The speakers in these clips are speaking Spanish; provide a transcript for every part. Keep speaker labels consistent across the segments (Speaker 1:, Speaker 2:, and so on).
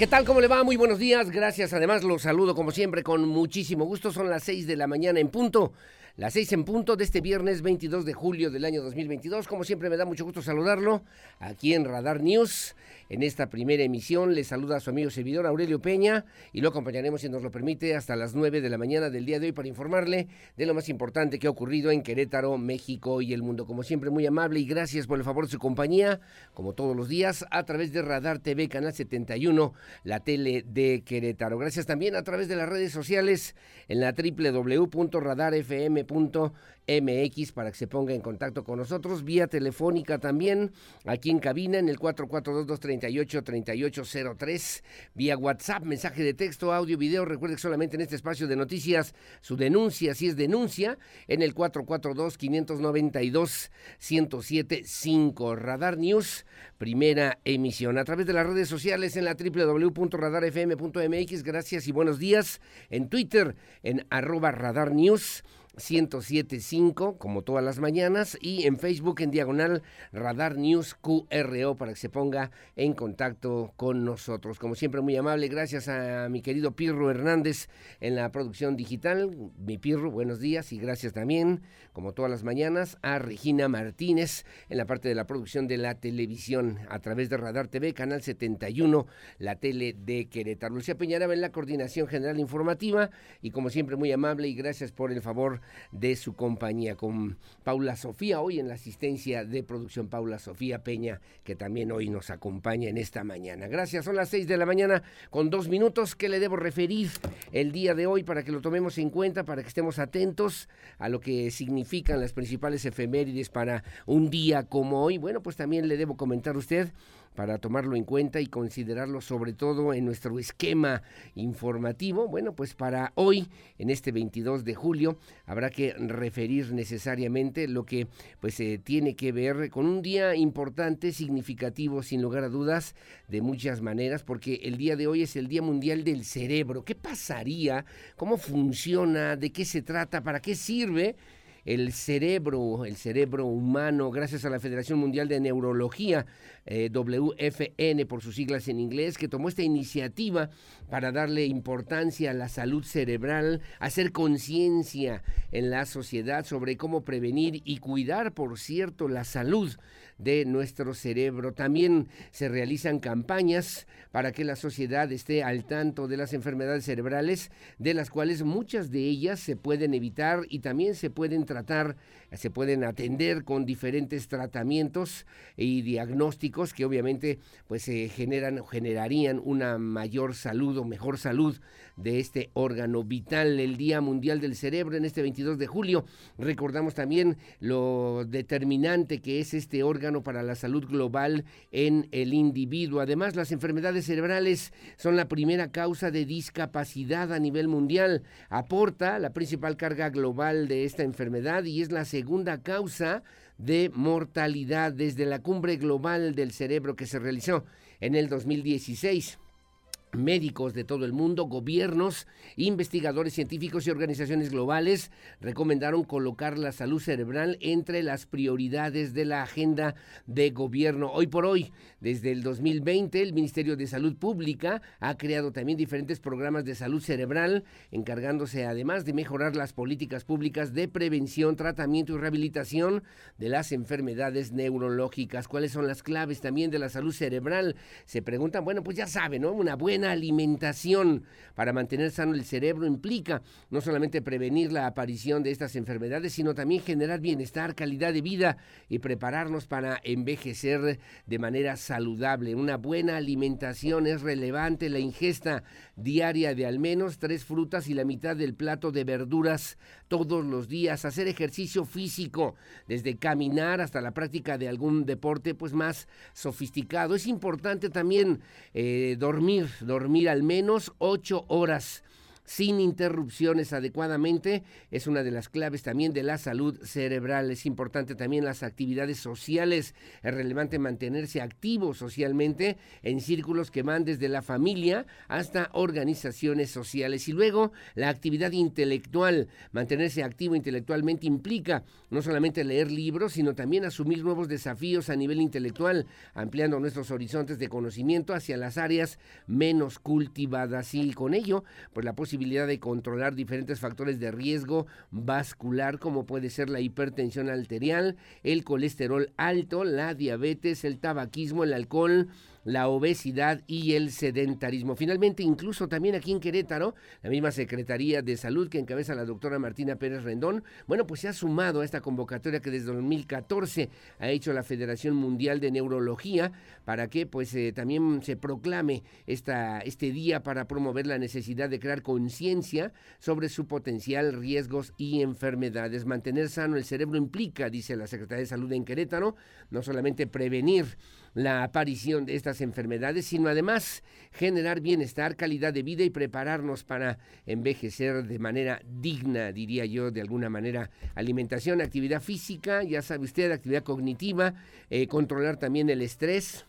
Speaker 1: ¿Qué tal? ¿Cómo le va? Muy buenos días. Gracias. Además, los saludo como siempre con muchísimo gusto. Son las 6 de la mañana en punto. Las 6 en punto de este viernes 22 de julio del año 2022. Como siempre, me da mucho gusto saludarlo aquí en Radar News. En esta primera emisión le saluda a su amigo servidor Aurelio Peña y lo acompañaremos, si nos lo permite, hasta las 9 de la mañana del día de hoy para informarle de lo más importante que ha ocurrido en Querétaro, México y el mundo. Como siempre, muy amable y gracias por el favor de su compañía, como todos los días, a través de Radar TV, Canal 71, la tele de Querétaro. Gracias también a través de las redes sociales en la www.radarfm.com MX para que se ponga en contacto con nosotros, vía telefónica también, aquí en cabina en el 442-238-3803, vía WhatsApp, mensaje de texto, audio, video. Recuerde que solamente en este espacio de noticias su denuncia, si es denuncia, en el 442-592-1075. Radar News, primera emisión. A través de las redes sociales en la www.radarfm.mx. Gracias y buenos días. En Twitter, en arroba Radar News. 1075, como todas las mañanas, y en Facebook en diagonal Radar News QRO para que se ponga en contacto con nosotros. Como siempre, muy amable, gracias a mi querido Pirro Hernández en la producción digital. Mi Pirro, buenos días y gracias también, como todas las mañanas, a Regina Martínez en la parte de la producción de la televisión a través de Radar TV, Canal 71, la tele de Querétaro. Lucía Peñaraba en la coordinación general informativa y como siempre, muy amable y gracias por el favor de su compañía, con Paula Sofía, hoy en la asistencia de producción Paula Sofía Peña, que también hoy nos acompaña en esta mañana. Gracias, son las seis de la mañana con dos minutos que le debo referir el día de hoy para que lo tomemos en cuenta, para que estemos atentos a lo que significan las principales efemérides para un día como hoy. Bueno, pues también le debo comentar a usted para tomarlo en cuenta y considerarlo sobre todo en nuestro esquema informativo. Bueno, pues para hoy, en este 22 de julio, habrá que referir necesariamente lo que pues eh, tiene que ver con un día importante, significativo, sin lugar a dudas, de muchas maneras, porque el día de hoy es el Día Mundial del Cerebro. ¿Qué pasaría? ¿Cómo funciona? ¿De qué se trata? ¿Para qué sirve? El cerebro, el cerebro humano, gracias a la Federación Mundial de Neurología, eh, WFN por sus siglas en inglés, que tomó esta iniciativa para darle importancia a la salud cerebral, hacer conciencia en la sociedad sobre cómo prevenir y cuidar, por cierto, la salud de nuestro cerebro. También se realizan campañas para que la sociedad esté al tanto de las enfermedades cerebrales, de las cuales muchas de ellas se pueden evitar y también se pueden tratar, se pueden atender con diferentes tratamientos y diagnósticos que obviamente pues se generan o generarían una mayor salud o mejor salud de este órgano vital. El Día Mundial del Cerebro en este 22 de julio. Recordamos también lo determinante que es este órgano para la salud global en el individuo. Además, las enfermedades cerebrales son la primera causa de discapacidad a nivel mundial. Aporta la principal carga global de esta enfermedad y es la segunda causa de mortalidad desde la cumbre global del cerebro que se realizó en el 2016 médicos de todo el mundo, gobiernos, investigadores científicos y organizaciones globales recomendaron colocar la salud cerebral entre las prioridades de la agenda de gobierno. Hoy por hoy, desde el 2020, el Ministerio de Salud Pública ha creado también diferentes programas de salud cerebral, encargándose además de mejorar las políticas públicas de prevención, tratamiento y rehabilitación de las enfermedades neurológicas. ¿Cuáles son las claves también de la salud cerebral? Se preguntan, bueno, pues ya saben, ¿no? Una buena alimentación para mantener sano el cerebro implica no solamente prevenir la aparición de estas enfermedades, sino también generar bienestar, calidad de vida y prepararnos para envejecer de manera saludable. Una buena alimentación es relevante, la ingesta diaria de al menos tres frutas y la mitad del plato de verduras todos los días, hacer ejercicio físico, desde caminar hasta la práctica de algún deporte pues más sofisticado. Es importante también eh, dormir, dormir al menos ocho horas sin interrupciones adecuadamente. Es una de las claves también de la salud cerebral. Es importante también las actividades sociales. Es relevante mantenerse activo socialmente en círculos que van desde la familia hasta organizaciones sociales. Y luego la actividad intelectual. Mantenerse activo intelectualmente implica no solamente leer libros, sino también asumir nuevos desafíos a nivel intelectual, ampliando nuestros horizontes de conocimiento hacia las áreas menos cultivadas y con ello, pues la posibilidad de controlar diferentes factores de riesgo vascular como puede ser la hipertensión arterial, el colesterol alto, la diabetes, el tabaquismo, el alcohol, la obesidad y el sedentarismo. Finalmente, incluso también aquí en Querétaro, la misma Secretaría de Salud que encabeza la doctora Martina Pérez Rendón, bueno, pues se ha sumado a esta convocatoria que desde 2014 ha hecho la Federación Mundial de Neurología para que pues eh, también se proclame esta, este día para promover la necesidad de crear conciencia sobre su potencial, riesgos y enfermedades. Mantener sano el cerebro implica, dice la Secretaría de Salud en Querétaro, no solamente prevenir la aparición de estas enfermedades, sino además generar bienestar, calidad de vida y prepararnos para envejecer de manera digna, diría yo, de alguna manera. Alimentación, actividad física, ya sabe usted, actividad cognitiva, eh, controlar también el estrés,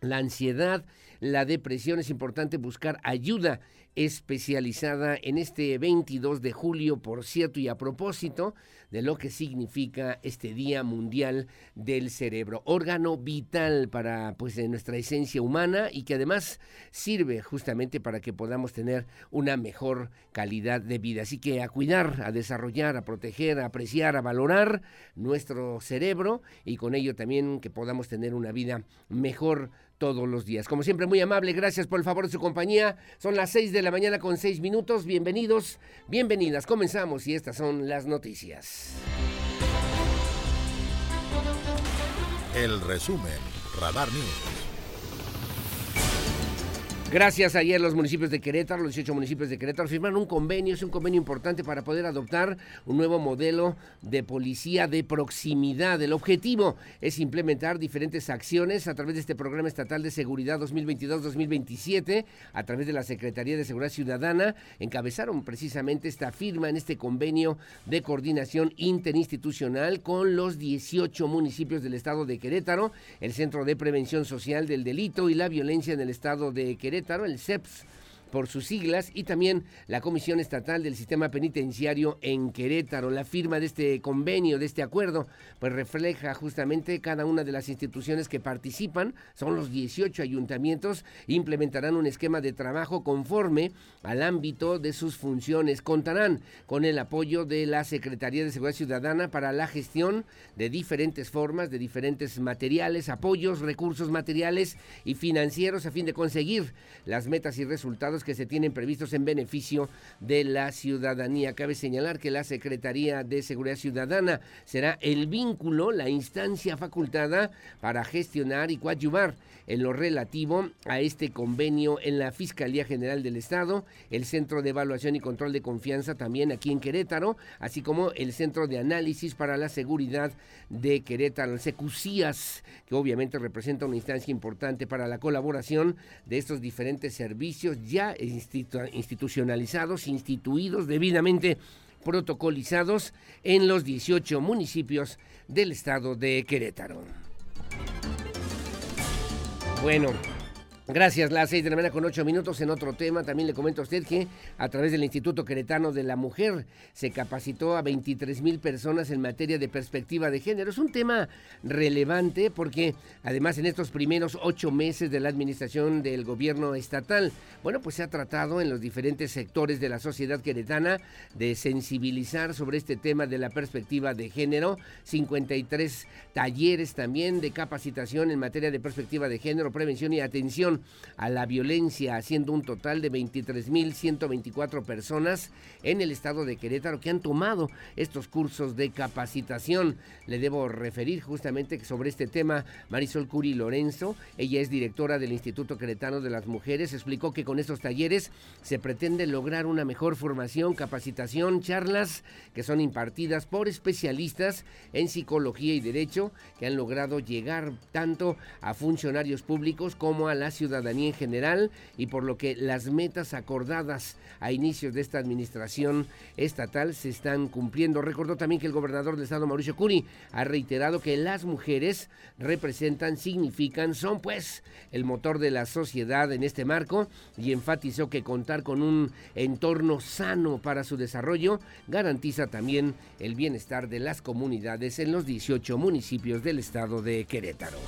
Speaker 1: la ansiedad, la depresión. Es importante buscar ayuda especializada en este 22 de julio, por cierto, y a propósito de lo que significa este Día Mundial del Cerebro, órgano vital para pues nuestra esencia humana y que además sirve justamente para que podamos tener una mejor calidad de vida. Así que a cuidar, a desarrollar, a proteger, a apreciar, a valorar nuestro cerebro y con ello también que podamos tener una vida mejor todos los días. Como siempre, muy amable, gracias por el favor de su compañía. Son las 6 de la mañana con 6 minutos. Bienvenidos, bienvenidas. Comenzamos y estas son las noticias.
Speaker 2: El resumen, Radar News.
Speaker 1: Gracias ayer los municipios de Querétaro, los 18 municipios de Querétaro firmaron un convenio, es un convenio importante para poder adoptar un nuevo modelo de policía de proximidad. El objetivo es implementar diferentes acciones a través de este programa estatal de seguridad 2022-2027, a través de la Secretaría de Seguridad Ciudadana. Encabezaron precisamente esta firma en este convenio de coordinación interinstitucional con los 18 municipios del estado de Querétaro, el Centro de Prevención Social del Delito y la Violencia en el estado de Querétaro el CEPS por sus siglas, y también la Comisión Estatal del Sistema Penitenciario en Querétaro. La firma de este convenio, de este acuerdo, pues refleja justamente cada una de las instituciones que participan, son los 18 ayuntamientos, implementarán un esquema de trabajo conforme al ámbito de sus funciones. Contarán con el apoyo de la Secretaría de Seguridad Ciudadana para la gestión de diferentes formas, de diferentes materiales, apoyos, recursos materiales y financieros a fin de conseguir las metas y resultados que se tienen previstos en beneficio de la ciudadanía. Cabe señalar que la Secretaría de Seguridad Ciudadana será el vínculo, la instancia facultada para gestionar y coadyuvar en lo relativo a este convenio en la Fiscalía General del Estado, el Centro de Evaluación y Control de Confianza también aquí en Querétaro, así como el Centro de Análisis para la Seguridad de Querétaro, el SECUCIAS, que obviamente representa una instancia importante para la colaboración de estos diferentes servicios ya institucionalizados, instituidos, debidamente protocolizados en los 18 municipios del estado de Querétaro. Bueno, Gracias, las seis de la mañana con ocho minutos en otro tema. También le comento a usted que a través del Instituto Queretano de la Mujer se capacitó a 23 mil personas en materia de perspectiva de género. Es un tema relevante porque además en estos primeros ocho meses de la administración del gobierno estatal, bueno, pues se ha tratado en los diferentes sectores de la sociedad queretana de sensibilizar sobre este tema de la perspectiva de género. 53 talleres también de capacitación en materia de perspectiva de género, prevención y atención a la violencia, haciendo un total de 23.124 personas en el estado de Querétaro que han tomado estos cursos de capacitación. Le debo referir justamente sobre este tema Marisol Curi Lorenzo, ella es directora del Instituto Queretano de las Mujeres, explicó que con estos talleres se pretende lograr una mejor formación, capacitación, charlas que son impartidas por especialistas en psicología y derecho que han logrado llegar tanto a funcionarios públicos como a la ciudadanía ciudadanía en general y por lo que las metas acordadas a inicios de esta administración estatal se están cumpliendo. Recordó también que el gobernador del estado Mauricio Curi ha reiterado que las mujeres representan, significan, son pues el motor de la sociedad en este marco y enfatizó que contar con un entorno sano para su desarrollo garantiza también el bienestar de las comunidades en los 18 municipios del estado de Querétaro.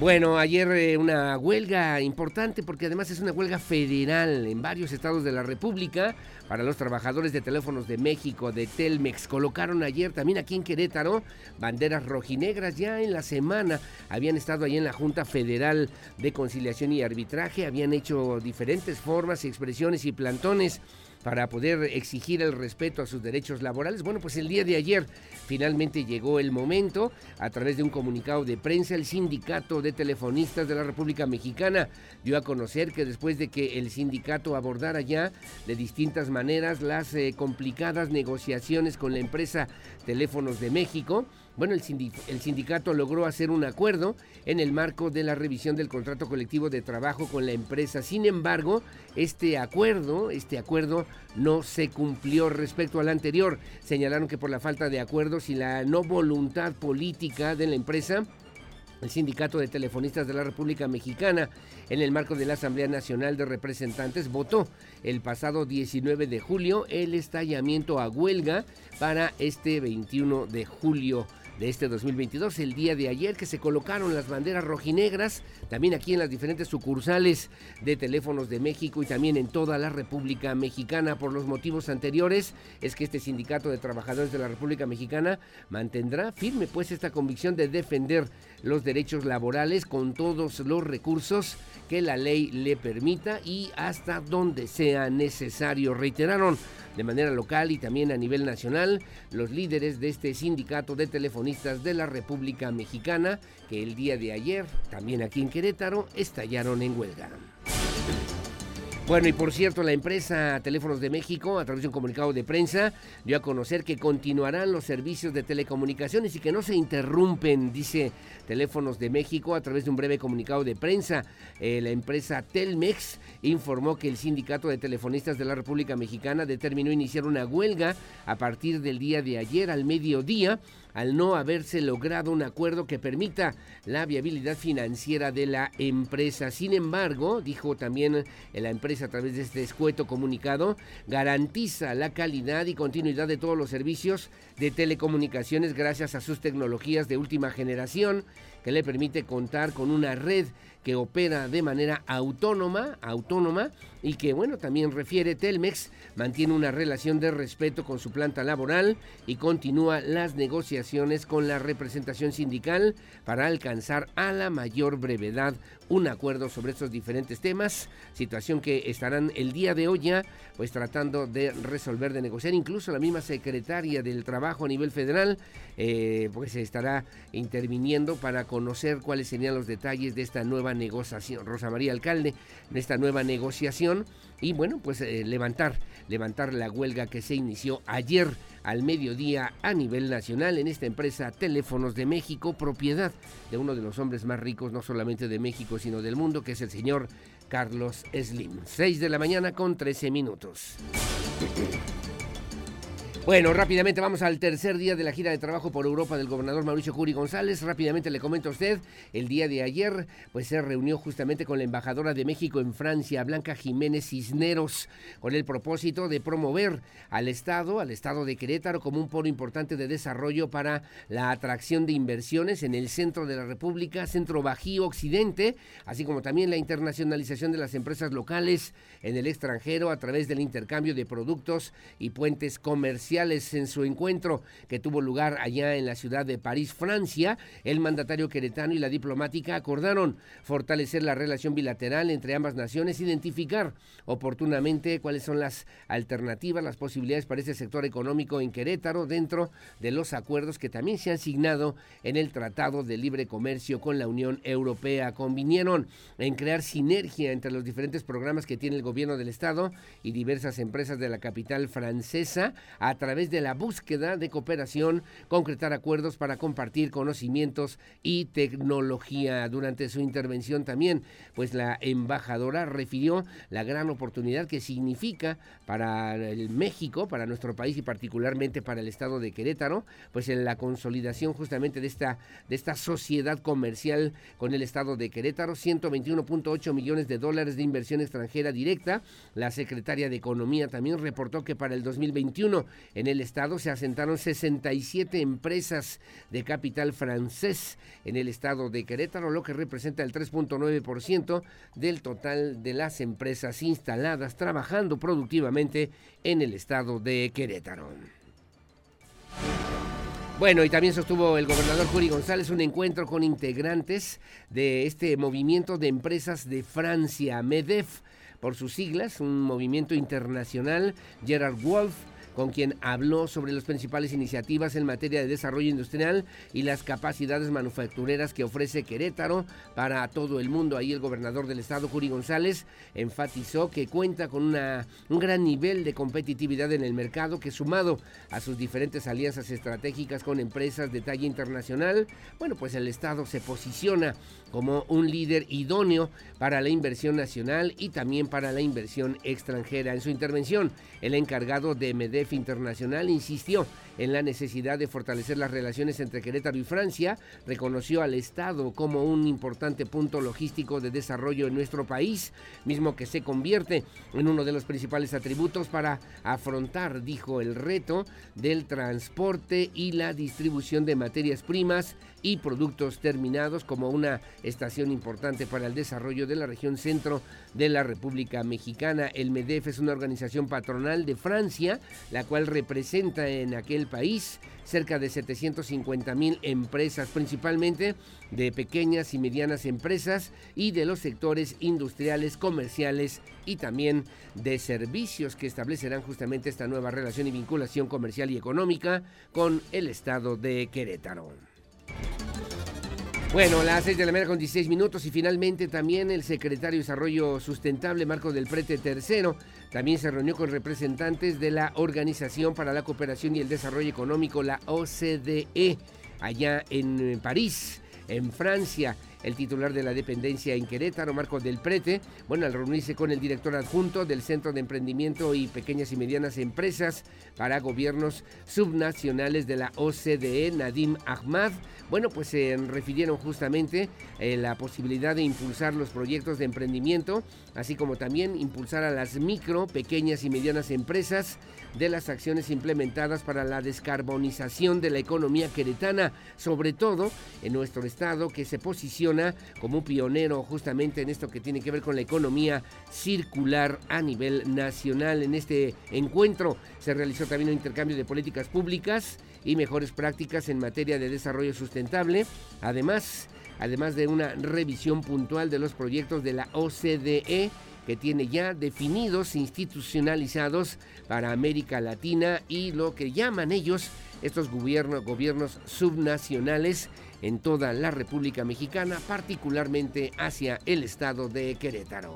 Speaker 1: Bueno, ayer eh, una huelga importante porque además es una huelga federal en varios estados de la República para los trabajadores de teléfonos de México, de Telmex. Colocaron ayer también aquí en Querétaro banderas rojinegras. Ya en la semana habían estado ahí en la Junta Federal de Conciliación y Arbitraje, habían hecho diferentes formas, expresiones y plantones para poder exigir el respeto a sus derechos laborales. Bueno, pues el día de ayer finalmente llegó el momento. A través de un comunicado de prensa, el Sindicato de Telefonistas de la República Mexicana dio a conocer que después de que el sindicato abordara ya de distintas maneras las eh, complicadas negociaciones con la empresa Teléfonos de México, bueno, el, sindicato logró hacer un acuerdo en el marco de la revisión del contrato colectivo de trabajo con la empresa. Sin embargo, este acuerdo, este acuerdo no se cumplió respecto al anterior. Señalaron que por la falta de acuerdos y la no voluntad política de la empresa, el Sindicato de Telefonistas de la República Mexicana, en el marco de la Asamblea Nacional de Representantes, votó el pasado 19 de julio el estallamiento a huelga para este 21 de julio de este 2022, el día de ayer que se colocaron las banderas rojinegras, también aquí en las diferentes sucursales de teléfonos de México y también en toda la República Mexicana. Por los motivos anteriores, es que este sindicato de trabajadores de la República Mexicana mantendrá firme pues esta convicción de defender los derechos laborales con todos los recursos que la ley le permita y hasta donde sea necesario. Reiteraron de manera local y también a nivel nacional los líderes de este sindicato de de la República Mexicana que el día de ayer, también aquí en Querétaro, estallaron en huelga. Bueno, y por cierto, la empresa Teléfonos de México, a través de un comunicado de prensa, dio a conocer que continuarán los servicios de telecomunicaciones y que no se interrumpen, dice Teléfonos de México, a través de un breve comunicado de prensa. Eh, la empresa Telmex informó que el Sindicato de Telefonistas de la República Mexicana determinó iniciar una huelga a partir del día de ayer al mediodía al no haberse logrado un acuerdo que permita la viabilidad financiera de la empresa. Sin embargo, dijo también la empresa a través de este escueto comunicado, garantiza la calidad y continuidad de todos los servicios de telecomunicaciones gracias a sus tecnologías de última generación que le permite contar con una red que opera de manera autónoma, autónoma y que bueno, también refiere Telmex, mantiene una relación de respeto con su planta laboral y continúa las negociaciones con la representación sindical para alcanzar a la mayor brevedad un acuerdo sobre estos diferentes temas, situación que estarán el día de hoy ya pues tratando de resolver, de negociar, incluso la misma secretaria del trabajo a nivel federal eh, pues estará interviniendo para conocer cuáles serían los detalles de esta nueva negociación, Rosa María Alcalde, de esta nueva negociación y bueno pues eh, levantar, levantar la huelga que se inició ayer al mediodía a nivel nacional en esta empresa Teléfonos de México, propiedad de uno de los hombres más ricos, no solamente de México, sino del mundo, que es el señor Carlos Slim. 6 de la mañana con 13 minutos. Bueno, rápidamente vamos al tercer día de la gira de trabajo por Europa del gobernador Mauricio Curi González. Rápidamente le comento a usted, el día de ayer pues se reunió justamente con la embajadora de México en Francia, Blanca Jiménez Cisneros, con el propósito de promover al Estado, al Estado de Querétaro como un polo importante de desarrollo para la atracción de inversiones en el centro de la República, centro Bajío Occidente, así como también la internacionalización de las empresas locales en el extranjero a través del intercambio de productos y puentes comerciales en su encuentro que tuvo lugar allá en la ciudad de París, Francia. El mandatario queretano y la diplomática acordaron fortalecer la relación bilateral entre ambas naciones, identificar oportunamente cuáles son las alternativas, las posibilidades para este sector económico en Querétaro dentro de los acuerdos que también se han signado en el Tratado de Libre Comercio con la Unión Europea. Convinieron en crear sinergia entre los diferentes programas que tiene el gobierno del Estado y diversas empresas de la capital francesa a través de la búsqueda de cooperación, concretar acuerdos para compartir conocimientos y tecnología. Durante su intervención también, pues la embajadora refirió la gran oportunidad que significa para el México, para nuestro país y particularmente para el estado de Querétaro, pues en la consolidación justamente de esta, de esta sociedad comercial con el estado de Querétaro, 121.8 millones de dólares de inversión extranjera directa. La secretaria de Economía también reportó que para el 2021 en el estado se asentaron 67 empresas de capital francés en el estado de Querétaro, lo que representa el 3.9% del total de las empresas instaladas trabajando productivamente en el estado de Querétaro. Bueno, y también sostuvo el gobernador Juri González un encuentro con integrantes de este movimiento de empresas de Francia, MEDEF, por sus siglas, un movimiento internacional. Gerard Wolf con quien habló sobre las principales iniciativas en materia de desarrollo industrial y las capacidades manufactureras que ofrece Querétaro para todo el mundo. Ahí el gobernador del estado, Juri González, enfatizó que cuenta con una, un gran nivel de competitividad en el mercado que sumado a sus diferentes alianzas estratégicas con empresas de talla internacional, bueno, pues el estado se posiciona como un líder idóneo para la inversión nacional y también para la inversión extranjera. En su intervención, el encargado de MEDEF Internacional insistió en la necesidad de fortalecer las relaciones entre Querétaro y Francia, reconoció al Estado como un importante punto logístico de desarrollo en nuestro país, mismo que se convierte en uno de los principales atributos para afrontar, dijo, el reto del transporte y la distribución de materias primas y productos terminados como una estación importante para el desarrollo de la región centro de la República Mexicana. El MEDEF es una organización patronal de Francia, la cual representa en aquel país cerca de 750 mil empresas, principalmente de pequeñas y medianas empresas y de los sectores industriales, comerciales y también de servicios que establecerán justamente esta nueva relación y vinculación comercial y económica con el estado de Querétaro. Bueno, las 6 de la mañana con 16 minutos y finalmente también el secretario de Desarrollo Sustentable, Marco del Prete III, también se reunió con representantes de la Organización para la Cooperación y el Desarrollo Económico, la OCDE, allá en París, en Francia. El titular de la dependencia en Querétaro, Marcos del Prete, bueno, al reunirse con el director adjunto del Centro de Emprendimiento y Pequeñas y Medianas Empresas para Gobiernos Subnacionales de la OCDE, Nadim Ahmad, bueno, pues se refirieron justamente eh, la posibilidad de impulsar los proyectos de emprendimiento, así como también impulsar a las micro, pequeñas y medianas empresas de las acciones implementadas para la descarbonización de la economía queretana, sobre todo en nuestro estado que se posiciona como un pionero justamente en esto que tiene que ver con la economía circular a nivel nacional. En este encuentro se realizó también un intercambio de políticas públicas y mejores prácticas en materia de desarrollo sustentable. Además, además de una revisión puntual de los proyectos de la OCDE que tiene ya definidos, institucionalizados para América Latina y lo que llaman ellos estos gobiernos, gobiernos subnacionales en toda la República Mexicana, particularmente hacia el estado de Querétaro.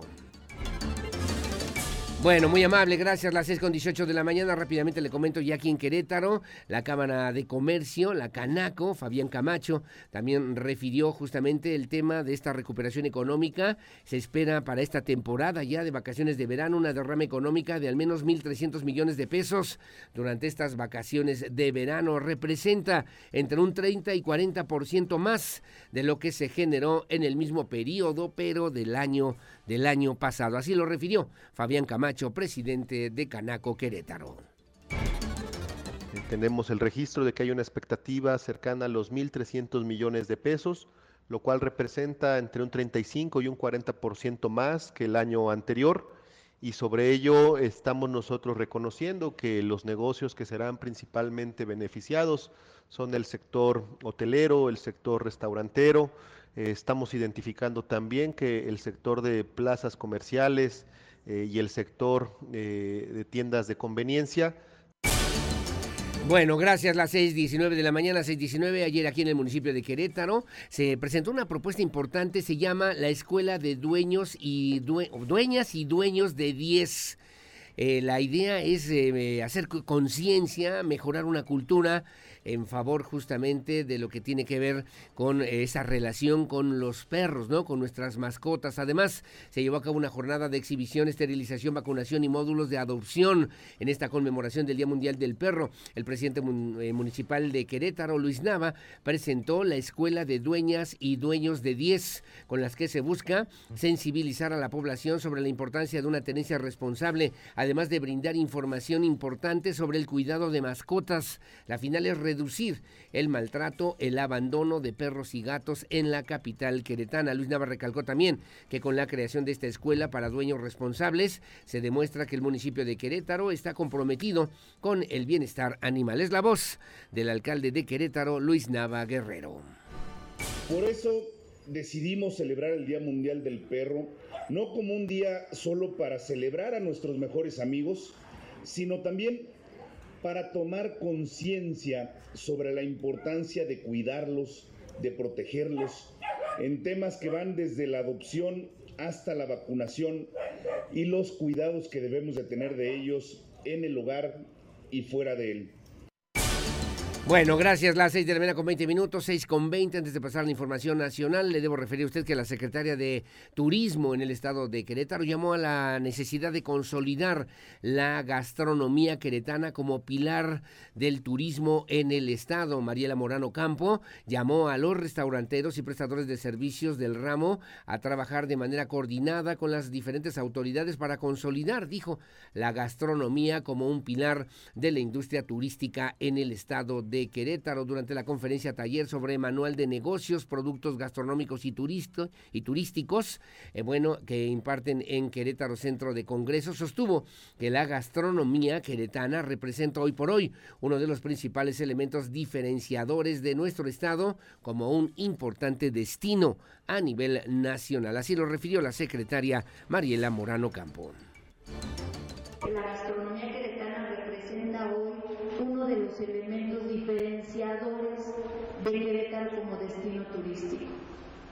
Speaker 1: Bueno, muy amable, gracias. Las 6 con 18 de la mañana. Rápidamente le comento ya aquí en Querétaro, la Cámara de Comercio, la Canaco, Fabián Camacho, también refirió justamente el tema de esta recuperación económica. Se espera para esta temporada ya de vacaciones de verano una derrama económica de al menos 1.300 millones de pesos durante estas vacaciones de verano. Representa entre un 30 y 40% más de lo que se generó en el mismo periodo, pero del año del año pasado. Así lo refirió Fabián Camacho, presidente de Canaco Querétaro.
Speaker 3: Tenemos el registro de que hay una expectativa cercana a los 1.300 millones de pesos, lo cual representa entre un 35 y un 40% más que el año anterior. Y sobre ello estamos nosotros reconociendo que los negocios que serán principalmente beneficiados son el sector hotelero, el sector restaurantero, eh, estamos identificando también que el sector de plazas comerciales eh, y el sector eh, de tiendas de conveniencia
Speaker 1: bueno, gracias. Las 6.19 de la mañana, 6.19, ayer aquí en el municipio de Querétaro, se presentó una propuesta importante, se llama la Escuela de Dueños y Dueñas y Dueños de 10 Eh, la idea es hacer conciencia, mejorar una cultura en favor justamente de lo que tiene que ver con esa relación con los perros, ¿no? Con nuestras mascotas. Además, se llevó a cabo una jornada de exhibición, esterilización, vacunación y módulos de adopción en esta conmemoración del Día Mundial del Perro. El presidente eh, municipal de Querétaro, Luis Nava, presentó la Escuela de Dueñas y Dueños de 10, con las que se busca sensibilizar a la población sobre la importancia de una tenencia responsable, además de brindar información importante sobre el cuidado de mascotas. La final es reducir el maltrato, el abandono de perros y gatos en la capital queretana. Luis Nava recalcó también que con la creación de esta escuela para dueños responsables se demuestra que el municipio de Querétaro está comprometido con el bienestar animal. Es la voz del alcalde de Querétaro, Luis Nava Guerrero.
Speaker 4: Por eso decidimos celebrar el Día Mundial del Perro, no como un día solo para celebrar a nuestros mejores amigos, sino también para tomar conciencia sobre la importancia de cuidarlos, de protegerlos, en temas que van desde la adopción hasta la vacunación y los cuidados que debemos de tener de ellos en el hogar y fuera de él.
Speaker 1: Bueno, gracias. Las seis de la mañana con 20 minutos, seis con 20. Antes de pasar la información nacional, le debo referir a usted que la secretaria de Turismo en el estado de Querétaro llamó a la necesidad de consolidar la gastronomía queretana como pilar del turismo en el estado. Mariela Morano Campo llamó a los restauranteros y prestadores de servicios del ramo a trabajar de manera coordinada con las diferentes autoridades para consolidar, dijo, la gastronomía como un pilar de la industria turística en el estado de de Querétaro durante la conferencia taller sobre manual de negocios, productos gastronómicos y, y turísticos, eh, bueno, que imparten en Querétaro Centro de Congresos, sostuvo que la gastronomía queretana representa hoy por hoy uno de los principales elementos diferenciadores de nuestro estado como un importante destino a nivel nacional. Así lo refirió la secretaria Mariela Morano Campo.
Speaker 5: La gastronomía queretana representa hoy uno de los elementos diferenciadores de Querétaro como destino turístico.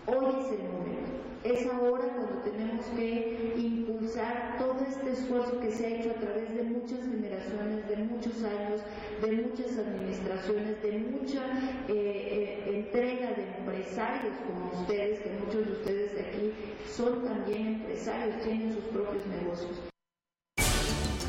Speaker 5: Hoy es el momento, es ahora cuando tenemos que impulsar todo este esfuerzo que se ha hecho a través de muchas generaciones, de muchos años, de muchas administraciones, de mucha eh, eh, entrega de empresarios como ustedes, que muchos de ustedes de aquí son también empresarios, tienen sus propios negocios.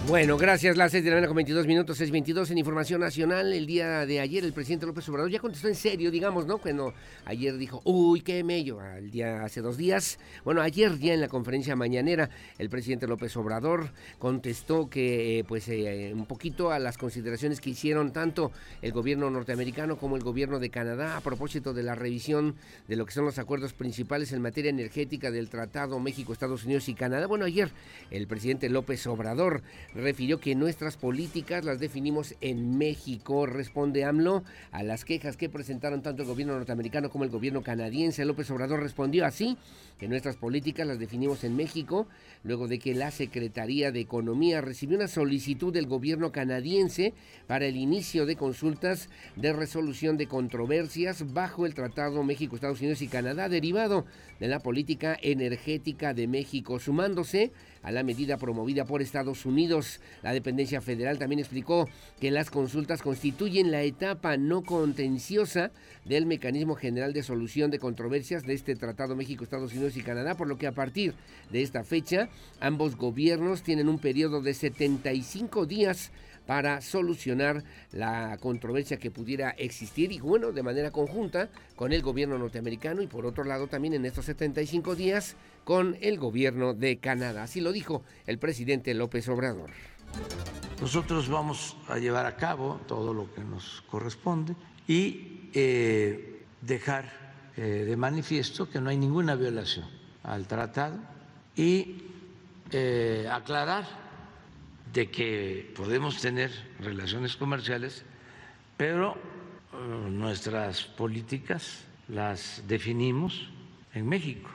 Speaker 1: Bueno, gracias. Las 6 de la mañana con 22 minutos, 6.22 en Información Nacional. El día de ayer el presidente López Obrador ya contestó en serio, digamos, ¿no? Cuando ayer dijo, uy, qué mello, al día hace dos días. Bueno, ayer ya en la conferencia mañanera el presidente López Obrador contestó que, eh, pues, eh, un poquito a las consideraciones que hicieron tanto el gobierno norteamericano como el gobierno de Canadá a propósito de la revisión de lo que son los acuerdos principales en materia energética del Tratado México, Estados Unidos y Canadá. Bueno, ayer el presidente López Obrador refirió que nuestras políticas las definimos en México, responde AMLO a las quejas que presentaron tanto el gobierno norteamericano como el gobierno canadiense. López Obrador respondió así, que nuestras políticas las definimos en México, luego de que la Secretaría de Economía recibió una solicitud del gobierno canadiense para el inicio de consultas de resolución de controversias bajo el Tratado México, Estados Unidos y Canadá derivado de la política energética de México, sumándose a la medida promovida por Estados Unidos. La dependencia federal también explicó que las consultas constituyen la etapa no contenciosa del mecanismo general de solución de controversias de este Tratado México, Estados Unidos y Canadá, por lo que a partir de esta fecha ambos gobiernos tienen un periodo de 75 días para solucionar la controversia que pudiera existir y bueno, de manera conjunta con el gobierno norteamericano y por otro lado también en estos 75 días con el gobierno de Canadá. Así lo dijo el presidente López Obrador.
Speaker 6: Nosotros vamos a llevar a cabo todo lo que nos corresponde y eh, dejar eh, de manifiesto que no hay ninguna violación al tratado y eh, aclarar de que podemos tener relaciones comerciales, pero eh, nuestras políticas las definimos en México.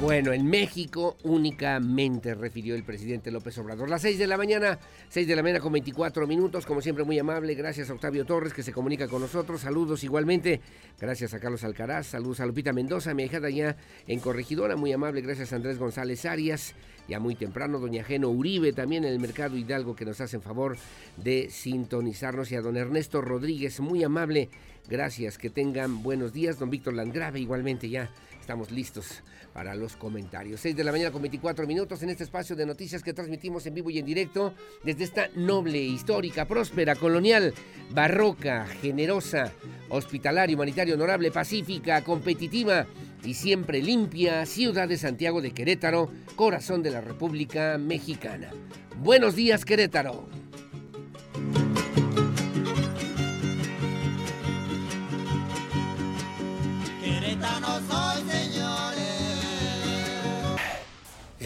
Speaker 1: Bueno, en México únicamente refirió el presidente López Obrador. Las 6 de la mañana, 6 de la mañana con 24 minutos, como siempre muy amable. Gracias a Octavio Torres que se comunica con nosotros. Saludos igualmente. Gracias a Carlos Alcaraz. Saludos a Lupita Mendoza, mi hija ya en Corregidora. Muy amable. Gracias a Andrés González Arias. Ya muy temprano, doña Geno Uribe también en el Mercado Hidalgo que nos hacen favor de sintonizarnos. Y a don Ernesto Rodríguez, muy amable. Gracias. Que tengan buenos días. Don Víctor Landgrave igualmente ya estamos listos para los comentarios. 6 de la mañana con 24 minutos en este espacio de noticias que transmitimos en vivo y en directo desde esta noble, histórica, próspera, colonial, barroca, generosa, hospitalaria, humanitaria, honorable, pacífica, competitiva y siempre limpia ciudad de Santiago de Querétaro, corazón de la República Mexicana. Buenos días, Querétaro.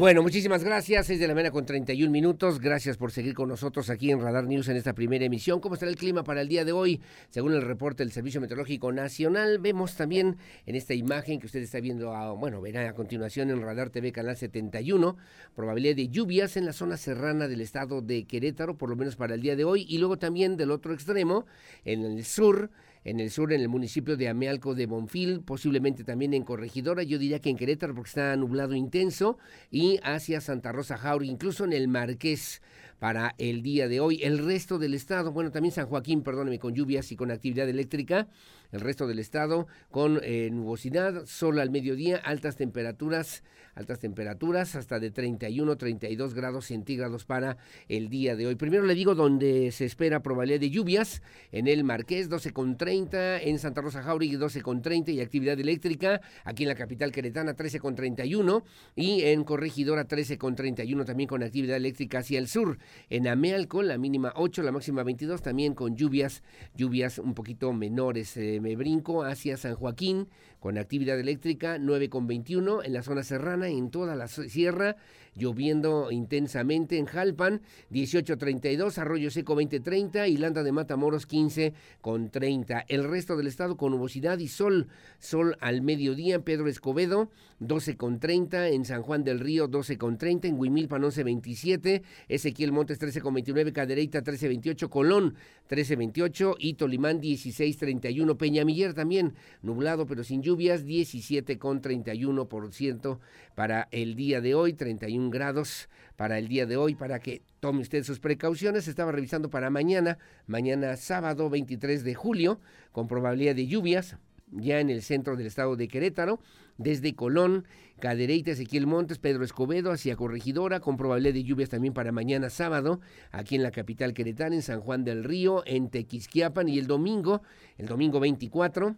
Speaker 1: Bueno, muchísimas gracias. Es de la mañana con 31 minutos. Gracias por seguir con nosotros aquí en Radar News en esta primera emisión. ¿Cómo estará el clima para el día de hoy? Según el reporte del Servicio Meteorológico Nacional, vemos también en esta imagen que usted está viendo, bueno, verá a continuación en Radar TV Canal 71, probabilidad de lluvias en la zona serrana del estado de Querétaro, por lo menos para el día de hoy, y luego también del otro extremo, en el sur en el sur, en el municipio de Amealco de Bonfil, posiblemente también en Corregidora, yo diría que en Querétaro porque está nublado intenso, y hacia Santa Rosa Jauri, incluso en el Marqués para el día de hoy. El resto del estado, bueno, también San Joaquín, perdóneme, con lluvias y con actividad eléctrica. El resto del estado con eh, nubosidad, sol al mediodía, altas temperaturas altas temperaturas, hasta de 31, 32 grados centígrados para el día de hoy. Primero le digo donde se espera probabilidad de lluvias, en el Marqués 12 con 30, en Santa Rosa Jauregui 12 con 30 y actividad eléctrica, aquí en la capital queretana 13 con 31 y en Corregidora 13 con 31 también con actividad eléctrica hacia el sur. En Amealco la mínima 8, la máxima 22 también con lluvias, lluvias un poquito menores. Eh, me brinco hacia San Joaquín con actividad eléctrica 9 con 21 en la zona serrana en toda la sierra lloviendo intensamente en Jalpan, 18.32, Arroyo Seco 20.30 y Landa de Matamoros 15 con 30. El resto del estado con nubosidad y sol, sol al mediodía Pedro Escobedo, 12 con 30, en San Juan del Río 12 con 30, en Huimilpan 11.27, Ezequiel Montes 13 con 29, Cadereyta 13.28, Colón 13.28 y Tolimán 16.31, Peñamiller también nublado pero sin lluvias 17 con 31% para el día de hoy, 31 grados para el día de hoy, para que tome usted sus precauciones. Estaba revisando para mañana, mañana sábado 23 de julio, con probabilidad de lluvias, ya en el centro del estado de Querétaro, desde Colón, Cadereyta, Ezequiel Montes, Pedro Escobedo, hacia Corregidora, con probabilidad de lluvias también para mañana sábado, aquí en la capital queretana, en San Juan del Río, en Tequisquiapan, y el domingo, el domingo 24,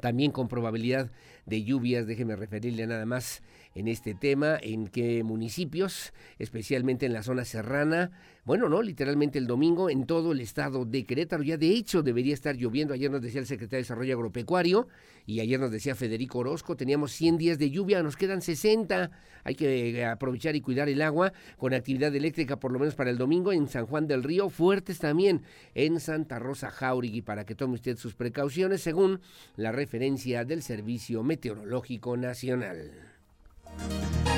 Speaker 1: también con probabilidad de lluvias, déjeme referirle nada más en este tema, en qué municipios, especialmente en la zona serrana, bueno, no, literalmente el domingo en todo el estado de Querétaro. Ya de hecho debería estar lloviendo. Ayer nos decía el secretario de Desarrollo Agropecuario y ayer nos decía Federico Orozco, teníamos 100 días de lluvia, nos quedan 60. Hay que eh, aprovechar y cuidar el agua con actividad eléctrica por lo menos para el domingo en San Juan del Río, fuertes también en Santa Rosa Jauregui para que tome usted sus precauciones según la referencia del Servicio Meteorológico Nacional. Música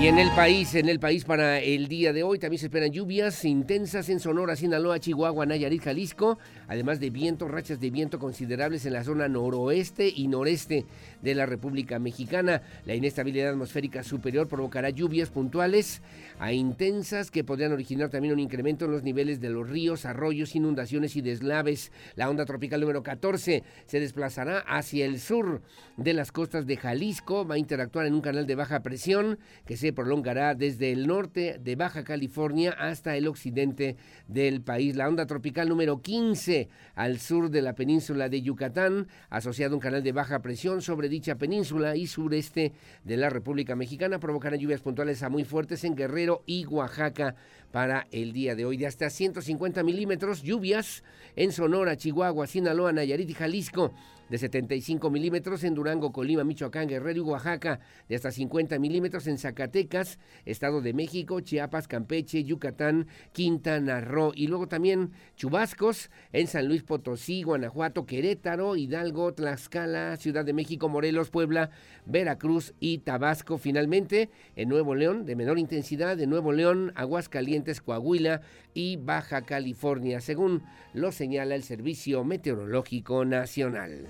Speaker 1: Y en el país, en el país para el día de hoy también se esperan lluvias intensas en Sonora, Sinaloa, Chihuahua, Nayarit, Jalisco, además de viento, rachas de viento considerables en la zona noroeste y noreste de la República Mexicana. La inestabilidad atmosférica superior provocará lluvias puntuales a intensas que podrían originar también un incremento en los niveles de los ríos, arroyos, inundaciones y deslaves. La onda tropical número 14 se desplazará hacia el sur de las costas de Jalisco, va a interactuar en un canal de baja presión que se prolongará desde el norte de Baja California hasta el occidente del país. La onda tropical número 15 al sur de la península de Yucatán, asociado a un canal de baja presión sobre dicha península y sureste de la República Mexicana, provocará lluvias puntuales a muy fuertes en Guerrero y Oaxaca para el día de hoy de hasta 150 milímetros, lluvias en Sonora, Chihuahua, Sinaloa, Nayarit y Jalisco de 75 milímetros, en Durango, Colima, Michoacán, Guerrero y Oaxaca de hasta 50 milímetros, en Zacatecas, Estado de México, Chiapas, Campeche, Yucatán, Quintana Roo y luego también chubascos en San Luis Potosí, Guanajuato, Querétaro, Hidalgo, Tlaxcala, Ciudad de México, Morelos, Puebla, Veracruz y Tabasco. Finalmente, en Nuevo León, de menor intensidad, de Nuevo León, Aguascalientes, Coahuila y Baja California, según lo señala el Servicio Meteorológico Nacional.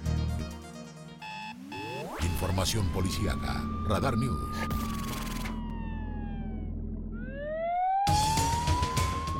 Speaker 2: Información policíaca. Radar News.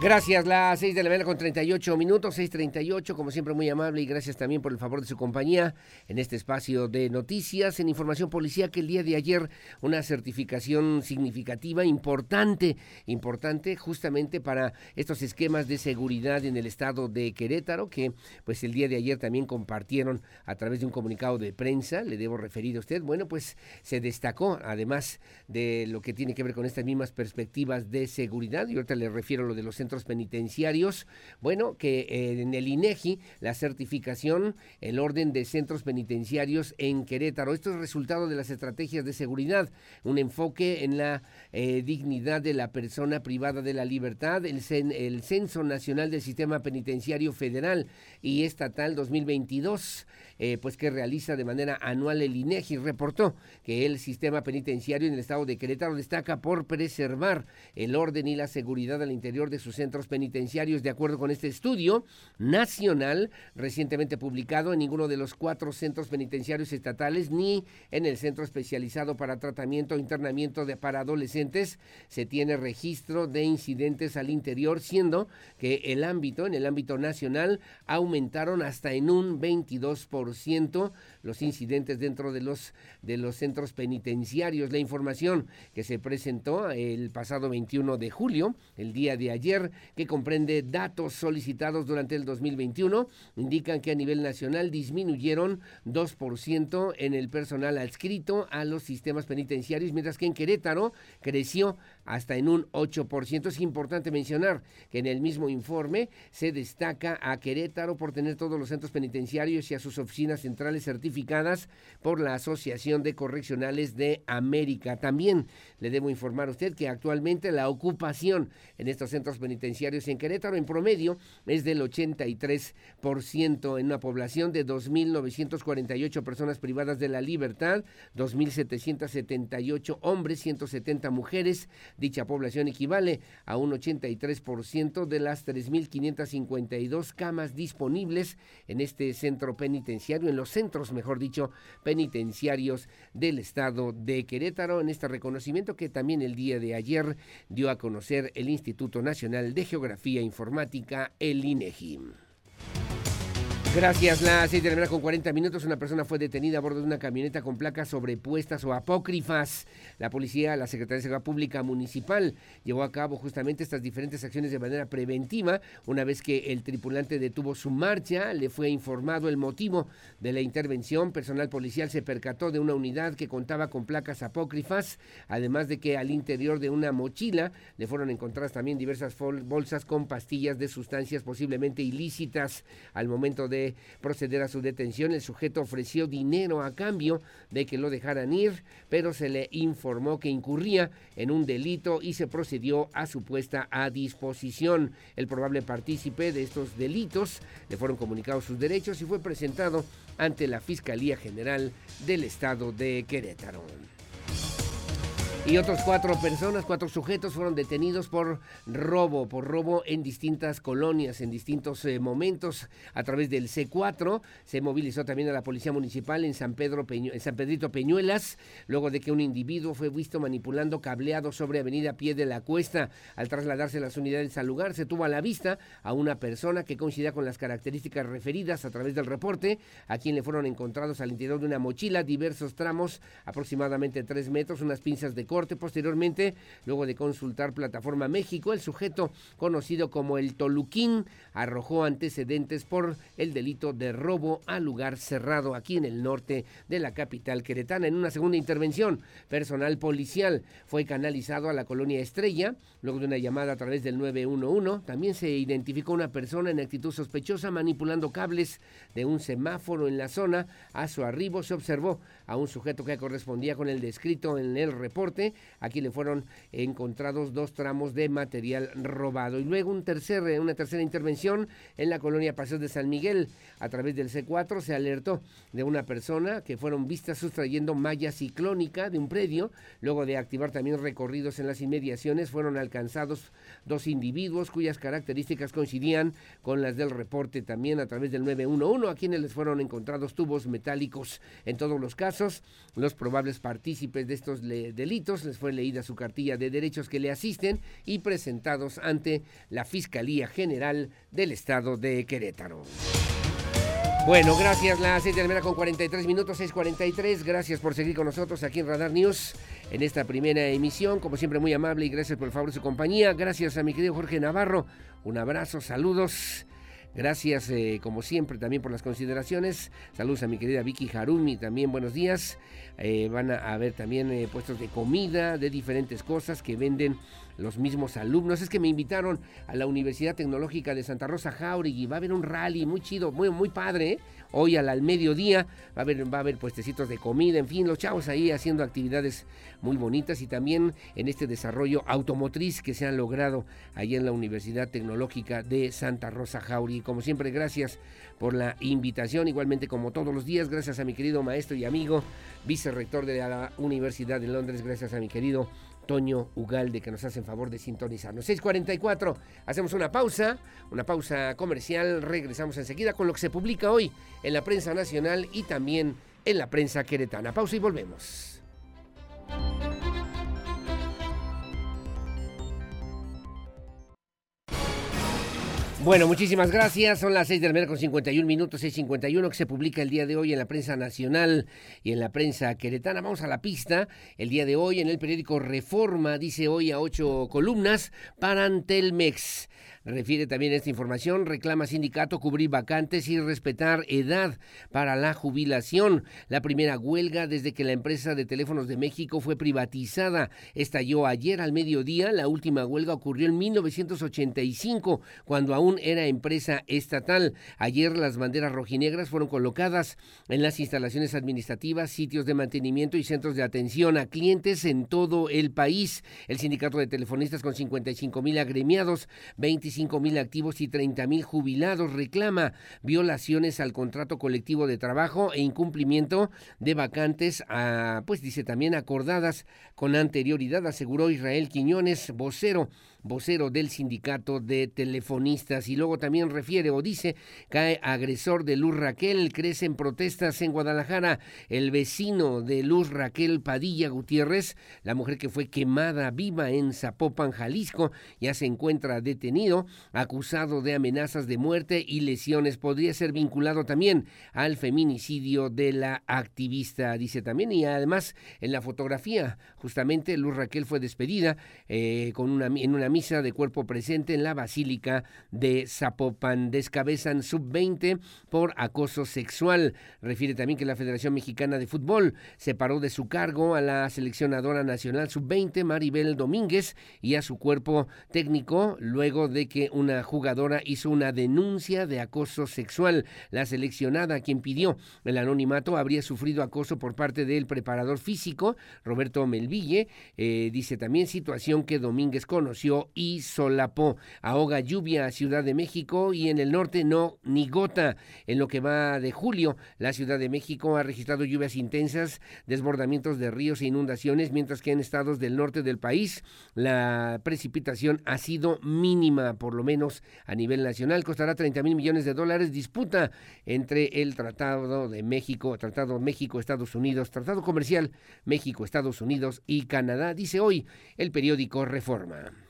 Speaker 1: Gracias, las 6 de la mañana con 38 minutos, 6.38, como siempre muy amable y gracias también por el favor de su compañía en este espacio de noticias, en información policía que el día de ayer una certificación significativa, importante, importante justamente para estos esquemas de seguridad en el estado de Querétaro, que pues el día de ayer también compartieron a través de un comunicado de prensa, le debo referir a usted, bueno pues se destacó además de lo que tiene que ver con estas mismas perspectivas de seguridad, y ahorita le refiero a lo de los centros penitenciarios. Bueno, que eh, en el INEGI la certificación, el orden de centros penitenciarios en Querétaro. Esto es resultado de las estrategias de seguridad, un enfoque en la eh, dignidad de la persona privada de la libertad, el, el Censo Nacional del Sistema Penitenciario Federal y Estatal 2022. Eh, pues que realiza de manera anual el INEGI, reportó que el sistema penitenciario en el estado de Querétaro destaca por preservar el orden y la seguridad al interior de sus centros penitenciarios, de acuerdo con este estudio nacional recientemente publicado en ninguno de los cuatro centros penitenciarios estatales ni en el centro especializado para tratamiento o internamiento de para adolescentes se tiene registro de incidentes al interior, siendo que el ámbito, en el ámbito nacional, aumentaron hasta en un 22% los incidentes dentro de los, de los centros penitenciarios. La información que se presentó el pasado 21 de julio, el día de ayer, que comprende datos solicitados durante el 2021, indican que a nivel nacional disminuyeron 2% en el personal adscrito a los sistemas penitenciarios, mientras que en Querétaro creció hasta en un 8%. Es importante mencionar que en el mismo informe se destaca a Querétaro por tener todos los centros penitenciarios y a sus oficinas centrales certificadas por la Asociación de Correccionales de América. También le debo informar a usted que actualmente la ocupación en estos centros penitenciarios en Querétaro en promedio es del 83% en una población de 2.948 personas privadas de la libertad, 2.778 hombres, 170 mujeres, Dicha población equivale a un 83% de las 3.552 camas disponibles en este centro penitenciario, en los centros, mejor dicho, penitenciarios del estado de Querétaro, en este reconocimiento que también el día de ayer dio a conocer el Instituto Nacional de Geografía Informática, el INEGI. Gracias. Las seis de la mañana con 40 minutos, una persona fue detenida a bordo de una camioneta con placas sobrepuestas o apócrifas. La policía, la Secretaría de Seguridad Pública Municipal, llevó a cabo justamente estas diferentes acciones de manera preventiva. Una vez que el tripulante detuvo su marcha, le fue informado el motivo de la intervención. Personal policial se percató de una unidad que contaba con placas apócrifas, además de que al interior de una mochila le fueron encontradas también diversas bolsas con pastillas de sustancias posiblemente ilícitas. Al momento de proceder a su detención, el sujeto ofreció dinero a cambio de que lo dejaran ir, pero se le informó que incurría en un delito y se procedió a su puesta a disposición. El probable partícipe de estos delitos le fueron comunicados sus derechos y fue presentado ante la Fiscalía General del Estado de Querétaro. Y otros cuatro personas, cuatro sujetos fueron detenidos por robo, por robo en distintas colonias, en distintos eh, momentos. A través del C4 se movilizó también a la Policía Municipal en San, Pedro en San Pedrito Peñuelas, luego de que un individuo fue visto manipulando cableado sobre Avenida Pie de la Cuesta. Al trasladarse las unidades al lugar, se tuvo a la vista a una persona que coincidía con las características referidas a través del reporte, a quien le fueron encontrados al interior de una mochila diversos tramos, aproximadamente tres metros, unas pinzas de corte. Posteriormente, luego de consultar Plataforma México, el sujeto conocido como el Toluquín arrojó antecedentes por el delito de robo a lugar cerrado aquí en el norte de la capital queretana. En una segunda intervención, personal policial fue canalizado a la colonia Estrella, luego de una llamada a través del 911. También se identificó una persona en actitud sospechosa manipulando cables de un semáforo en la zona. A su arribo se observó a un sujeto que correspondía con el descrito en el reporte. Aquí le fueron encontrados dos tramos de material robado. Y luego un tercer, una tercera intervención en la colonia Paseo de San Miguel. A través del C4 se alertó de una persona que fueron vistas sustrayendo malla ciclónica de un predio. Luego de activar también recorridos en las inmediaciones, fueron alcanzados dos individuos cuyas características coincidían con las del reporte también a través del 911, a quienes les fueron encontrados tubos metálicos. En todos los casos, los probables partícipes de estos delitos les fue leída su cartilla de derechos que le asisten y presentados ante la Fiscalía General del Estado de Querétaro. Bueno, gracias. La 6 de la con 43 minutos, 6.43. Gracias por seguir con nosotros aquí en Radar News en esta primera emisión. Como siempre, muy amable y gracias por el favor de su compañía. Gracias a mi querido Jorge Navarro. Un abrazo, saludos. Gracias, eh, como siempre, también por las consideraciones. Saludos a mi querida Vicky Harumi, también buenos días. Eh, van a haber también eh, puestos de comida, de diferentes cosas que venden los mismos alumnos. Es que me invitaron a la Universidad Tecnológica de Santa Rosa Jauregui. Va a haber un rally muy chido, muy, muy padre. Hoy al, al, mediodía va a, haber, va a haber puestecitos de comida, en fin, los chavos ahí haciendo actividades muy bonitas y también en este desarrollo automotriz que se han logrado ahí en la Universidad Tecnológica de Santa Rosa Jauregui. Como siempre, gracias por la invitación, igualmente como todos los días, gracias a mi querido maestro y amigo, vicerrector de la Universidad de Londres, gracias a mi querido Toño Ugalde que nos hacen favor de sintonizarnos. 6:44, hacemos una pausa, una pausa comercial, regresamos enseguida con lo que se publica hoy en la prensa nacional y también en la prensa queretana. Pausa y volvemos. Bueno, muchísimas gracias. Son las 6 de la mañana con 51 minutos, 6.51 que se publica el día de hoy en la prensa nacional y en la prensa queretana. Vamos a la pista. El día de hoy en el periódico Reforma dice hoy a ocho columnas para Antelmex. Refiere también esta información, reclama sindicato cubrir vacantes y respetar edad para la jubilación. La primera huelga desde que la empresa de teléfonos de México fue privatizada estalló ayer al mediodía. La última huelga ocurrió en 1985, cuando aún era empresa estatal. Ayer las banderas rojinegras fueron colocadas en las instalaciones administrativas, sitios de mantenimiento y centros de atención a clientes en todo el país. El sindicato de telefonistas con 55 mil agremiados, 25 mil activos y 30 mil jubilados. Reclama violaciones al contrato colectivo de trabajo e incumplimiento de vacantes, a, pues dice también acordadas con anterioridad, aseguró Israel Quiñones, vocero vocero del sindicato de telefonistas. Y luego también refiere o dice, cae agresor de Luz Raquel, crecen protestas en Guadalajara. El vecino de Luz Raquel Padilla Gutiérrez, la mujer que fue quemada viva en Zapopan, Jalisco, ya se encuentra detenido, acusado de amenazas de muerte y lesiones. Podría ser vinculado también al feminicidio de la activista, dice también. Y además, en la fotografía, justamente Luz Raquel fue despedida eh, con una, en una misa de cuerpo presente en la Basílica de Zapopan. Descabezan sub-20 por acoso sexual. Refiere también que la Federación Mexicana de Fútbol separó de su cargo a la seleccionadora nacional sub-20 Maribel Domínguez y a su cuerpo técnico luego de que una jugadora hizo una denuncia de acoso sexual. La seleccionada, quien pidió el anonimato, habría sufrido acoso por parte del preparador físico Roberto Melville. Eh, dice también situación que Domínguez conoció y solapó. Ahoga lluvia a Ciudad de México y en el norte no ni gota. En lo que va de julio, la Ciudad de México ha registrado lluvias intensas, desbordamientos de ríos e inundaciones, mientras que en estados del norte del país la precipitación ha sido mínima, por lo menos a nivel nacional. Costará 30 mil millones de dólares. Disputa entre el Tratado de México, Tratado México-Estados Unidos, Tratado Comercial México-Estados Unidos y Canadá, dice hoy el periódico Reforma.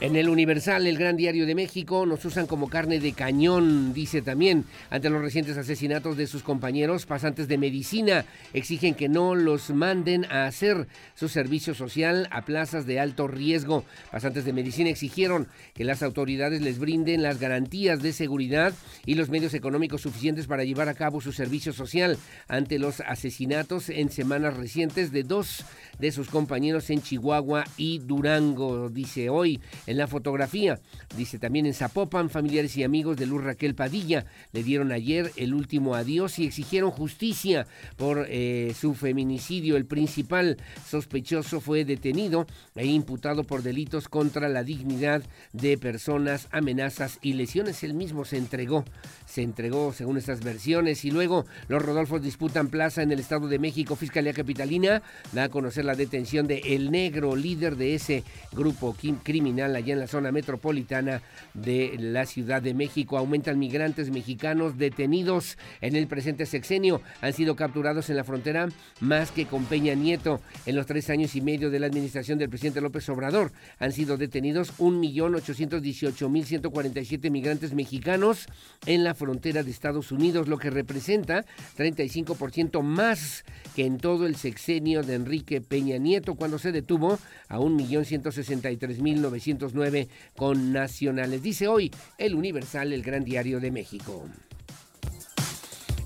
Speaker 1: En el Universal, el Gran Diario de México, nos usan como carne de cañón, dice también, ante los recientes asesinatos de sus compañeros pasantes de medicina. Exigen que no los manden a hacer su servicio social a plazas de alto riesgo. Pasantes de medicina exigieron que las autoridades les brinden las garantías de seguridad y los medios económicos suficientes para llevar a cabo su servicio social ante los asesinatos en semanas recientes de dos de sus compañeros en Chihuahua y Durango, dice hoy en la fotografía. Dice también en Zapopan, familiares y amigos de Luz Raquel Padilla le dieron ayer el último adiós y exigieron justicia por eh, su feminicidio. El principal sospechoso fue detenido e imputado por delitos contra la dignidad de personas, amenazas y lesiones. Él mismo se entregó, se entregó según estas versiones. Y luego los Rodolfos disputan plaza en el Estado de México. Fiscalía Capitalina da a conocer la detención de El Negro, líder de ese grupo criminal allá en la zona metropolitana de la Ciudad de México. Aumentan migrantes mexicanos detenidos en el presente sexenio. Han sido capturados en la frontera más que con Peña Nieto. En los tres años y medio de la administración del presidente López Obrador han sido detenidos 1.818.147 migrantes mexicanos en la frontera de Estados Unidos, lo que representa 35% más que en todo el sexenio de Enrique Peña Nieto cuando se detuvo a 1.163.909 con nacionales. Dice hoy el Universal, el gran diario de México.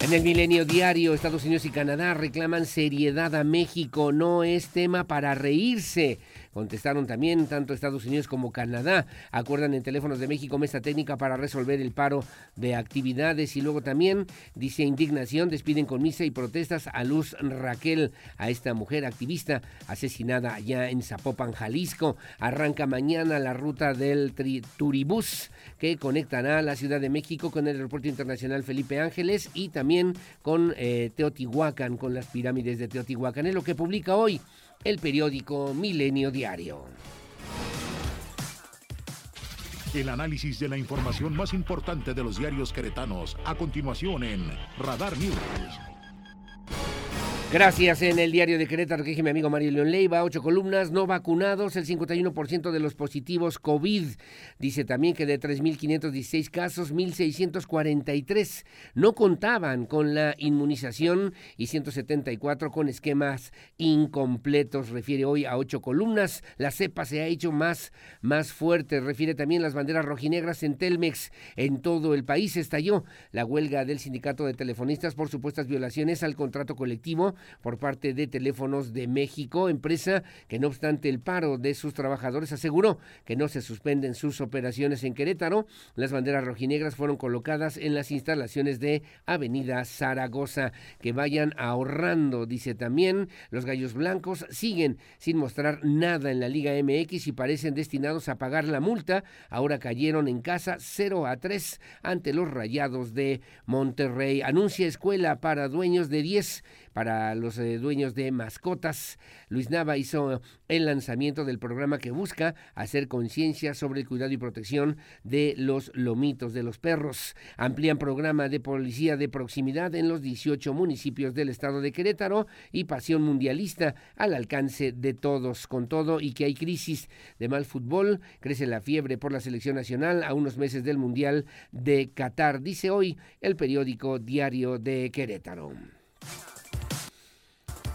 Speaker 1: En el Milenio Diario, Estados Unidos y Canadá reclaman seriedad a México. No es tema para reírse. Contestaron también tanto Estados Unidos como Canadá. Acuerdan en teléfonos de México mesa técnica para resolver el paro de actividades. Y luego también dice indignación, despiden con misa y protestas a Luz Raquel, a esta mujer activista asesinada allá en Zapopan, Jalisco. Arranca mañana la ruta del Turibús que conectará la Ciudad de México con el Aeropuerto Internacional Felipe Ángeles y también con eh, Teotihuacán, con las pirámides de Teotihuacán. Es lo que publica hoy el periódico Milenio Diario.
Speaker 2: El análisis de la información más importante de los diarios queretanos a continuación en Radar News.
Speaker 1: Gracias en el diario de Querétaro que dije mi amigo Mario León Leiva, ocho columnas, no vacunados, el 51% de los positivos COVID. Dice también que de 3.516 casos, 1.643 no contaban con la inmunización y 174 con esquemas incompletos. Refiere hoy a ocho columnas. La cepa se ha hecho más, más fuerte. Refiere también las banderas rojinegras en Telmex. En todo el país estalló la huelga del sindicato de telefonistas por supuestas violaciones al contrato colectivo por parte de Teléfonos de México, empresa que no obstante el paro de sus trabajadores aseguró que no se suspenden sus operaciones en Querétaro. Las banderas rojinegras fueron colocadas en las instalaciones de Avenida Zaragoza. Que vayan ahorrando, dice también. Los gallos blancos siguen sin mostrar nada en la Liga MX y parecen destinados a pagar la multa. Ahora cayeron en casa 0 a 3 ante los Rayados de Monterrey. Anuncia escuela para dueños de 10 para los eh, dueños de mascotas. Luis Nava hizo el lanzamiento del programa que busca hacer conciencia sobre el cuidado y protección de los lomitos de los perros. Amplían programa de policía de proximidad en los 18 municipios del estado de Querétaro y pasión mundialista al alcance de todos. Con todo y que hay crisis de mal fútbol, crece la fiebre por la selección nacional a unos meses del Mundial de Qatar, dice hoy el periódico Diario de Querétaro.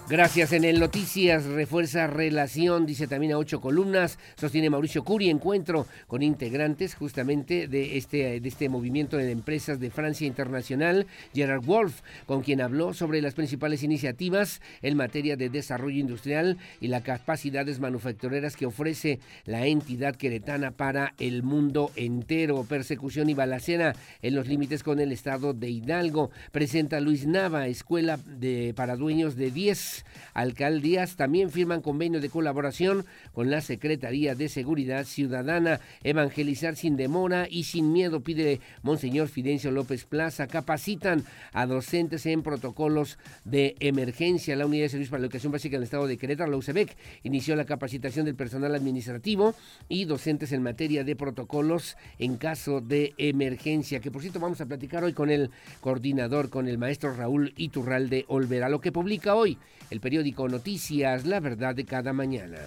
Speaker 1: Gracias en el Noticias, refuerza relación, dice también a ocho columnas, sostiene Mauricio Curi, encuentro con integrantes justamente de este, de este movimiento de empresas de Francia Internacional, Gerard Wolf, con quien habló sobre las principales iniciativas en materia de desarrollo industrial y las capacidades manufactureras que ofrece la entidad queretana para el mundo entero. Persecución y balacera en los límites con el estado de Hidalgo. Presenta Luis Nava, escuela de, para dueños de 10 alcaldías también firman convenio de colaboración con la Secretaría de Seguridad Ciudadana. Evangelizar sin demora y sin miedo, pide Monseñor Fidencio López Plaza. Capacitan a docentes en protocolos de emergencia. La Unidad de Servicios para la Educación Básica del Estado de Querétaro, la UCEBEC, inició la capacitación del personal administrativo y docentes en materia de protocolos en caso de emergencia. Que por cierto vamos a platicar hoy con el coordinador, con el maestro Raúl Iturralde Olvera. Lo que publica hoy el periódico Noticias, la verdad de cada mañana.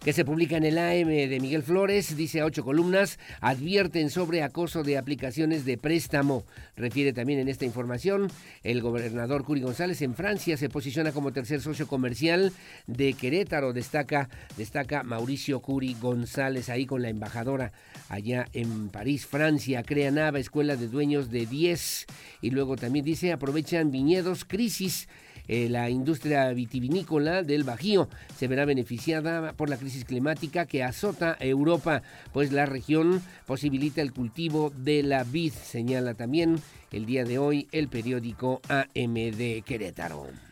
Speaker 1: que se publica en el AM de Miguel Flores, dice a ocho columnas, advierten sobre acoso de aplicaciones de préstamo. Refiere también en esta información, el gobernador Curi González en Francia se posiciona como tercer socio comercial de Querétaro, destaca, destaca Mauricio Curi González ahí con la embajadora allá en París, Francia, crea Nava, escuela de dueños de 10 y luego también dice aprovechan viñedos, crisis eh, la industria vitivinícola del Bajío se verá beneficiada por la crisis climática que azota Europa, pues la región posibilita el cultivo de la vid, señala también el día de hoy el periódico AMD Querétaro.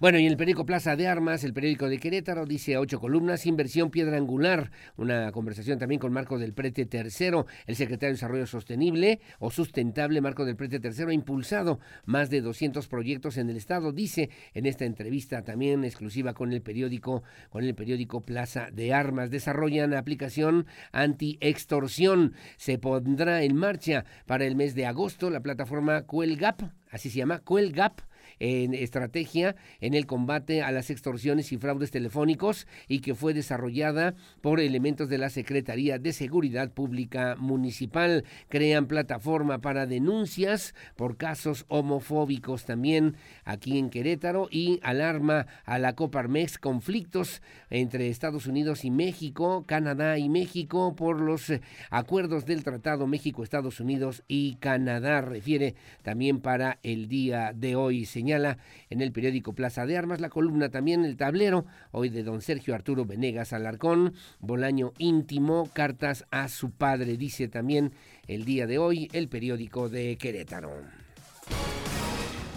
Speaker 1: Bueno, y en el periódico Plaza de Armas, el periódico de Querétaro, dice a ocho columnas, inversión piedra angular, una conversación también con Marco del Prete Tercero, el secretario de Desarrollo Sostenible o Sustentable, Marco del Prete Tercero, ha impulsado más de 200 proyectos en el Estado, dice en esta entrevista también exclusiva con el periódico, con el periódico Plaza de Armas, desarrollan aplicación anti-extorsión, se pondrá en marcha para el mes de agosto la plataforma Cuelgap, así se llama, Cuelgap, en estrategia en el combate a las extorsiones y fraudes telefónicos y que fue desarrollada por elementos de la Secretaría de Seguridad Pública Municipal. Crean plataforma para denuncias por casos homofóbicos también aquí en Querétaro y alarma a la Coparmex conflictos entre Estados Unidos y México, Canadá y México por los eh, acuerdos del Tratado México-Estados Unidos y Canadá. Refiere también para el día de hoy, señor señala en el periódico Plaza de Armas, la columna también El Tablero, hoy de don Sergio Arturo Venegas Alarcón, Bolaño íntimo, cartas a su padre, dice también el día de hoy el periódico de Querétaro.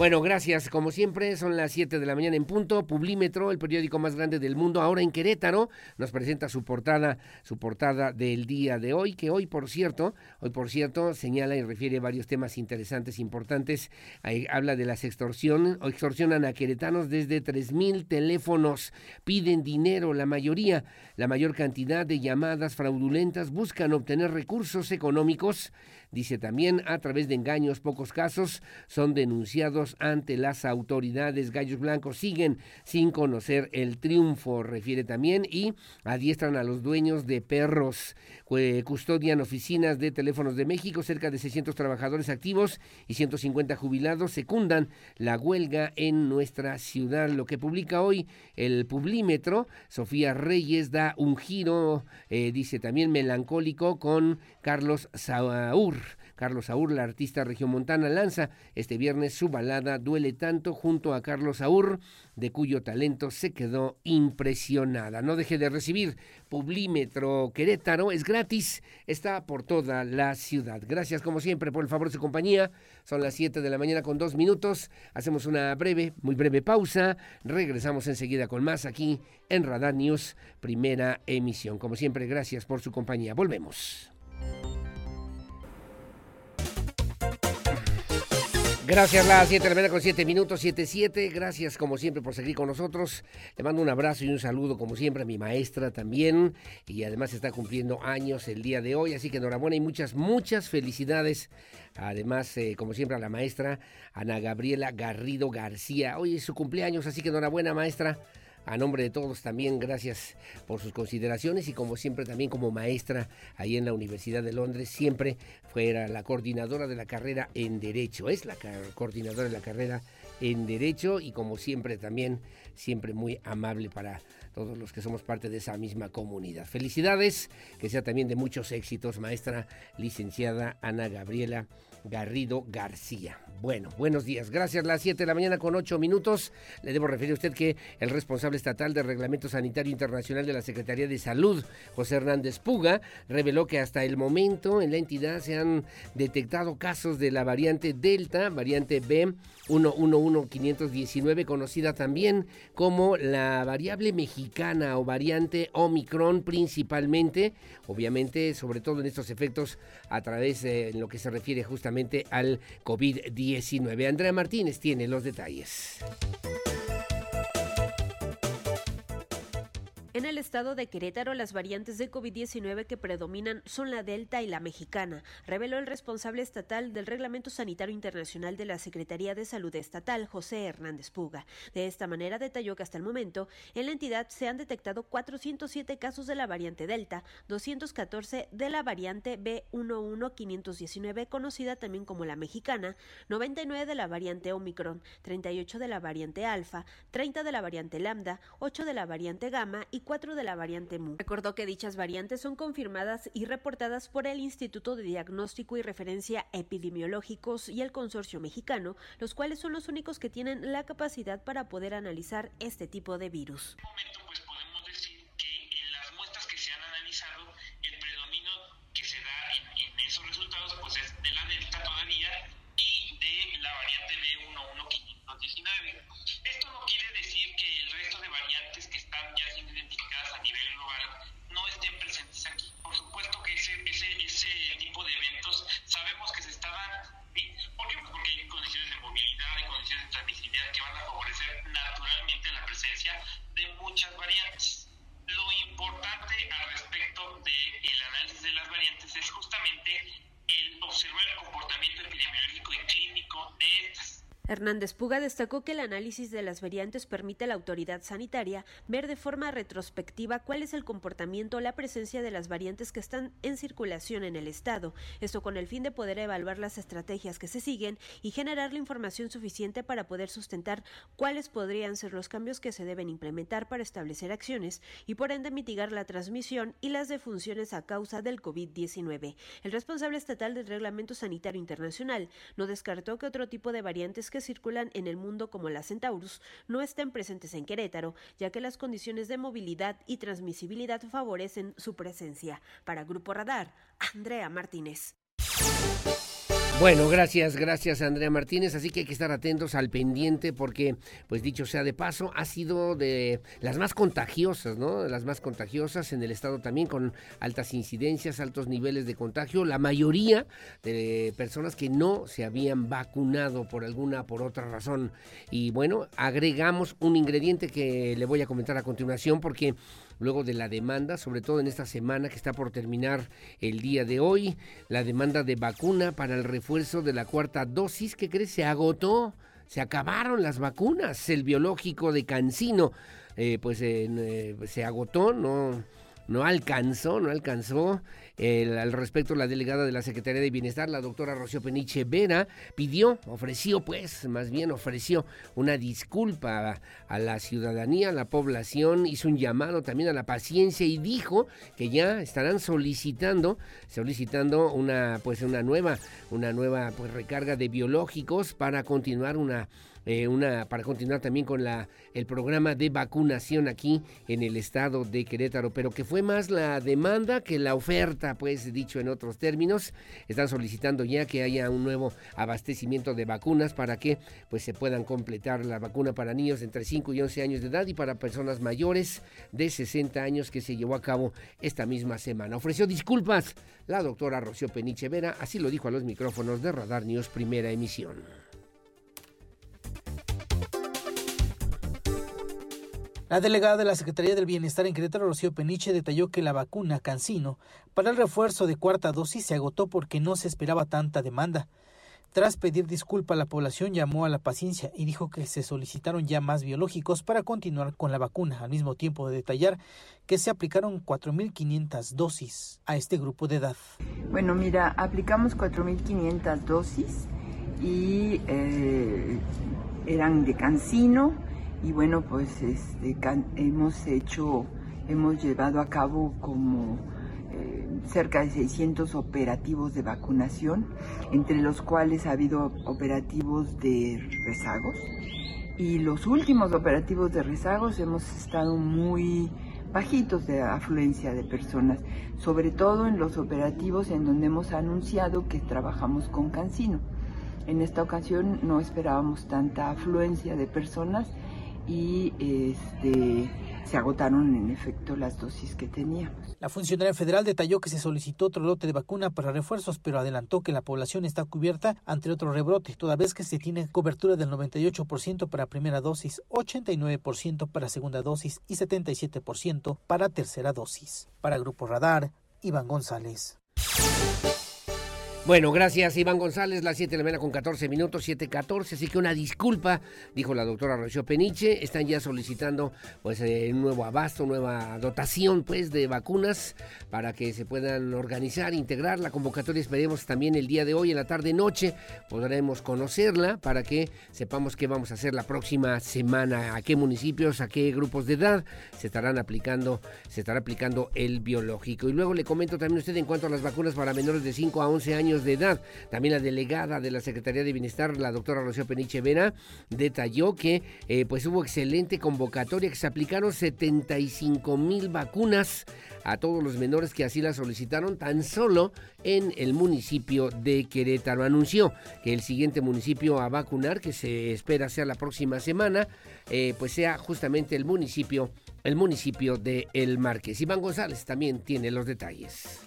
Speaker 1: Bueno, gracias. Como siempre, son las 7 de la mañana en punto. Publímetro, el periódico más grande del mundo, ahora en Querétaro, nos presenta su portada, su portada del día de hoy, que hoy, por cierto, hoy, por cierto, señala y refiere varios temas interesantes, importantes. habla de las extorsiones, o extorsionan a queretanos desde mil teléfonos, piden dinero, la mayoría, la mayor cantidad de llamadas fraudulentas buscan obtener recursos económicos Dice también, a través de engaños, pocos casos son denunciados ante las autoridades. Gallos Blancos siguen sin conocer el triunfo, refiere también, y adiestran a los dueños de perros. Custodian oficinas de teléfonos de México, cerca de 600 trabajadores activos y 150 jubilados secundan la huelga en nuestra ciudad. Lo que publica hoy el Publímetro, Sofía Reyes da un giro, eh, dice también melancólico, con Carlos Saúr. Carlos Saúr, la artista regiomontana, lanza este viernes su balada Duele tanto junto a Carlos Saúr, de cuyo talento se quedó impresionada. No deje de recibir Publímetro Querétaro, es gratis, está por toda la ciudad. Gracias como siempre por el favor de su compañía. Son las 7 de la mañana con dos minutos. Hacemos una breve, muy breve pausa. Regresamos enseguida con más aquí en Radar News, primera emisión. Como siempre, gracias por su compañía. Volvemos. Gracias, las 7 de la mañana con 7 minutos, 7-7. Gracias, como siempre, por seguir con nosotros. Le mando un abrazo y un saludo, como siempre, a mi maestra también. Y además está cumpliendo años el día de hoy. Así que enhorabuena y muchas, muchas felicidades. Además, eh, como siempre, a la maestra Ana Gabriela Garrido García. Hoy es su cumpleaños, así que enhorabuena, maestra. A nombre de todos también gracias por sus consideraciones y como siempre también como maestra ahí en la Universidad de Londres, siempre fuera la coordinadora de la carrera en Derecho, es la coordinadora de la carrera en Derecho y como siempre también, siempre muy amable para todos los que somos parte de esa misma comunidad. Felicidades, que sea también de muchos éxitos, maestra licenciada Ana Gabriela Garrido García. Bueno, buenos días. Gracias. Las 7 de la mañana con 8 minutos. Le debo referir a usted que el responsable estatal del Reglamento Sanitario Internacional de la Secretaría de Salud, José Hernández Puga, reveló que hasta el momento en la entidad se han detectado casos de la variante Delta, variante B 111519, conocida también como la variable mexicana o variante Omicron principalmente, obviamente, sobre todo en estos efectos a través de lo que se refiere justamente al COVID-19. Andrea Martínez tiene los detalles.
Speaker 7: En el estado de Querétaro, las variantes de COVID-19 que predominan son la Delta y la mexicana, reveló el responsable estatal del Reglamento Sanitario Internacional de la Secretaría de Salud Estatal, José Hernández Puga. De esta manera detalló que hasta el momento en la entidad se han detectado 407 casos de la variante Delta, 214 de la variante B11519, conocida también como la mexicana, 99 de la variante Omicron, 38 de la variante Alfa, 30 de la variante Lambda, 8 de la variante Gamma y 4 de la variante Mu. Recordó que dichas variantes son confirmadas y reportadas por el Instituto de Diagnóstico y Referencia Epidemiológicos y el Consorcio Mexicano, los cuales son los únicos que tienen la capacidad para poder analizar este tipo de virus.
Speaker 8: Pues,
Speaker 7: Hernández Puga destacó que el análisis de las variantes permite a la autoridad sanitaria ver de forma retrospectiva cuál es el comportamiento o la presencia de las variantes que están en circulación en el Estado, esto con el fin de poder evaluar las estrategias que se siguen y generar la información suficiente para poder sustentar cuáles podrían ser los cambios que se deben implementar para establecer acciones y por ende mitigar la transmisión y las defunciones a causa del COVID-19. El responsable estatal del Reglamento Sanitario Internacional no descartó que otro tipo de variantes que circulan en el mundo como la Centaurus no estén presentes en Querétaro, ya que las condiciones de movilidad y transmisibilidad favorecen su presencia. Para Grupo Radar, Andrea Martínez.
Speaker 1: Bueno, gracias, gracias Andrea Martínez. Así que hay que estar atentos al pendiente porque, pues dicho sea de paso, ha sido de las más contagiosas, ¿no? Las más contagiosas en el estado también con altas incidencias, altos niveles de contagio. La mayoría de personas que no se habían vacunado por alguna, por otra razón. Y bueno, agregamos un ingrediente que le voy a comentar a continuación porque luego de la demanda, sobre todo en esta semana que está por terminar el día de hoy, la demanda de vacuna para el refuerzo de la cuarta dosis, que cree se agotó, se acabaron las vacunas, el biológico de Cancino, eh, pues eh, se agotó, no no alcanzó, no alcanzó. al respecto, la delegada de la Secretaría de Bienestar, la doctora Rocío Peniche Vera, pidió, ofreció, pues, más bien ofreció una disculpa a, a, la ciudadanía, a la población, hizo un llamado también a la paciencia y dijo que ya estarán solicitando, solicitando una, pues, una nueva, una nueva, pues, recarga de biológicos para continuar una eh, una para continuar también con la el programa de vacunación aquí en el estado de Querétaro, pero que fue más la demanda que la oferta, pues dicho en otros términos, están solicitando ya que haya un nuevo abastecimiento de vacunas para que pues se puedan completar la vacuna para niños entre 5 y 11 años de edad y para personas mayores de 60 años que se llevó a cabo esta misma semana. Ofreció disculpas la doctora Rocío Peniche Vera, así lo dijo a los micrófonos de Radar News Primera Emisión.
Speaker 9: La delegada de la Secretaría del Bienestar en Querétaro, Rocío Peniche, detalló que la vacuna Cancino para el refuerzo de cuarta dosis se agotó porque no se esperaba tanta demanda. Tras pedir disculpa a la población, llamó a la paciencia y dijo que se solicitaron ya más biológicos para continuar con la vacuna, al mismo tiempo de detallar que se aplicaron 4.500 dosis a este grupo de edad.
Speaker 10: Bueno, mira, aplicamos 4.500 dosis y eh, eran de Cancino y bueno, pues este, hemos hecho, hemos llevado a cabo como eh, cerca de 600 operativos de vacunación, entre los cuales ha habido operativos de rezagos. Y los últimos operativos de rezagos hemos estado muy bajitos de afluencia de personas, sobre todo en los operativos en donde hemos anunciado que trabajamos con Cancino. En esta ocasión no esperábamos tanta afluencia de personas y este, se agotaron en efecto las dosis que teníamos.
Speaker 9: La funcionaria federal detalló que se solicitó otro lote de vacuna para refuerzos, pero adelantó que la población está cubierta ante otro rebrote, toda vez que se tiene cobertura del 98% para primera dosis, 89% para segunda dosis y 77% para tercera dosis. Para Grupo Radar, Iván González.
Speaker 1: Bueno, gracias Iván González, las 7 de la mañana con 14 minutos, 7.14, así que una disculpa, dijo la doctora Rocío Peniche, están ya solicitando pues eh, un nuevo abasto, nueva dotación pues de vacunas para que se puedan organizar, integrar la convocatoria, esperemos también el día de hoy, en la tarde-noche, podremos conocerla para que sepamos qué vamos a hacer la próxima semana, a qué municipios, a qué grupos de edad se estarán aplicando, se estará aplicando el biológico. Y luego le comento también a usted en cuanto a las vacunas para menores de 5 a 11 años, de edad. También la delegada de la Secretaría de Bienestar, la doctora Rocío Peniche Vera, detalló que eh, pues hubo excelente convocatoria, que se aplicaron 75 mil vacunas a todos los menores que así la solicitaron tan solo en el municipio de Querétaro. Anunció que el siguiente municipio a vacunar, que se espera sea la próxima semana, eh, pues sea justamente el municipio, el municipio de El Marqués. Iván González también tiene los detalles.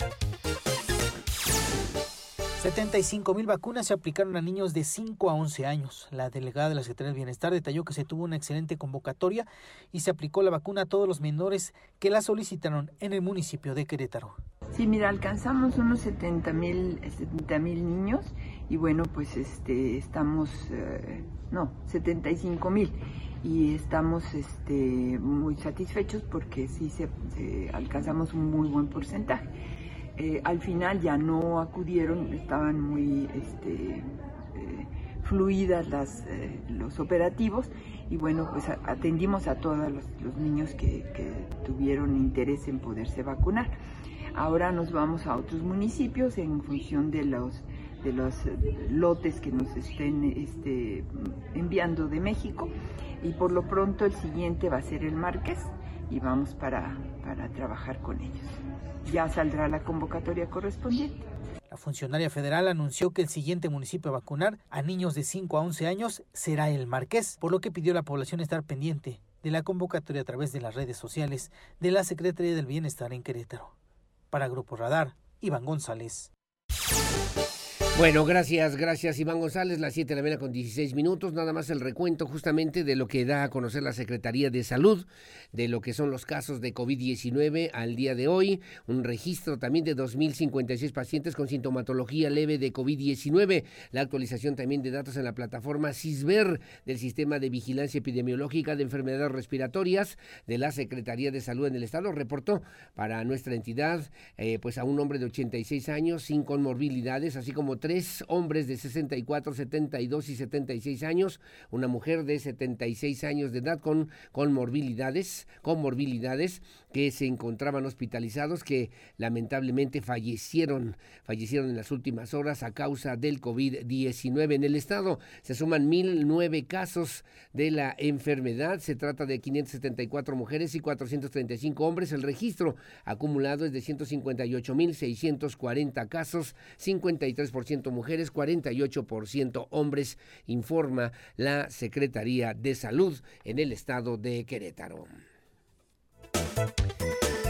Speaker 9: 75 mil vacunas se aplicaron a niños de 5 a 11 años. La delegada de la Secretaría de Bienestar detalló que se tuvo una excelente convocatoria y se aplicó la vacuna a todos los menores que la solicitaron en el municipio de Querétaro.
Speaker 10: Sí, mira, alcanzamos unos 70 mil 70 niños y bueno, pues este estamos, eh, no, 75 mil y estamos este, muy satisfechos porque sí se alcanzamos un muy buen porcentaje. Eh, al final ya no acudieron, estaban muy este, eh, fluidas las, eh, los operativos y bueno, pues atendimos a todos los, niños que, tuvieron interés en poderse vacunar. Ahora nos vamos a otros municipios en función de los de los lotes que nos estén este, enviando de México y por lo pronto el siguiente va a ser el Márquez y vamos para, para trabajar con ellos ya saldrá la convocatoria correspondiente.
Speaker 9: La funcionaria federal anunció que el siguiente municipio a vacunar a niños de 5 a 11 años será el Marqués, por lo que pidió a la población estar pendiente de la convocatoria a través de las redes sociales de la Secretaría del Bienestar en Querétaro. Para Grupo Radar, Iván González.
Speaker 1: Bueno, gracias, gracias Iván González, las 7 de la mañana con 16 minutos, nada más el recuento justamente de lo que da a conocer la Secretaría de Salud, de lo que son los casos de COVID-19 al día de hoy, un registro también de 2.056 pacientes con sintomatología leve de COVID-19, la actualización también de datos en la plataforma CISBER del Sistema de Vigilancia Epidemiológica de Enfermedades Respiratorias de la Secretaría de Salud en el Estado, reportó para nuestra entidad eh, pues a un hombre de 86 años sin comorbilidades, así como tres hombres de 64, 72 y 76 años, una mujer de 76 años de edad con, con morbilidades, con morbilidades que se encontraban hospitalizados, que lamentablemente fallecieron, fallecieron en las últimas horas a causa del COVID-19. En el estado se suman 1.009 casos de la enfermedad, se trata de 574 mujeres y 435 hombres. El registro acumulado es de 158.640 casos, 53% mujeres, 48% hombres, informa la Secretaría de Salud en el estado de Querétaro.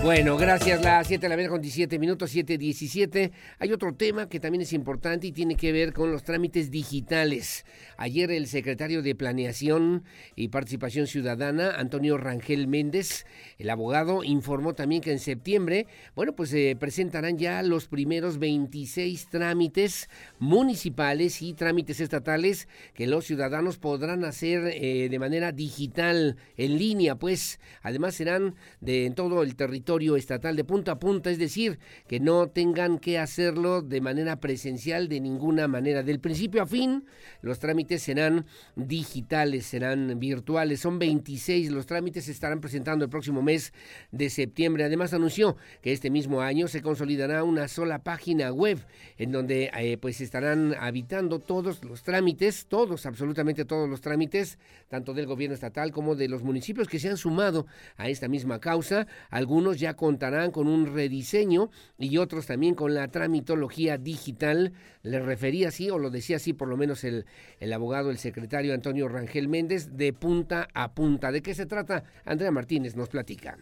Speaker 1: Bueno, gracias. Las 7 de la mañana con 17 minutos, 7.17. Hay otro tema que también es importante y tiene que ver con los trámites digitales. Ayer el secretario de Planeación y Participación Ciudadana, Antonio Rangel Méndez, el abogado, informó también que en septiembre, bueno, pues se presentarán ya los primeros 26 trámites municipales y trámites estatales que los ciudadanos podrán hacer eh, de manera digital, en línea, pues además serán de en todo el territorio estatal de punta a punta, es decir, que no tengan que hacerlo de manera presencial de ninguna manera. Del principio a fin, los trámites serán digitales, serán virtuales. Son 26 los trámites, se estarán presentando el próximo mes de septiembre. Además, anunció que este mismo año se consolidará una sola página web en donde eh, pues estarán habitando todos los trámites, todos, absolutamente todos los trámites, tanto del gobierno estatal como de los municipios que se han sumado a esta misma causa. Algunos ya contarán con un rediseño y otros también con la tramitología digital. Le refería así, o lo decía así por lo menos el, el abogado, el secretario Antonio Rangel Méndez, de punta a punta. ¿De qué se trata? Andrea Martínez nos platica.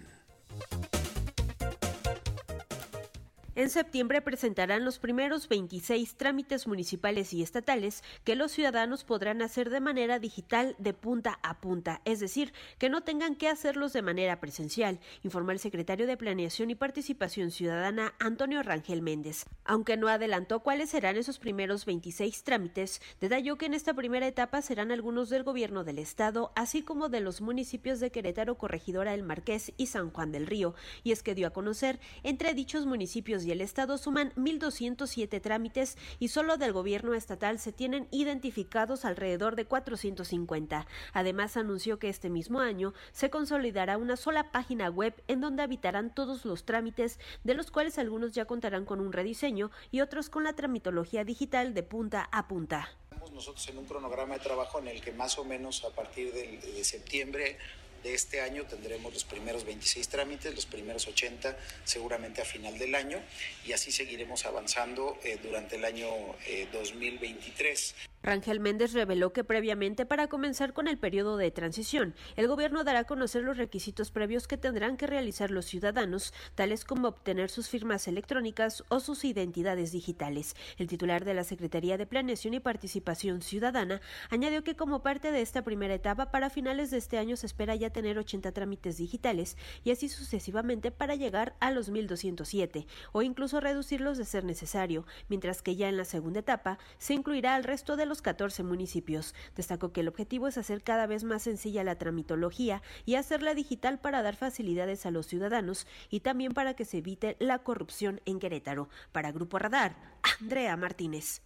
Speaker 7: En septiembre presentarán los primeros 26 trámites municipales y estatales que los ciudadanos podrán hacer de manera digital de punta a punta, es decir, que no tengan que hacerlos de manera presencial, informó el secretario de Planeación y Participación Ciudadana Antonio Rangel Méndez. Aunque no adelantó cuáles serán esos primeros 26 trámites, detalló que en esta primera etapa serán algunos del gobierno del estado, así como de los municipios de Querétaro, Corregidora El Marqués y San Juan del Río, y es que dio a conocer entre dichos municipios y el Estado suman 1.207 trámites y solo del gobierno estatal se tienen identificados alrededor de 450. Además, anunció que este mismo año se consolidará una sola página web en donde habitarán todos los trámites, de los cuales algunos ya contarán con un rediseño y otros con la tramitología digital de punta a punta.
Speaker 11: Nosotros en un cronograma de trabajo en el que más o menos a partir de septiembre de este año tendremos los primeros 26 trámites, los primeros 80 seguramente a final del año y así seguiremos avanzando eh, durante el año eh, 2023.
Speaker 7: Rangel Méndez reveló que previamente para comenzar con el periodo de transición, el gobierno dará a conocer los requisitos previos que tendrán que realizar los ciudadanos, tales como obtener sus firmas electrónicas o sus identidades digitales. El titular de la Secretaría de Planeación y Participación Ciudadana añadió que como parte de esta primera etapa, para finales de este año se espera ya tener 80 trámites digitales y así sucesivamente para llegar a los 1.207 o incluso reducirlos de ser necesario, mientras que ya en la segunda etapa se incluirá al resto de los 14 municipios. Destacó que el objetivo es hacer cada vez más sencilla la tramitología y hacerla digital para dar facilidades a los ciudadanos y también para que se evite la corrupción en Querétaro. Para Grupo Radar, Andrea Martínez.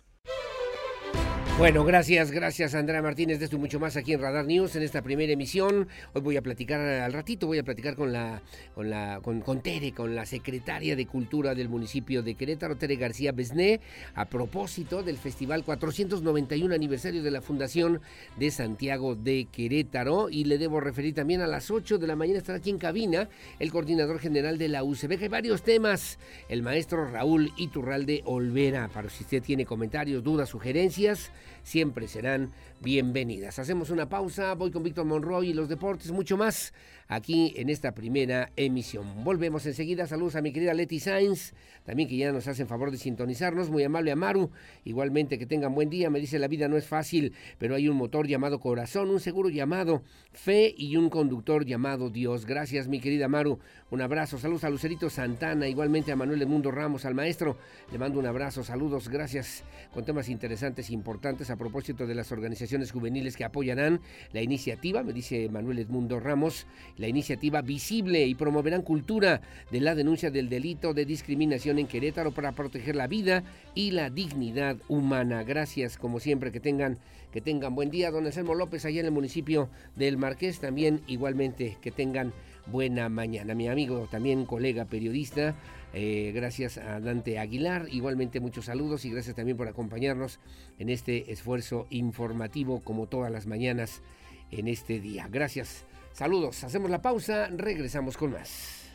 Speaker 1: Bueno, gracias, gracias Andrea Martínez de esto y mucho más aquí en Radar News en esta primera emisión. Hoy voy a platicar al ratito, voy a platicar con la con la con, con Tere, con la secretaria de Cultura del municipio de Querétaro, Tere García Besné, a propósito del festival 491 aniversario de la Fundación de Santiago de Querétaro y le debo referir también a las 8 de la mañana estará aquí en cabina el coordinador general de la UCB, hay varios temas, el maestro Raúl Iturralde Olvera, para si usted tiene comentarios, dudas, sugerencias, siempre serán bienvenidas. Hacemos una pausa, voy con Víctor Monroy y los deportes, mucho más aquí en esta primera emisión. Volvemos enseguida, saludos a mi querida Leti Sainz, también que ya nos hacen favor de sintonizarnos, muy amable Amaru, igualmente que tengan buen día, me dice la vida no es fácil, pero hay un motor llamado corazón, un seguro llamado fe y un conductor llamado Dios. Gracias mi querida Amaru, un abrazo, saludos a Lucerito Santana, igualmente a Manuel Mundo Ramos, al maestro, le mando un abrazo, saludos, gracias, con temas interesantes e importantes a propósito de las organizaciones juveniles que apoyarán la iniciativa, me dice Manuel Edmundo Ramos, la iniciativa visible y promoverán cultura de la denuncia del delito de discriminación en Querétaro para proteger la vida y la dignidad humana. Gracias, como siempre, que tengan, que tengan buen día. Don Anselmo López, allá en el municipio del Marqués, también igualmente que tengan buena mañana. Mi amigo, también colega periodista, eh, gracias a Dante Aguilar, igualmente muchos saludos y gracias también por acompañarnos en este esfuerzo informativo como todas las mañanas en este día. Gracias. Saludos, hacemos la pausa, regresamos con más.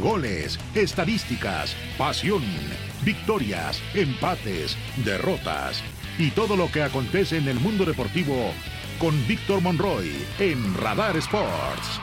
Speaker 2: Goles, estadísticas, pasión, victorias, empates, derrotas y todo lo que acontece en el mundo deportivo con Víctor Monroy en Radar Sports.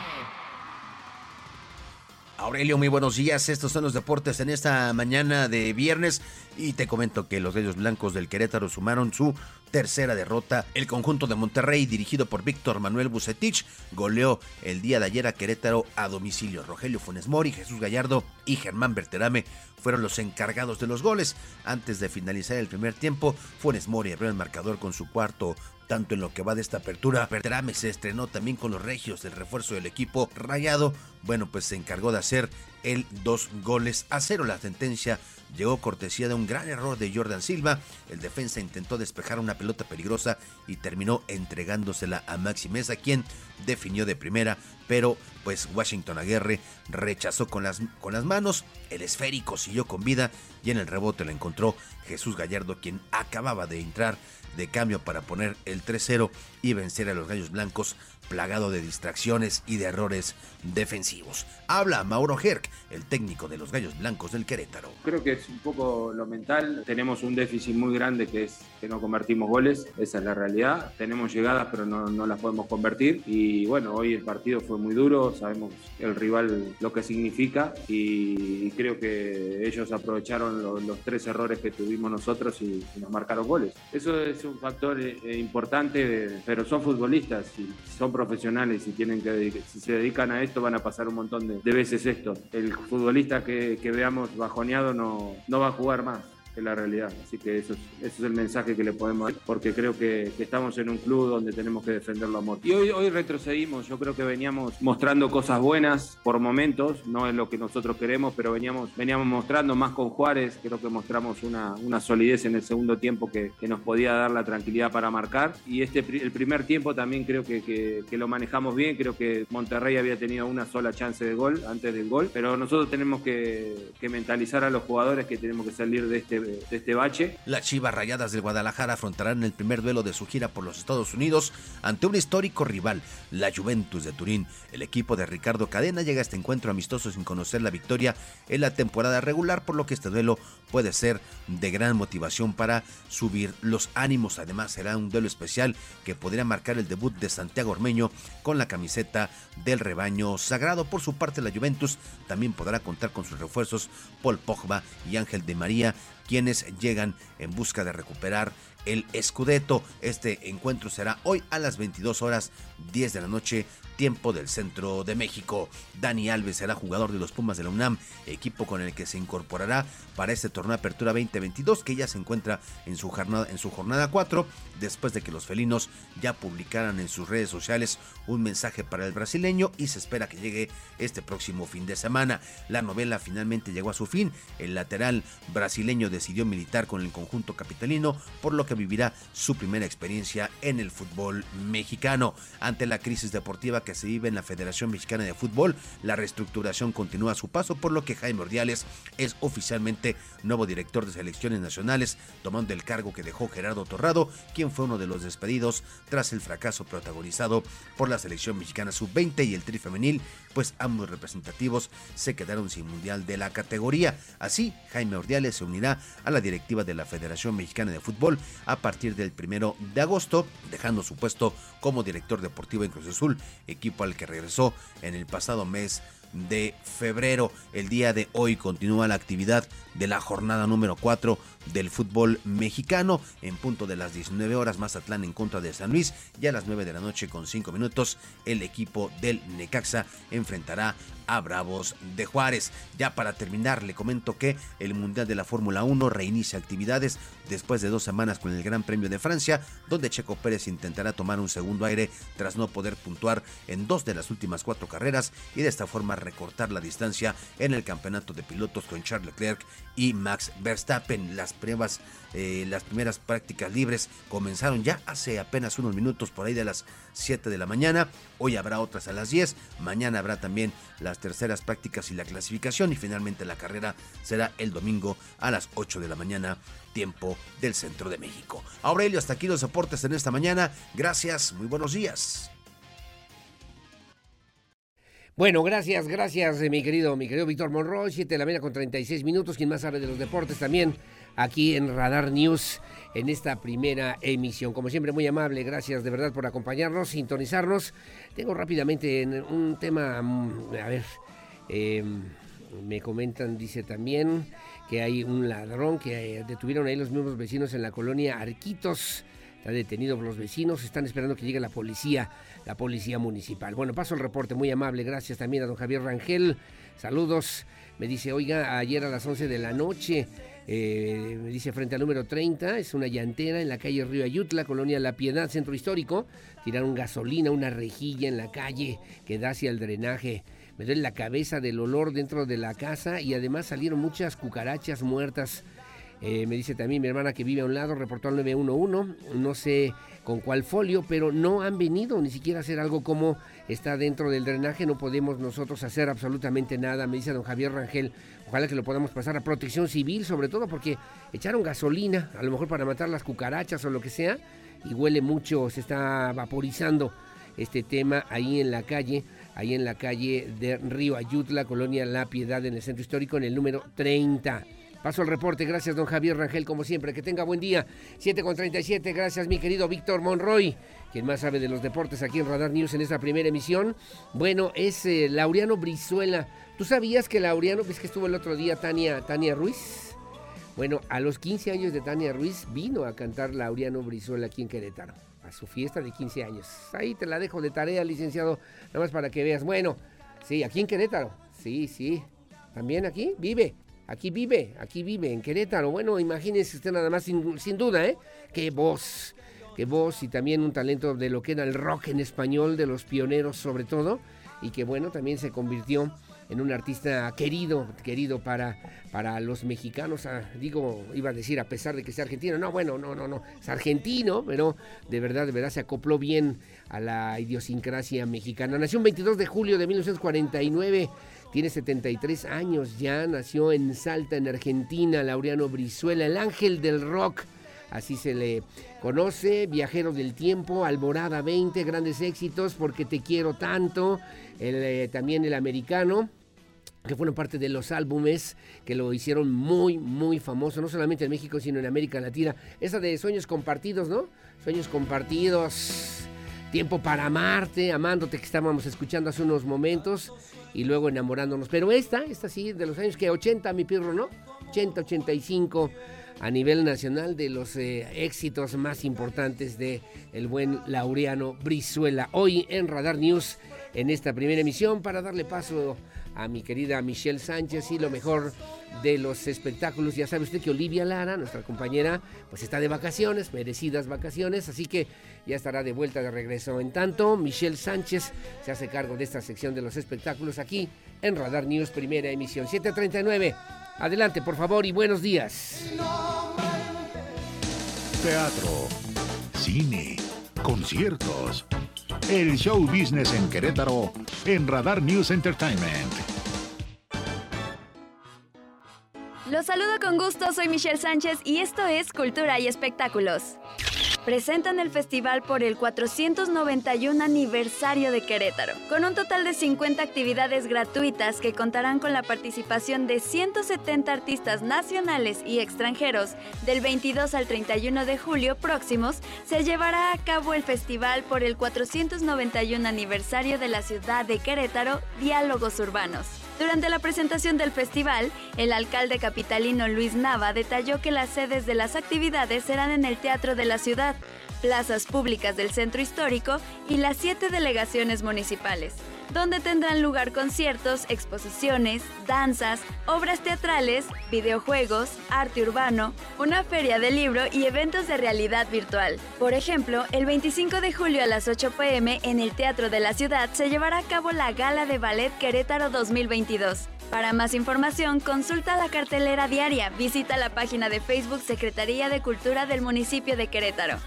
Speaker 12: Aurelio, muy buenos días. Estos son los deportes en esta mañana de viernes y te comento que los Gallos Blancos del Querétaro sumaron su tercera derrota. El conjunto de Monterrey, dirigido por Víctor Manuel Bucetich, goleó el día de ayer a Querétaro a domicilio. Rogelio Funes Mori, Jesús Gallardo y Germán Berterame fueron los encargados de los goles. Antes de finalizar el primer tiempo, Funes Mori abrió el marcador con su cuarto tanto en lo que va de esta apertura. Berterame se estrenó también con los regios del refuerzo del equipo rayado. Bueno, pues se encargó de hacer el dos goles a cero. La sentencia llegó cortesía de un gran error de Jordan Silva. El defensa intentó despejar una pelota peligrosa y terminó entregándosela a Maxi Mesa, quien definió de primera, pero pues Washington Aguirre rechazó con las, con las manos. El esférico siguió con vida y en el rebote lo encontró Jesús Gallardo, quien acababa de entrar de cambio para poner el 3-0 y vencer a los Gallos Blancos plagado de distracciones y de errores defensivos. Habla Mauro Herc, el técnico de los Gallos Blancos del Querétaro.
Speaker 13: Creo que es un poco lo mental. Tenemos un déficit muy grande que es que no convertimos goles. Esa es la realidad. Tenemos llegadas, pero no, no las podemos convertir. Y bueno, hoy el partido fue muy duro. Sabemos el rival lo que significa y creo que ellos aprovecharon los, tres errores que tuvimos nosotros y, nos marcaron goles. Eso es un factor eh, importante, pero son futbolistas y son profesionales y tienen que si se dedican a esto van a pasar un montón de, veces esto. El futbolista que, que veamos bajoneado no, no va a jugar más es la realidad. Así que eso es, eso es el mensaje que le podemos dar, porque creo que, estamos en un club donde tenemos que defenderlo a muerte. Y hoy, hoy retrocedimos, yo creo que veníamos mostrando cosas buenas por momentos, no es lo que nosotros queremos, pero veníamos, veníamos mostrando más con Juárez, creo que mostramos una, una solidez en el segundo tiempo que, que, nos podía dar la tranquilidad para marcar. Y este el primer tiempo también creo que, que, lo manejamos bien, creo que Monterrey había tenido una sola chance de gol antes del gol, pero nosotros tenemos que, que mentalizar a los jugadores que tenemos que salir de este de, este bache.
Speaker 12: Las Chivas Rayadas del Guadalajara afrontarán el primer duelo de su gira por los Estados Unidos ante un histórico rival, la Juventus de Turín. El equipo de Ricardo Cadena llega a este encuentro amistoso sin conocer la victoria en la temporada regular, por lo que este duelo puede ser de gran motivación para subir los ánimos. Además, será un duelo especial que podría marcar el debut de Santiago Ormeño con la camiseta del rebaño sagrado. Por su parte, la Juventus también podrá contar con sus refuerzos Paul Pogba y Ángel de María, quienes llegan en busca de recuperar el Scudetto. Este encuentro será hoy a las 22 horas 10 de la noche tiempo del centro de México. Dani Alves será jugador de los Pumas de la UNAM, equipo con el que se incorporará para este torneo Apertura 2022 que ya se encuentra en su jornada en su jornada 4 después de que los felinos ya publicaran en sus redes sociales un mensaje para el brasileño y se espera que llegue este próximo fin de semana. La novela finalmente llegó a su fin. El lateral brasileño decidió militar con el conjunto capitalino, por lo que vivirá su primera experiencia en el fútbol mexicano. Ante la crisis deportiva que se vive en la Federación Mexicana de Fútbol, la reestructuración continúa a su paso, por lo que Jaime Ordiales es oficialmente nuevo director de selecciones nacionales, tomando el cargo que dejó Gerardo Torrado, quien fue uno de los despedidos tras el fracaso protagonizado por la selección mexicana sub-20 y el tri femenil, pues ambos representativos se quedaron sin mundial de la categoría. Así, Jaime Ordiales se unirá a la directiva de la Federación Mexicana de Fútbol a partir del primero de agosto, dejando su puesto como director deportivo en Cruz Azul, equipo al que regresó en el pasado mes de febrero. El día de hoy continúa la actividad de la jornada número 4 del fútbol mexicano. En punto de las 19 horas, Mazatlán en contra de San Luis. Ya a las 9 de la noche con 5 minutos, el equipo del Necaxa enfrentará a Bravos de Juárez. Ya para terminar, le comento que el Mundial de la Fórmula 1 reinicia actividades después de dos semanas con el Gran Premio de Francia, donde Checo Pérez intentará tomar un segundo aire tras no poder puntuar en dos de las últimas cuatro carreras y de esta forma recortar la distancia en el campeonato de pilotos con Charles Leclerc y Max Verstappen. Las pruebas, eh, las primeras prácticas libres comenzaron ya hace apenas unos minutos por ahí de las 7 de la mañana. Hoy habrá otras a las 10. Mañana habrá también las terceras prácticas y la clasificación. Y finalmente la carrera será el domingo a las 8 de la mañana, tiempo del centro de México. Aurelio, hasta aquí los deportes en esta mañana. Gracias, muy buenos días.
Speaker 1: Bueno, gracias, gracias, eh, mi querido, mi querido Víctor Monroy, 7 de la mañana con 36 minutos. Quien más sabe de los deportes también aquí en Radar News en esta primera emisión. Como siempre, muy amable, gracias de verdad por acompañarnos, sintonizarnos. Tengo rápidamente un tema, mm, a ver, em, me comentan, dice también que hay un ladrón que eh, detuvieron ahí los mismos vecinos en la colonia Arquitos. Está detenido por los vecinos, están esperando que llegue la policía, la policía municipal. Bueno, paso el reporte, muy amable, gracias también a don Javier Rangel. Saludos, me dice, oiga, ayer a las 11 de la noche eh, me dice frente al número 30, es una llantera en la calle Río Ayutla, colonia La Piedad, centro histórico. Tiraron gasolina, una rejilla en la calle que da hacia el drenaje. Me duele la cabeza del olor dentro de la casa y además salieron muchas cucarachas muertas. Eh, me dice también mi hermana que vive a un lado, reportó al 911. No sé con cuál folio, pero no han venido ni siquiera a hacer algo como está dentro del drenaje. No podemos nosotros hacer absolutamente nada. Me dice don Javier Rangel, Ojalá que lo podamos pasar a protección civil, sobre todo porque echaron gasolina, a lo mejor para matar las cucarachas o lo que sea, y huele mucho, se está vaporizando este tema ahí en la calle, ahí en la calle de Río Ayutla, Colonia La Piedad, en el centro histórico, en el número 30. Paso al reporte, gracias don Javier Rangel, como siempre, que tenga buen día. 7 con 37, gracias mi querido Víctor Monroy, quien más sabe de los deportes aquí en Radar News en esta primera emisión. Bueno, es eh, Laureano Brizuela. ¿Tú sabías que Laureano, ves que estuvo el otro día Tania, Tania Ruiz? Bueno, a los 15 años de Tania Ruiz vino a cantar Laureano Brizuela aquí en Querétaro, a su fiesta de 15 años. Ahí te la dejo de tarea, licenciado, nada más para que veas. Bueno, sí, aquí en Querétaro, sí, sí. También aquí vive, Aquí vive, aquí vive, en Querétaro. Bueno, imagínense usted nada más, sin, duda, ¿eh? Qué voz, qué voz y también un talento de lo que era el rock en español, de los pioneros sobre todo, y que bueno, también se convirtió en un artista querido, querido para, para los mexicanos. Ah, digo, iba a decir a pesar de que sea argentino. No, bueno, no, no, no. Es argentino, pero de verdad, de verdad se acopló bien a la idiosincrasia mexicana. Nació el 22 de julio de 1949 tiene 73 años ya, nació en Salta, en Argentina, Laureano Brizuela, el ángel del rock, así se le conoce, viajero del tiempo, Alborada 20, grandes éxitos, porque te quiero tanto, eh, también el americano que fueron parte de los álbumes que lo hicieron muy, muy famoso, no solamente en México, sino en América Latina. Esa de Sueños Compartidos, ¿no? Sueños Compartidos, Tiempo para Amarte, Amándote, que estábamos escuchando hace unos momentos y luego enamorándonos. Pero esta, esta sí, de los años que 80, mi pirro, ¿no? 80, 85 a nivel nacional de los eh, éxitos más importantes de el buen Laureano Brizuela. Hoy en Radar News, en esta primera emisión, para darle paso a mi querida Michelle Sánchez y lo mejor de los espectáculos. Ya sabe usted que Olivia Lara, nuestra compañera, pues está de vacaciones, merecidas vacaciones, así que ya estará de vuelta de regreso. En tanto, Michelle Sánchez se hace cargo de esta sección de los espectáculos aquí en Radar News, primera emisión 739. Adelante, por favor, y buenos días.
Speaker 2: Teatro, cine, conciertos. El show business en Querétaro en Radar News Entertainment.
Speaker 14: Los saludo con gusto, soy Michelle Sánchez y esto es Cultura y Espectáculos presentan el festival por el 491 aniversario de Querétaro, con un total de 50 actividades gratuitas que contarán con la participación de 170 artistas nacionales y extranjeros. Del 22 al 31 de julio próximos se llevará a cabo el festival por el 491 aniversario de la ciudad de Querétaro, Diálogos Urbanos. Durante la presentación del festival, el alcalde capitalino Luis Nava detalló que las sedes de las actividades serán en el Teatro de la Ciudad, plazas públicas del centro histórico y las siete delegaciones municipales donde tendrán lugar conciertos, exposiciones, danzas, obras teatrales, videojuegos, arte urbano, una feria de libro y eventos de realidad virtual. Por ejemplo, el 25 de julio a las 8 pm en el Teatro de la Ciudad se llevará a cabo la Gala de Ballet Querétaro 2022. Para más información, consulta la cartelera diaria, visita la página de Facebook Secretaría de Cultura del municipio de Querétaro.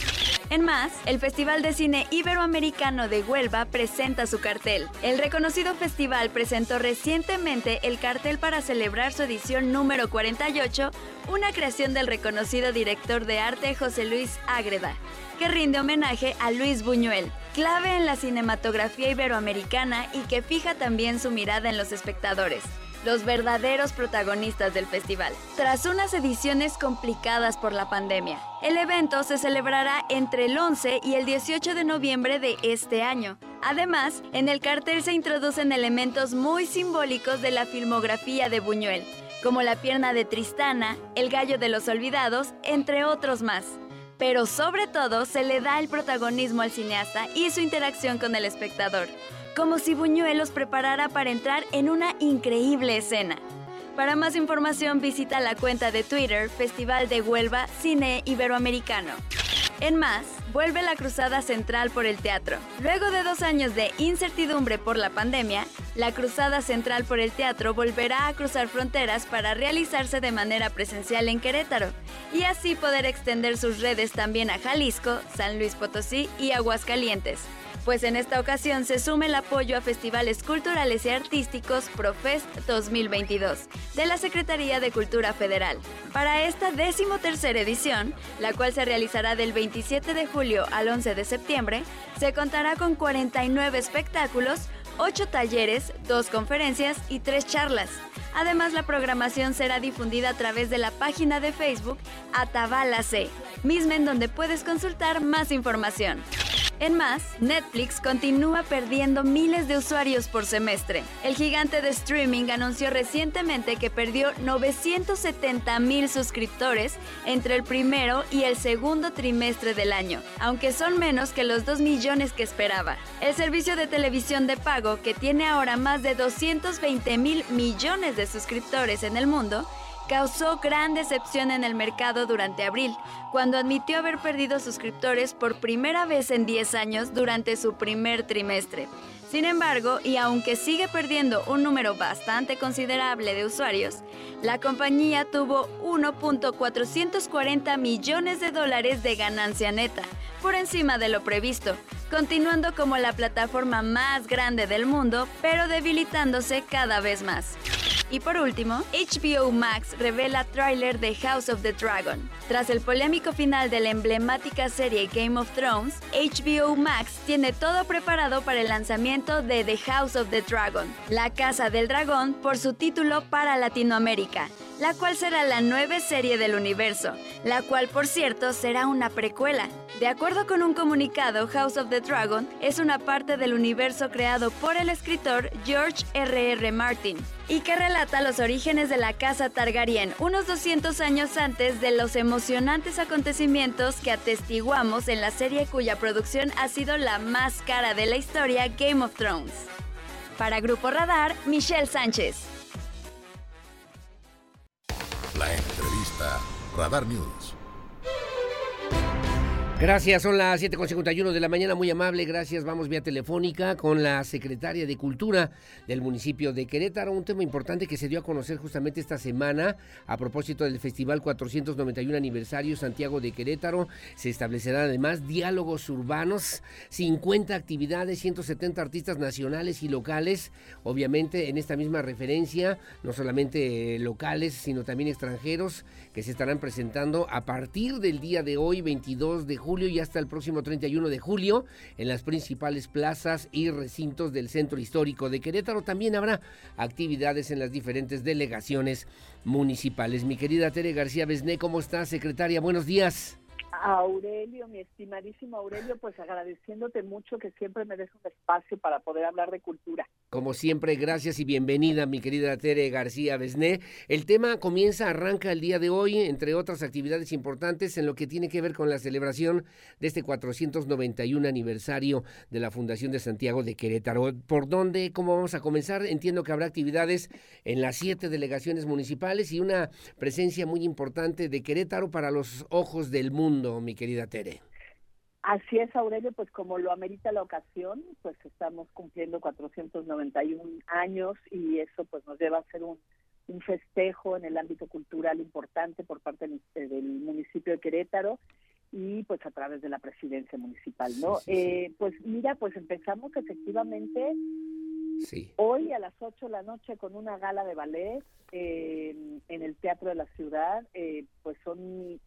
Speaker 14: En más, el Festival de Cine Iberoamericano de Huelva presenta su cartel. El reconocido festival presentó recientemente el cartel para celebrar su edición número 48, una creación del reconocido director de arte José Luis Ágreda, que rinde homenaje a Luis Buñuel, clave en la cinematografía iberoamericana y que fija también su mirada en los espectadores los verdaderos protagonistas del festival. Tras unas ediciones complicadas por la pandemia, el evento se celebrará entre el 11 y el 18 de noviembre de este año. Además, en el cartel se introducen elementos muy simbólicos de la filmografía de Buñuel, como la pierna de Tristana, el gallo de los olvidados, entre otros más. Pero sobre todo se le da el protagonismo al cineasta y su interacción con el espectador como si Buñuel los preparara para entrar en una increíble escena. Para más información visita la cuenta de Twitter Festival de Huelva Cine Iberoamericano. En más, vuelve la cruzada central por el teatro. Luego de dos años de incertidumbre por la pandemia, la cruzada central por el teatro volverá a cruzar fronteras para realizarse de manera presencial en Querétaro y así poder extender sus redes también a Jalisco, San Luis Potosí y Aguascalientes pues en esta ocasión se suma el apoyo a festivales culturales y artísticos Profest 2022 de la Secretaría de Cultura Federal. Para esta decimotercera edición, la cual se realizará del 27 de julio al 11 de septiembre, se contará con 49 espectáculos, 8 talleres, 2 conferencias y 3 charlas. Además, la programación será difundida a través de la página de Facebook Atabala C, misma en donde puedes consultar más información. En más, Netflix continúa perdiendo miles de usuarios por semestre. El gigante de streaming anunció recientemente que perdió 970 mil suscriptores entre el primero y el segundo trimestre del año, aunque son menos que los 2 millones que esperaba. El servicio de televisión de pago, que tiene ahora más de 220 mil millones de suscriptores en el mundo, causó gran decepción en el mercado durante abril, cuando admitió haber perdido suscriptores por primera vez en 10 años durante su primer trimestre. Sin embargo, y aunque sigue perdiendo un número bastante considerable de usuarios, la compañía tuvo 1.440 millones de dólares de ganancia neta, por encima de lo previsto, continuando como la plataforma más grande del mundo, pero debilitándose cada vez más. Y por último, HBO Max revela tráiler de House of the Dragon. Tras el polémico final de la emblemática serie Game of Thrones, HBO Max tiene todo preparado para el lanzamiento de The House of the Dragon, La Casa del Dragón por su título para Latinoamérica, la cual será la nueva serie del universo, la cual por cierto será una precuela. De acuerdo con un comunicado, House of the Dragon es una parte del universo creado por el escritor George R.R. R. Martin y que relata los orígenes de la casa Targaryen unos 200 años antes de los emocionantes acontecimientos que atestiguamos en la serie cuya producción ha sido la más cara de la historia Game of Thrones. Para Grupo Radar, Michelle Sánchez.
Speaker 2: La entrevista Radar News.
Speaker 1: Gracias, son las 7.51 de la mañana, muy amable, gracias. Vamos vía telefónica con la secretaria de Cultura del municipio de Querétaro, un tema importante que se dio a conocer justamente esta semana a propósito del Festival 491 aniversario Santiago de Querétaro. Se establecerán además diálogos urbanos, 50 actividades, 170 artistas nacionales y locales, obviamente en esta misma referencia, no solamente locales, sino también extranjeros, que se estarán presentando a partir del día de hoy, 22 de julio y hasta el próximo 31 de julio en las principales plazas y recintos del centro histórico de Querétaro. También habrá actividades en las diferentes delegaciones municipales. Mi querida Tere García Besné, ¿cómo estás, secretaria? Buenos días.
Speaker 15: Aurelio, mi estimadísimo Aurelio, pues agradeciéndote mucho que siempre me des un espacio para poder hablar de cultura.
Speaker 1: Como siempre, gracias y bienvenida, mi querida Tere García Besné. El tema comienza, arranca el día de hoy, entre otras actividades importantes, en lo que tiene que ver con la celebración de este 491 aniversario de la Fundación de Santiago de Querétaro. ¿Por dónde? ¿Cómo vamos a comenzar? Entiendo que habrá actividades en las siete delegaciones municipales y una presencia muy importante de Querétaro para los ojos del mundo, mi querida Tere.
Speaker 15: Así es, Aurelio, pues como lo amerita la ocasión, pues estamos cumpliendo 491 años y eso pues nos lleva a hacer un, un festejo en el ámbito cultural importante por parte del, municipio de Querétaro y pues a través de la presidencia municipal, ¿no? Eh, pues mira, pues empezamos efectivamente hoy a las 8 de la noche con una gala de ballet eh, en el Teatro de la Ciudad, eh, pues son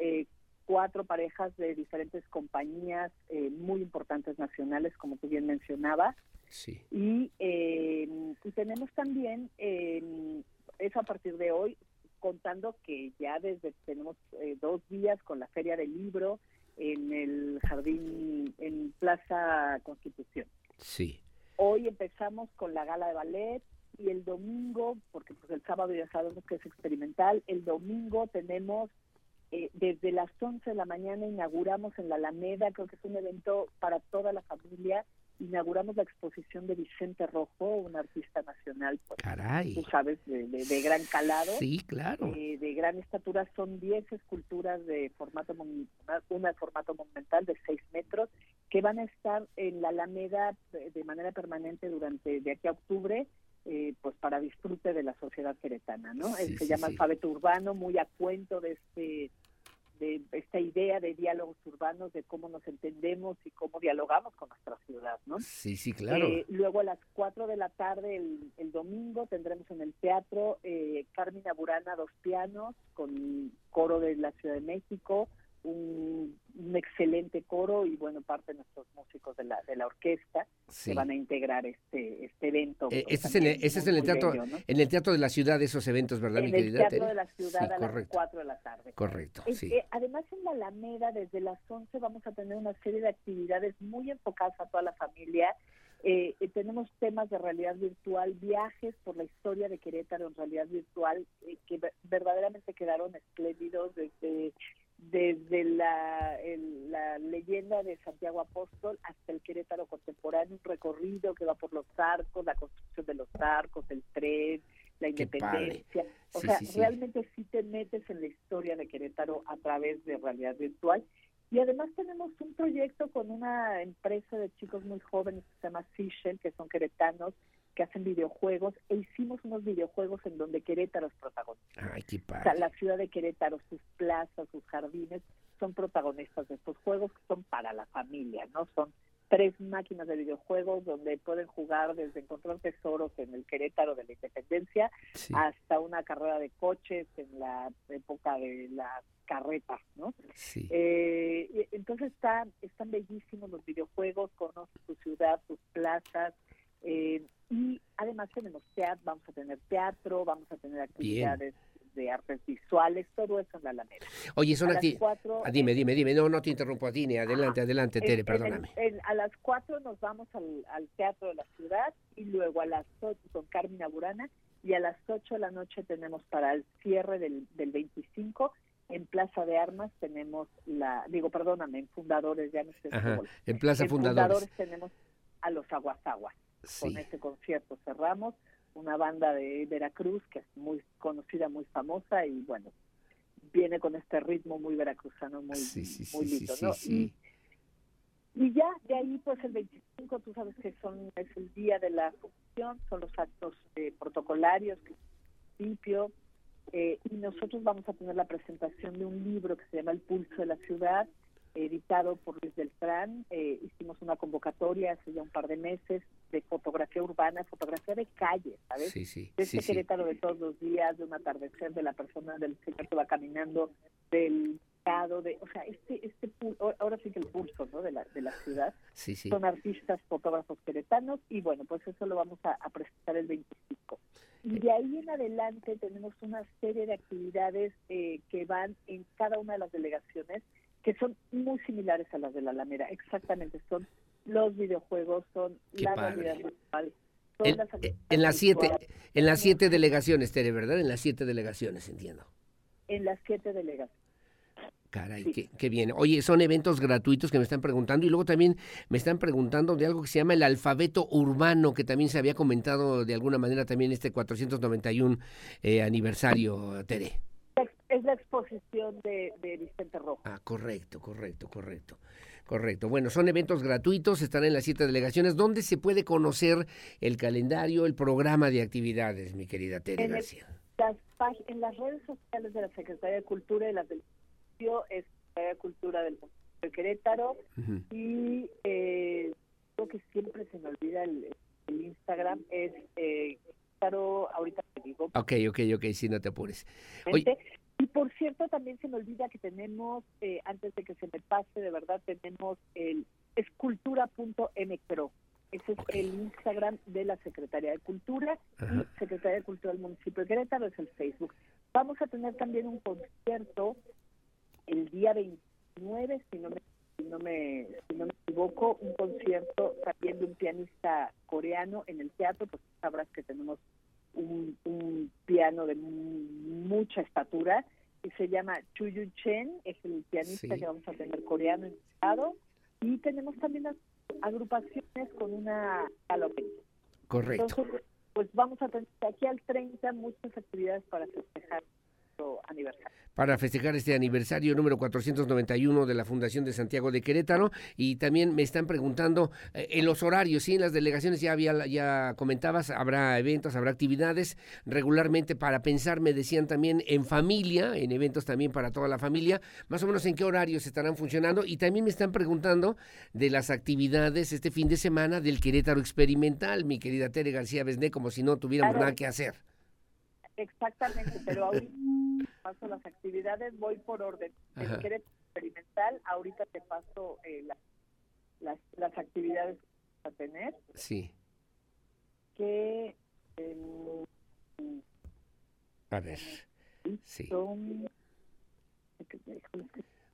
Speaker 15: cuatro parejas de diferentes compañías eh, muy importantes nacionales, como tú bien mencionabas.
Speaker 1: Sí.
Speaker 15: Y, eh, tenemos también, eh, eso a partir de hoy, contando que ya desde tenemos eh, dos días con la Feria del Libro en el Jardín, en Plaza Constitución.
Speaker 1: Sí.
Speaker 15: Hoy empezamos con la gala de ballet y el domingo, porque pues el sábado ya sabemos que es experimental, el domingo tenemos eh, desde las 11 de la mañana inauguramos en la Alameda, creo que es un evento para toda la familia, inauguramos la exposición de Vicente Rojo, un artista nacional, pues, tú sabes, de, gran calado.
Speaker 1: Sí, claro.
Speaker 15: Eh, de gran estatura, son 10 esculturas de formato, una de formato monumental de 6 metros, que van a estar en la Alameda de manera permanente durante, de aquí a octubre, eh, pues para disfrute de la sociedad queretana, ¿no? se llama alfabeto urbano, muy a cuento de este de esta idea de diálogos urbanos, de cómo nos entendemos y cómo dialogamos con nuestra ciudad, ¿no?
Speaker 1: Sí, sí, claro.
Speaker 15: Eh, luego a las 4 de la tarde, el, el domingo, tendremos en el teatro eh, Carmina Burana, dos pianos, con coro de la Ciudad de México, un, un, excelente coro y bueno parte de nuestros músicos de la de la orquesta
Speaker 1: Sí.
Speaker 15: que van a integrar este este evento
Speaker 1: Eh, este es en el, este es en teatro,
Speaker 15: bello, ¿no?
Speaker 1: en el teatro de la ciudad esos eventos, ¿verdad, mi
Speaker 15: en el teatro de la ciudad
Speaker 1: Sí,
Speaker 15: a las
Speaker 1: correcto.
Speaker 15: 4 de la tarde
Speaker 1: Correcto,
Speaker 15: Es-
Speaker 1: sí.
Speaker 15: eh, además en la Alameda desde las 11 vamos a tener una serie de actividades muy enfocadas a toda la familia Eh, eh, tenemos temas de realidad virtual, viajes por la historia de Querétaro en realidad virtual, eh, que ver- verdaderamente quedaron espléndidos desde, desde la, el- la leyenda de Santiago Apóstol hasta el Querétaro contemporáneo, un recorrido que va por los arcos, la construcción de los arcos, el tren, la independencia. O sea,
Speaker 1: sí, sí.
Speaker 15: realmente sí te metes en la historia de Querétaro a través de realidad virtual. Y además tenemos un proyecto con una empresa de chicos muy jóvenes que se llama Seashell, que son queretanos, que hacen videojuegos, e hicimos unos videojuegos en donde Querétaro es protagonista.
Speaker 1: Ay, qué
Speaker 15: O sea,
Speaker 1: padre.
Speaker 15: la ciudad de Querétaro, sus plazas, sus jardines, son protagonistas de estos juegos que son para la familia, ¿no? Son tres máquinas de videojuegos donde pueden jugar desde encontrar tesoros en el Querétaro de la Independencia
Speaker 1: Sí.
Speaker 15: hasta una carrera de coches en la época de las carretas, ¿no?
Speaker 1: Sí.
Speaker 15: Eh, entonces están, están bellísimos los videojuegos, conoce su ciudad, sus plazas, eh, y además tenemos teatro, vamos a tener teatro, vamos a tener actividades de artes visuales, todo eso en la Alameda.
Speaker 1: Oye, son
Speaker 15: a las
Speaker 1: acti-
Speaker 15: cuatro-
Speaker 1: Ah, dime, dime, dime. No, no te interrumpo a ti, ni adelante, adelante,
Speaker 15: En-
Speaker 1: Tere,
Speaker 15: en
Speaker 1: perdóname.
Speaker 15: en- a las 4 nos vamos al, al Teatro de la Ciudad y luego a las 8 con Carmina Burana y a las 8 de la noche tenemos para el cierre del, del 25 en Plaza de Armas tenemos la, digo, perdóname, en Fundadores, ya no sé.
Speaker 1: Ajá, en Plaza Fundadores.
Speaker 15: tenemos a los Aguasaguas.
Speaker 1: Sí.
Speaker 15: Con ese concierto cerramos, una banda de Veracruz que es muy conocida, muy famosa y bueno, viene con este ritmo muy veracruzano, muy,
Speaker 1: Sí, sí, sí,
Speaker 15: muy
Speaker 1: sí,
Speaker 15: lindo, ¿no? Y, y ya, de ahí pues el 25, tú sabes que son es el día de la función, son los actos eh, protocolarios, que principio, eh, y nosotros vamos a tener la presentación de un libro que se llama El Pulso de la Ciudad, editado por Luis Beltrán. Eh, hicimos una convocatoria hace ya un par de meses de fotografía urbana, fotografía de calle, ¿sabes?
Speaker 1: Sí, sí,
Speaker 15: de este
Speaker 1: sí.
Speaker 15: Querétaro de todos los días, de un atardecer, de la persona, del señor que va caminando, del mercado, de, o sea, este, este, ahora sí que el pulso, ¿no? De la, de la ciudad.
Speaker 1: Sí, sí.
Speaker 15: Son artistas, fotógrafos queretanos y bueno, pues eso lo vamos a, a presentar el 25. Y de ahí en adelante tenemos una serie de actividades eh, que van en cada una de las delegaciones que son muy similares a las de la Alameda. Exactamente, son los videojuegos, son
Speaker 1: Qué
Speaker 15: la
Speaker 1: padre.
Speaker 15: realidad virtual, son
Speaker 1: En,
Speaker 15: las
Speaker 1: en las siete, en las siete delegaciones, Tere, ¿verdad? En las siete delegaciones, entiendo.
Speaker 15: en las siete delegaciones.
Speaker 1: Caray, qué, qué bien. Oye, son eventos gratuitos que me están preguntando y luego también me están preguntando de algo que se llama el alfabeto urbano, que también se había comentado de alguna manera también este 491 eh, aniversario, Tere.
Speaker 15: Es la exposición de, de Vicente Rojo.
Speaker 1: Ah, correcto, correcto, correcto. Correcto. Bueno, son eventos gratuitos, están en las siete delegaciones. ¿Dónde se puede conocer el calendario, el programa de actividades, mi querida Tere García?
Speaker 15: las, en las redes sociales de la Secretaría de Cultura y las del municipio es Secretaría de Cultura del municipio de Querétaro y eh, creo que siempre se me olvida el, el Instagram es eh, Querétaro, ahorita te digo,
Speaker 1: Ok, ok, ok, sí, no te apures. Oye.
Speaker 15: Y por cierto, también se me olvida que tenemos, eh, antes de que se me pase, de verdad, tenemos el escultura.mcro. Ese es el Instagram de la Secretaría de Cultura
Speaker 1: Ajá.
Speaker 15: y Secretaría de Cultura del municipio de Querétaro es el Facebook. Vamos a tener también un concierto el día 29, si no me, si no me, si no me equivoco, un concierto también de un pianista coreano en el teatro, pues sabrás que tenemos un, un piano de mu- mucha estatura y se llama Chuyu Chen, es el pianista
Speaker 1: Sí.
Speaker 15: que vamos a tener coreano invitado y tenemos también las agrupaciones con una galopeña.
Speaker 1: correcto.
Speaker 15: Entonces, pues vamos a tener aquí al 30 muchas actividades para festejar nuestro aniversario
Speaker 1: para festejar este aniversario número 491 de la Fundación de Santiago de Querétaro. Y también me están preguntando eh, en los horarios, sí, en las delegaciones ya había, ya comentabas, habrá eventos, habrá actividades regularmente para pensar, me decían también en familia, en eventos también para toda la familia, más o menos en qué horarios estarán funcionando. Y también me están preguntando de las actividades este fin de semana del Querétaro Experimental, mi querida Tere García Besné, como si no tuviéramos nada que hacer.
Speaker 15: Exactamente, pero ahorita paso las actividades, voy por orden. En el experimental, ahorita te paso eh, las, las actividades a tener.
Speaker 1: Sí.
Speaker 15: Que. Eh,
Speaker 1: a ver. Sí.
Speaker 15: Son,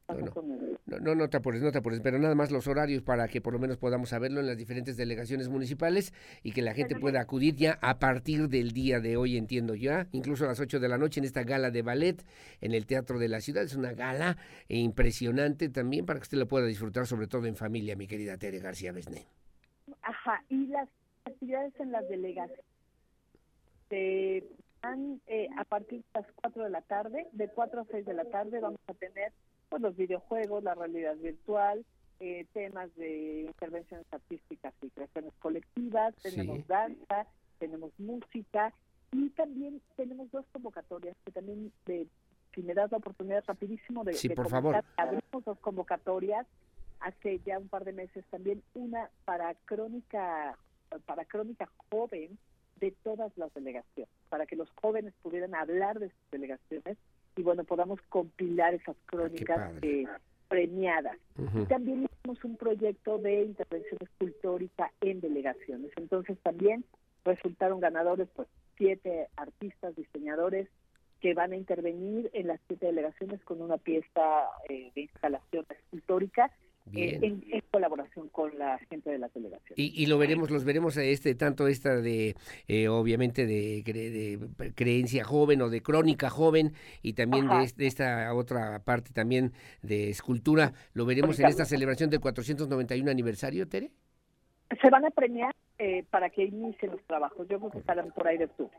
Speaker 1: no, no, no, te apures, no te apures, pero nada más los horarios para que por lo menos podamos saberlo en las diferentes delegaciones municipales y que la gente pueda acudir ya a partir del día de hoy, entiendo ya, incluso a las 8 de la noche en esta gala de ballet en el Teatro de la Ciudad. Es una gala impresionante también para que usted lo pueda disfrutar, sobre todo en familia, mi querida Tere García Besné.
Speaker 15: Ajá, y las actividades en las delegaciones se van eh, a partir de las 4 de la tarde, de 4 a 6 de la tarde vamos a tener pues, los videojuegos, la realidad virtual, eh, temas de intervenciones artísticas y creaciones colectivas, tenemos danza, tenemos música y también tenemos dos convocatorias que también, de, si me das la oportunidad rapidísimo de,
Speaker 1: sí,
Speaker 15: por
Speaker 1: favor.
Speaker 15: abrimos dos convocatorias hace ya un par de meses también una para crónica para crónica joven de todas las delegaciones, para que los jóvenes pudieran hablar de sus delegaciones y bueno, podamos compilar esas crónicas eh, premiadas. Y también hicimos un proyecto de intervención escultórica en delegaciones. Entonces también resultaron ganadores pues siete artistas, diseñadores que van a intervenir en las siete delegaciones con una pieza eh, de instalación escultórica en, colaboración con la gente de la delegación.
Speaker 1: Y, lo veremos, los veremos este tanto esta de eh, obviamente de, creencia joven o de crónica joven y también de, esta otra parte también de escultura, lo veremos en esta celebración del 491 aniversario, Tere.
Speaker 15: Se van a premiar eh, para que inicien los trabajos. Yo creo que estarán por ahí de octubre.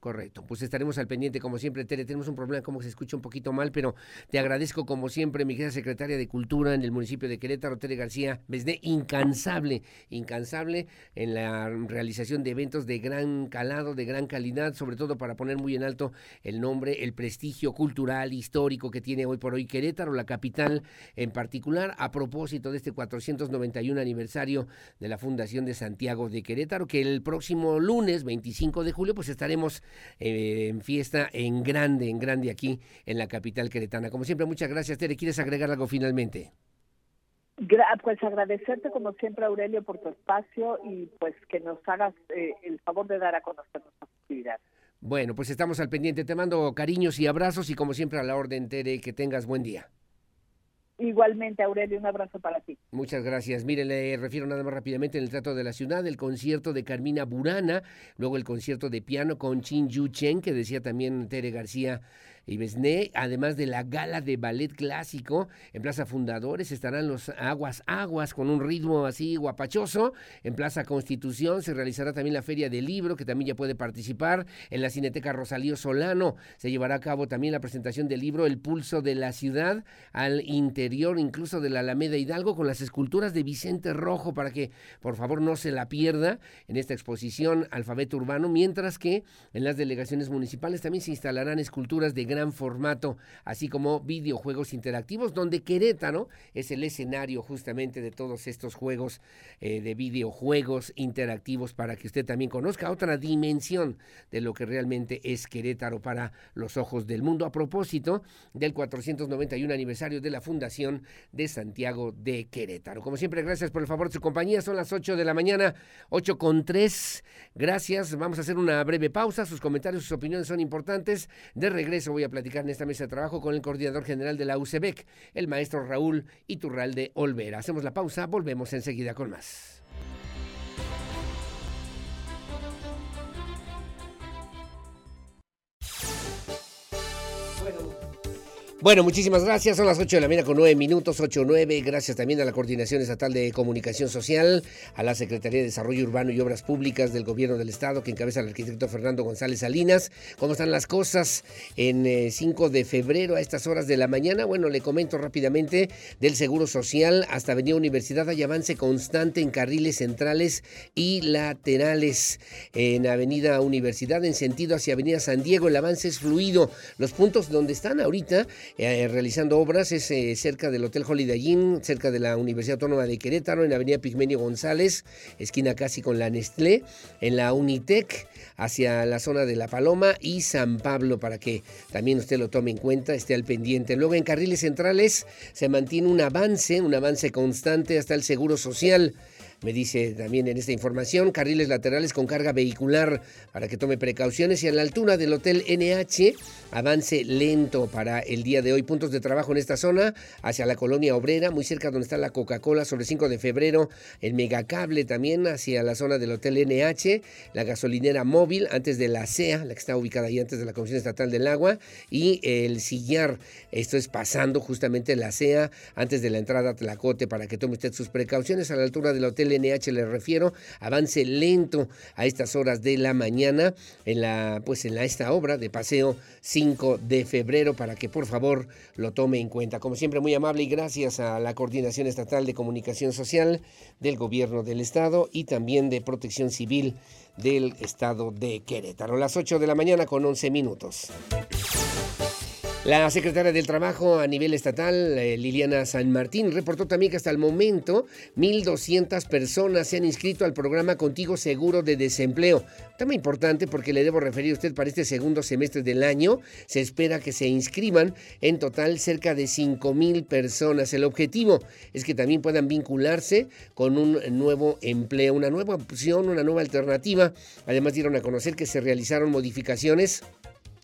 Speaker 1: Correcto, pues estaremos al pendiente como siempre, Tere. Tenemos un problema como se escucha un poquito mal, pero te agradezco como siempre, mi querida secretaria de Cultura en el municipio de Querétaro, Tere García, desde incansable, incansable en la realización de eventos de gran calado, de gran calidad, sobre todo para poner muy en alto el nombre, el prestigio cultural, histórico que tiene hoy por hoy Querétaro, la capital en particular, a propósito de este 491 aniversario de la Fundación de Santiago de Querétaro, que el próximo lunes 25 de julio, pues estaremos eh, en fiesta en grande, en grande aquí en la capital queretana. Como siempre, muchas gracias, Tere. ¿Quieres agregar algo finalmente?
Speaker 15: pues agradecerte como siempre Aurelio por tu espacio y pues que nos hagas eh, el favor de dar a conocer nuestra actividad.
Speaker 1: Bueno, pues estamos al pendiente. Te mando cariños y abrazos y como siempre a la orden, Tere, que tengas buen día.
Speaker 15: Igualmente, Aurelio, un abrazo para ti.
Speaker 1: Muchas gracias. Mire, le refiero nada más rápidamente en el trato de la ciudad, el concierto de Carmina Burana, luego el concierto de piano con Chin Yu Chen, que decía también Tere García y Besné, además de la gala de ballet clásico en Plaza Fundadores, estarán los Aguas Aguas con un ritmo así guapachoso. En Plaza Constitución se realizará también la Feria del Libro, que también ya puede participar. En la Cineteca Rosalío Solano se llevará a cabo también la presentación del libro El Pulso de la Ciudad al interior incluso de la Alameda Hidalgo con las esculturas de Vicente Rojo para que por favor no se la pierda en esta exposición Alfabeto Urbano, mientras que en las delegaciones municipales también se instalarán esculturas de gran formato, así como videojuegos interactivos, donde Querétaro es el escenario justamente de todos estos juegos eh, de videojuegos interactivos para que usted también conozca otra dimensión de lo que realmente es Querétaro para los ojos del mundo. A propósito del 491 aniversario de la Fundación de Santiago de Querétaro. Como siempre, gracias por el favor de su compañía. Son las 8 de la mañana, 8 con 3. Gracias. Vamos a hacer una breve pausa. Sus comentarios, sus opiniones son importantes. De regreso voy a platicar en esta mesa de trabajo con el coordinador general de la UCEBEC, el maestro Raúl Iturralde Olvera. Hacemos la pausa, volvemos enseguida con más. Bueno, muchísimas gracias. Son las 8 de la mañana con 9 minutos, 8 9. Gracias también a la Coordinación Estatal de Comunicación Social, a la Secretaría de Desarrollo Urbano y Obras Públicas del Gobierno del Estado, que encabeza el arquitecto Fernando González Salinas. ¿Cómo están las cosas en 5 eh, de febrero a estas horas de la mañana? Bueno, le comento rápidamente del Seguro Social hasta Avenida Universidad. Hay avance constante en carriles centrales y laterales. En Avenida Universidad, en sentido hacia Avenida San Diego, el avance es fluido. Los puntos donde están ahorita eh, realizando obras es eh, cerca del Hotel Holiday Inn, cerca de la Universidad Autónoma de Querétaro, en Avenida Pigmenio González, esquina casi con la Nestlé, en la Unitec, hacia la zona de La Paloma y San Pablo, para que también usted lo tome en cuenta, esté al pendiente. Luego en carriles centrales se mantiene un avance, un avance constante hasta el Seguro Social me dice también en esta información, carriles laterales con carga vehicular para que tome precauciones y a la altura del Hotel NH, avance lento para el día de hoy. Puntos de trabajo en esta zona, hacia la colonia obrera, muy cerca donde está la Coca-Cola, sobre 5 de febrero, el megacable también hacia la zona del Hotel NH, la gasolinera móvil antes de la CEA, la que está ubicada ahí antes de la Comisión Estatal del Agua, y el sillar, esto es pasando justamente la CEA antes de la entrada a Tlacote para que tome usted sus precauciones a la altura del Hotel NH le refiero, avance lento a estas horas de la mañana en la pues en la, esta obra de paseo 5 de febrero para que por favor lo tome en cuenta. Como siempre muy amable y gracias a la Coordinación Estatal de Comunicación Social del Gobierno del Estado y también de Protección Civil del Estado de Querétaro. Las 8 de la mañana con 11 minutos. La secretaria del Trabajo a nivel estatal, eh, Liliana San Martín, reportó también que hasta el momento 1.200 personas se han inscrito al programa Contigo Seguro de Desempleo. Tema importante porque le debo referir a usted para este segundo semestre del año. Se espera que se inscriban en total cerca de 5.000 personas. El objetivo es que también puedan vincularse con un nuevo empleo, una nueva opción, una nueva alternativa. Además dieron a conocer que se realizaron modificaciones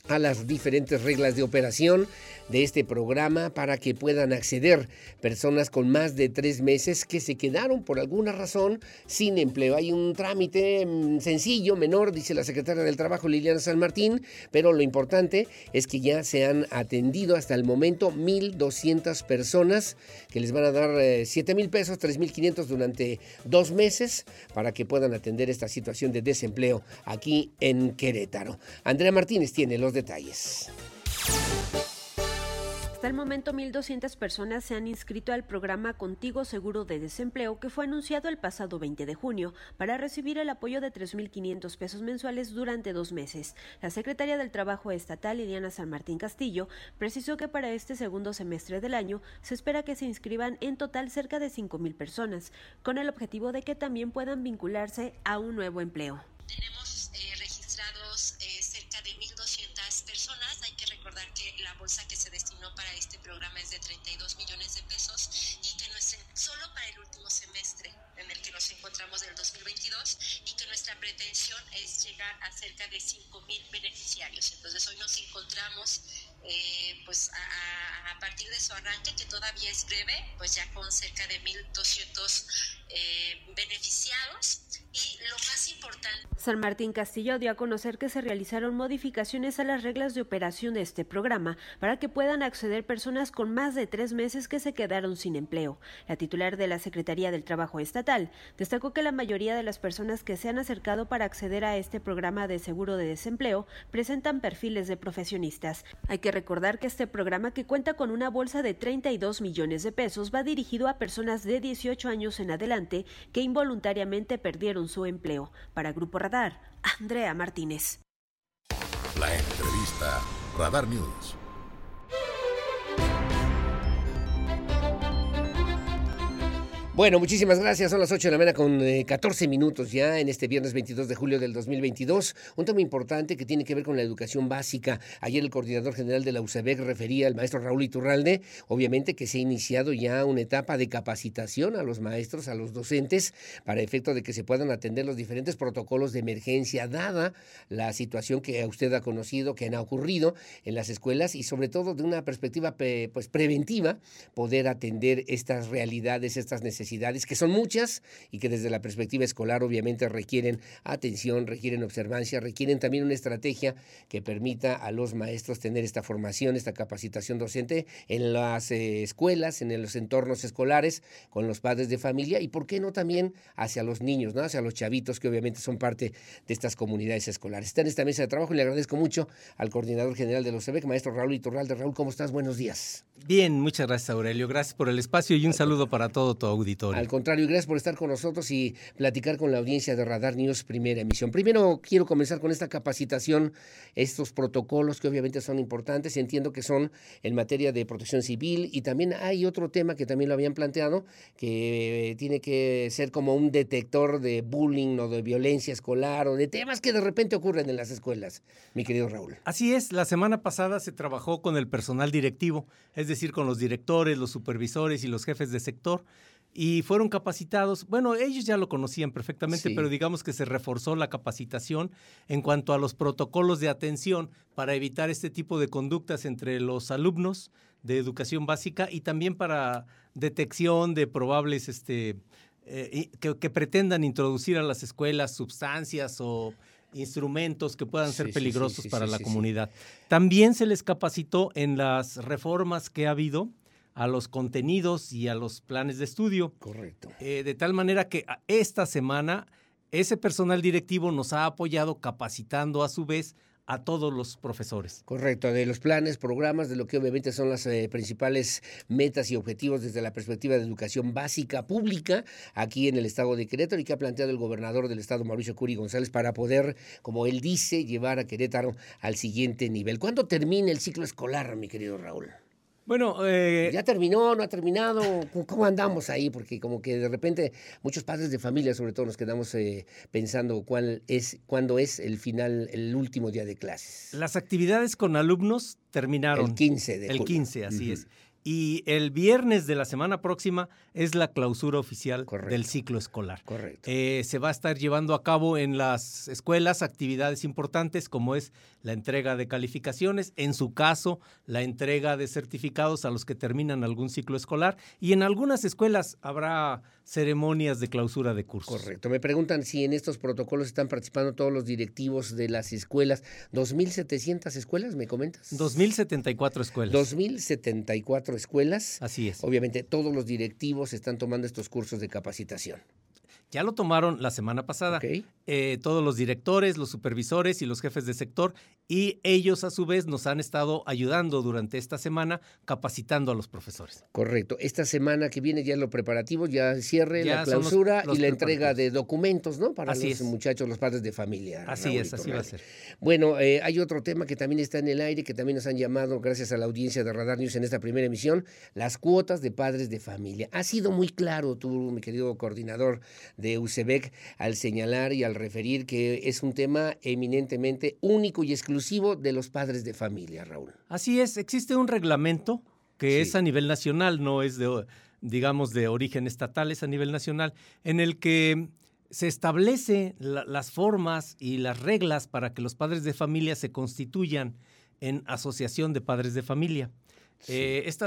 Speaker 1: a las diferentes reglas de operación de este programa para que puedan acceder personas con más de tres meses que se quedaron por alguna razón sin empleo. Hay un trámite mm, sencillo, menor, dice la secretaria del Trabajo Liliana San Martín, pero lo importante es que ya se han atendido hasta el momento 1.200 personas que les van a dar 7 eh, mil pesos, 3.500 durante dos meses para que puedan atender esta situación de desempleo aquí en Querétaro. Andrea Martínez tiene los detalles.
Speaker 7: Hasta el momento, 1.200 personas se han inscrito al programa Contigo Seguro de Desempleo que fue anunciado el pasado 20 de junio para recibir el apoyo de 3.500 pesos mensuales durante dos meses. La secretaria del Trabajo Estatal, Liliana San Martín Castillo, precisó que para este segundo semestre del año se espera que se inscriban en total cerca de 5.000 personas, con el objetivo de que también puedan vincularse a un nuevo empleo.
Speaker 16: Tenemos eh, registrados eh, cerca de 1.200 personas. Hay que recordar que la bolsa que se llegar a cerca de 5 mil beneficiarios. Entonces hoy nos encontramos eh, pues a, partir de su arranque, que todavía es breve, pues ya con cerca de 1.200 eh, beneficiados.
Speaker 7: San Martín Castillo dio a conocer que se realizaron modificaciones a las reglas de operación de este programa para que puedan acceder personas con más de tres meses que se quedaron sin empleo. La titular de la Secretaría del Trabajo Estatal destacó que la mayoría de las personas que se han acercado para acceder a este programa de seguro de desempleo presentan perfiles de profesionistas. Hay que recordar que este programa, que cuenta con una bolsa de 32 millones de pesos, va dirigido a personas de 18 años en adelante que involuntariamente perdieron su empleo. Para Grupo Radar, Andrea Martínez.
Speaker 2: La entrevista Radar News.
Speaker 1: Bueno, muchísimas gracias. Son las 8 de la mañana con 14 eh, minutos ya en este viernes 22 de julio del 2022. Un tema importante que tiene que ver con la educación básica. Ayer el coordinador general de la UCEBEC refería al maestro Raúl Iturralde, obviamente que se ha iniciado ya una etapa de capacitación a los maestros, a los docentes, para efecto de que se puedan atender los diferentes protocolos de emergencia, dada la situación que usted ha conocido, que han ocurrido en las escuelas y sobre todo de una perspectiva pues, preventiva, poder atender estas realidades, estas necesidades necesidades, que son muchas y que desde la perspectiva escolar obviamente requieren atención, requieren observancia, requieren también una estrategia que permita a los maestros tener esta formación, esta capacitación docente en las eh, escuelas, en los entornos escolares, con los padres de familia y, ¿por qué no también hacia los niños, ¿no? hacia los chavitos que obviamente son parte de estas comunidades escolares? Está en esta mesa de trabajo y le agradezco mucho al coordinador general de los CEBEC, maestro Raúl Iturralde. Raúl, ¿cómo estás? Buenos días.
Speaker 17: Bien, muchas gracias Aurelio. Gracias por el espacio y un saludo para todo tu auditorio.
Speaker 1: Al contrario, gracias por estar con nosotros y platicar con la audiencia de Radar News Primera Emisión. Primero quiero comenzar con esta capacitación, estos protocolos que obviamente son importantes. Entiendo que son en materia de protección civil y también hay otro tema que también lo habían planteado, que tiene que ser como un detector de bullying o de violencia escolar o de temas que de repente ocurren en las escuelas, mi querido Raúl.
Speaker 17: Así es, la semana pasada se trabajó con el personal directivo, es decir, con los directores, los supervisores y los jefes de sector y fueron capacitados. Bueno, ellos ya lo conocían perfectamente, pero digamos que se reforzó la capacitación en cuanto a los protocolos de atención para evitar este tipo de conductas entre los alumnos de educación básica y también para detección de probables este, eh, que, pretendan introducir a las escuelas sustancias o instrumentos que puedan ser peligrosos para la comunidad. También se les capacitó en las reformas que ha habido a los contenidos y a los planes de estudio.
Speaker 1: Correcto.
Speaker 17: Eh, de tal manera que esta semana ese personal directivo nos ha apoyado capacitando a su vez a todos los profesores.
Speaker 1: Correcto, de los planes, programas, de lo que obviamente son las eh, principales metas y objetivos desde la perspectiva de educación básica pública aquí en el estado de Querétaro y que ha planteado el gobernador del estado, Mauricio Curi González, para poder, como él dice, llevar a Querétaro al siguiente nivel. ¿Cuándo termina el ciclo escolar, mi querido Raúl?
Speaker 17: Bueno, eh,
Speaker 1: ya terminó, no ha terminado. ¿Cómo andamos ahí? Porque como que de repente muchos padres de familia, sobre todo, nos quedamos eh, pensando cuál es, cuándo es el final, el último día de clases.
Speaker 17: Las actividades con alumnos terminaron.
Speaker 1: El 15 de
Speaker 17: El 15, así es. Y el viernes de la semana próxima es la clausura oficial del ciclo escolar.
Speaker 1: Correcto.
Speaker 17: Eh, se va a estar llevando a cabo en las escuelas actividades importantes como es la entrega de calificaciones, en su caso la entrega de certificados a los que terminan algún ciclo escolar y en algunas escuelas habrá ceremonias de clausura de cursos.
Speaker 1: Correcto. Me preguntan si en estos protocolos están participando todos los directivos de las escuelas. ¿2.700 escuelas, me comentas?
Speaker 17: 2.074 escuelas.
Speaker 1: 2.074 escuelas.
Speaker 17: Así es.
Speaker 1: Obviamente todos los directivos están tomando estos cursos de capacitación.
Speaker 17: Ya lo tomaron la semana pasada. Eh, todos los directores, los supervisores y los jefes de sector. Y ellos a su vez nos han estado ayudando durante esta semana capacitando a los profesores.
Speaker 1: Correcto. Esta semana que viene ya lo preparativo, ya cierre, la clausura y la entrega de documentos, ¿no? Para los muchachos, los padres de familia.
Speaker 17: Así es, así va a ser.
Speaker 1: Bueno, eh, hay otro tema que también está en el aire, que también nos han llamado, gracias a la audiencia de Radar News en esta primera emisión, las cuotas de padres de familia. Ha sido muy claro tú, mi querido coordinador de UCEBEC al señalar y al referir que es un tema eminentemente único y exclusivo de los padres de familia, Raúl.
Speaker 17: Así es, existe un reglamento que es a nivel nacional, no es de, digamos, de origen estatal, es a nivel nacional, en el que se establece las formas y las reglas para que los padres de familia se constituyan en asociación de padres de familia. Eh, esta,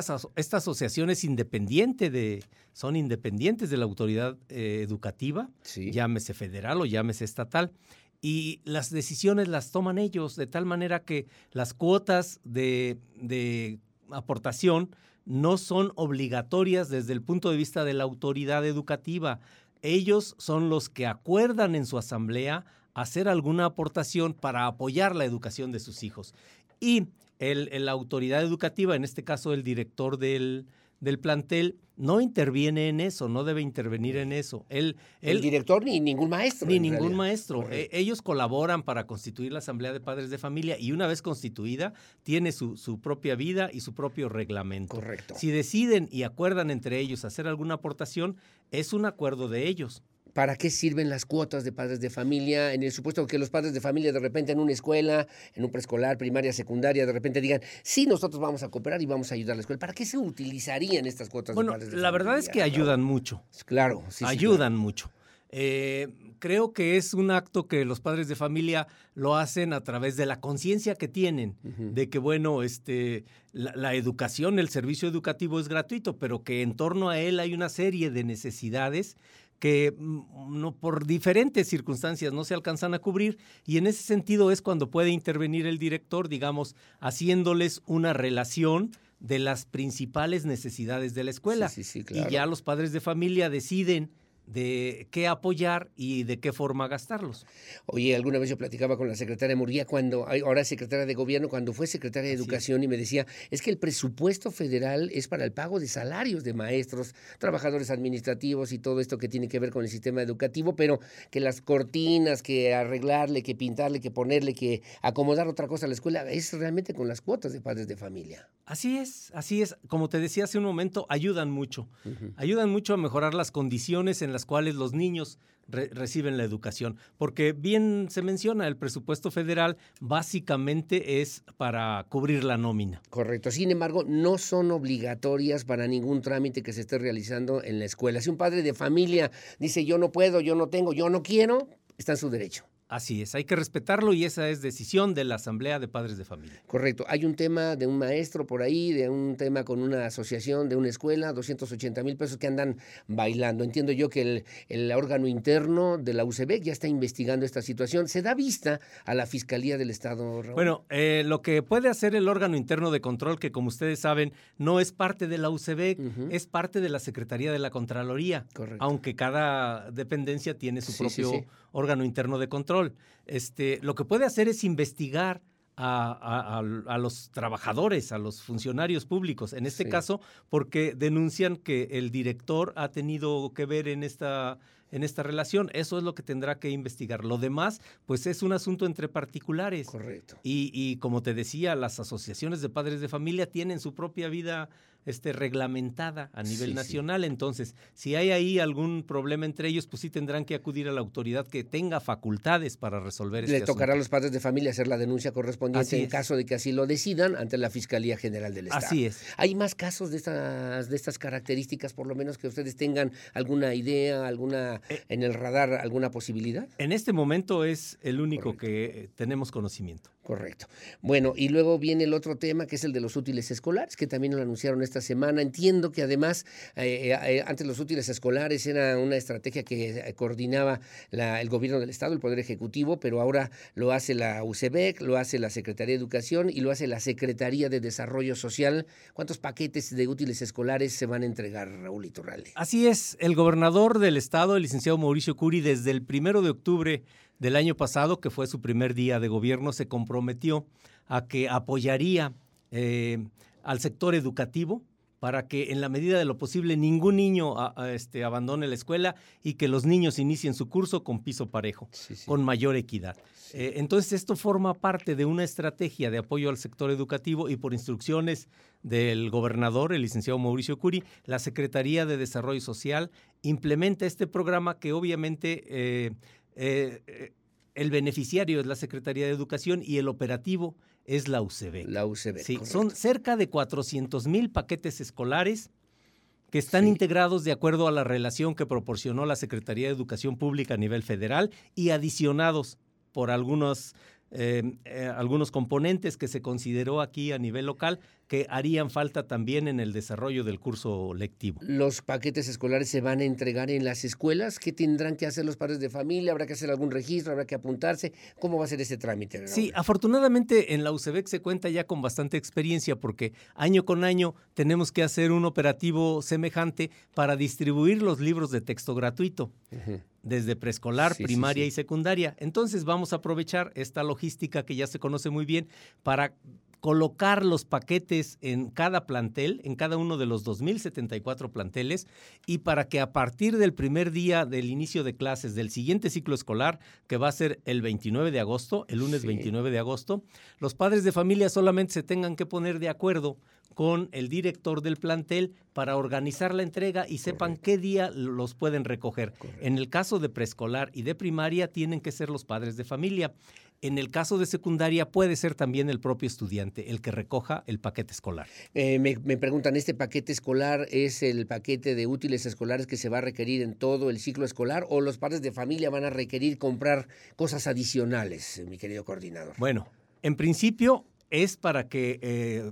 Speaker 17: asociación es independiente de, son independientes de la autoridad eh, educativa, llámese federal o llámese estatal, y las decisiones las toman ellos, de tal manera que las cuotas de, de aportación no son obligatorias desde el punto de vista de la autoridad educativa. Ellos son los que acuerdan en su asamblea hacer alguna aportación para apoyar la educación de sus hijos. Y el, la autoridad educativa, en este caso el director del, del plantel, no interviene en eso, no debe intervenir en eso. el
Speaker 1: director ni ningún maestro.
Speaker 17: Ni ningún maestro. E, ellos colaboran para constituir la Asamblea de Padres de Familia y una vez constituida tiene su, su, propia vida y su propio reglamento.
Speaker 1: Correcto.
Speaker 17: Si deciden y acuerdan entre ellos hacer alguna aportación, es un acuerdo de ellos.
Speaker 1: ¿Para qué sirven las cuotas de padres de familia? En el supuesto que los padres de familia de repente en una escuela, en un preescolar, primaria, secundaria, de repente digan, sí, nosotros vamos a cooperar y vamos a ayudar a la escuela. ¿Para qué se utilizarían estas cuotas
Speaker 17: de
Speaker 1: padres de
Speaker 17: la
Speaker 1: familia?
Speaker 17: verdad es que ayudan mucho.
Speaker 1: Claro,
Speaker 17: sí. Ayudan mucho. Eh, creo que es un acto que los padres de familia lo hacen a través de la conciencia que tienen de que, bueno, este, la, la, educación, el servicio educativo es gratuito, pero que en torno a él hay una serie de necesidades que mm, no, por diferentes circunstancias no se alcanzan a cubrir y en ese sentido es cuando puede intervenir el director, digamos, haciéndoles una relación de las principales necesidades de la escuela.
Speaker 1: Sí, sí, claro.
Speaker 17: Y ya los padres de familia deciden de qué apoyar y de qué forma gastarlos.
Speaker 1: Oye, alguna vez yo platicaba con la secretaria Murguía cuando, ahora es secretaria de gobierno, cuando fue secretaria de Así Educación es. y me decía, es que el presupuesto federal es para el pago de salarios de maestros, trabajadores administrativos y todo esto que tiene que ver con el sistema educativo, pero que las cortinas, que arreglarle, que pintarle, que ponerle, que acomodar otra cosa a la escuela, es realmente con las cuotas de padres de familia.
Speaker 17: Así es, así es. Como te decía hace un momento, ayudan mucho. Uh -huh. Ayudan mucho a mejorar las condiciones en las cuales los niños re reciben la educación. Porque bien se menciona, el presupuesto federal básicamente es para cubrir la nómina.
Speaker 1: Correcto. Sin embargo, no son obligatorias para ningún trámite que se esté realizando en la escuela. Si un padre de familia dice yo no puedo, yo no tengo, yo no quiero, está en su derecho.
Speaker 17: Así es, hay que respetarlo y esa es decisión de la Asamblea de Padres de Familia.
Speaker 1: Correcto. Hay un tema de un maestro por ahí, de un tema con una asociación, de una escuela, 280 mil pesos que andan bailando. Entiendo yo que el, el, órgano interno de la UCB ya está investigando esta situación. ¿Se da vista a la Fiscalía del Estado? Raúl?
Speaker 17: Bueno, eh, lo que puede hacer el órgano interno de control, que como ustedes saben, no es parte de la UCB, uh -huh. es parte de la Secretaría de la Contraloría.
Speaker 1: Correcto.
Speaker 17: Aunque cada dependencia tiene su
Speaker 1: Sí,
Speaker 17: propio
Speaker 1: sí, sí.
Speaker 17: Órgano interno de control. Este, lo que puede hacer es investigar a, a, a, a, los trabajadores, a los funcionarios públicos, en este
Speaker 1: Sí.
Speaker 17: caso, porque denuncian que el director ha tenido que ver en esta, en esta relación. Eso es lo que tendrá que investigar. Lo demás, pues es un asunto entre particulares.
Speaker 1: Correcto.
Speaker 17: Y, y como te decía, las asociaciones de padres de familia tienen su propia vida este, reglamentada a nivel
Speaker 1: Sí, sí.
Speaker 17: nacional. Entonces, si hay ahí algún problema entre ellos, pues sí tendrán que acudir a la autoridad que tenga facultades para resolver
Speaker 1: Le
Speaker 17: este
Speaker 1: tocará a los padres de familia hacer la denuncia correspondiente
Speaker 17: Así
Speaker 1: en
Speaker 17: es.
Speaker 1: caso de que así lo decidan ante la Fiscalía General del Estado.
Speaker 17: Así es.
Speaker 1: ¿Hay más casos de estas, de estas características, por lo menos que ustedes tengan alguna idea, alguna
Speaker 17: Eh.
Speaker 1: en el radar, alguna posibilidad?
Speaker 17: En este momento es el único que eh, tenemos conocimiento.
Speaker 1: Correcto. Bueno, y luego viene el otro tema que es el de los útiles escolares, que también lo anunciaron esta semana. Entiendo que además eh, eh, antes los útiles escolares era una estrategia que eh, coordinaba el gobierno del Estado, el Poder Ejecutivo, pero ahora lo hace la UCEBEC, lo hace la Secretaría de Educación y lo hace la Secretaría de Desarrollo Social. ¿Cuántos paquetes de útiles escolares se van a entregar, Raúl Iturralde?
Speaker 17: Así es, el gobernador del estado, el licenciado Mauricio Curi, desde el primero de octubre del año pasado, que fue su primer día de gobierno, se comprometió a que apoyaría eh, al sector educativo para que en la medida de lo posible ningún niño a- a, este, abandone la escuela y que los niños inicien su curso con piso parejo, con mayor equidad. Eh, entonces esto forma parte de una estrategia de apoyo al sector educativo y por instrucciones del gobernador, el licenciado Mauricio Curi, la Secretaría de Desarrollo Social implementa este programa que obviamente eh, eh, eh, el beneficiario es la Secretaría de Educación y el operativo es la UCB.
Speaker 1: La UCB.
Speaker 17: Sí, son cerca de 400 mil paquetes escolares que están integrados de acuerdo a la relación que proporcionó la Secretaría de Educación Pública a nivel federal y adicionados por algunos, eh, eh, algunos componentes que se consideró aquí a nivel local que harían falta también en el desarrollo del curso lectivo.
Speaker 1: ¿Los paquetes escolares se van a entregar en las escuelas? ¿Qué tendrán que hacer los padres de familia? ¿Habrá que hacer algún registro? ¿Habrá que apuntarse? ¿Cómo va a ser ese trámite? Raúl?
Speaker 17: Sí, afortunadamente en la UCEBEC se cuenta ya con bastante experiencia porque año con año tenemos que hacer un operativo semejante para distribuir los libros de texto gratuito desde preescolar,
Speaker 1: Sí, sí,
Speaker 17: primaria
Speaker 1: sí.
Speaker 17: y secundaria. Entonces vamos a aprovechar esta logística que ya se conoce muy bien para colocar los paquetes en cada plantel, en cada uno de los 2.074 planteles, y para que a partir del primer día del inicio de clases del siguiente ciclo escolar, que va a ser el 29 de agosto, el lunes
Speaker 1: Sí.
Speaker 17: 29 de agosto, los padres de familia solamente se tengan que poner de acuerdo con el director del plantel para organizar la entrega y sepan qué día los pueden recoger. En el caso de preescolar y de primaria tienen que ser los padres de familia. En el caso de secundaria puede ser también el propio estudiante el que recoja el paquete escolar.
Speaker 1: Eh, me, me, preguntan, ¿este paquete escolar es el paquete de útiles escolares que se va a requerir en todo el ciclo escolar o los padres de familia van a requerir comprar cosas adicionales, mi querido coordinador?
Speaker 17: Bueno, en principio es para que... Eh,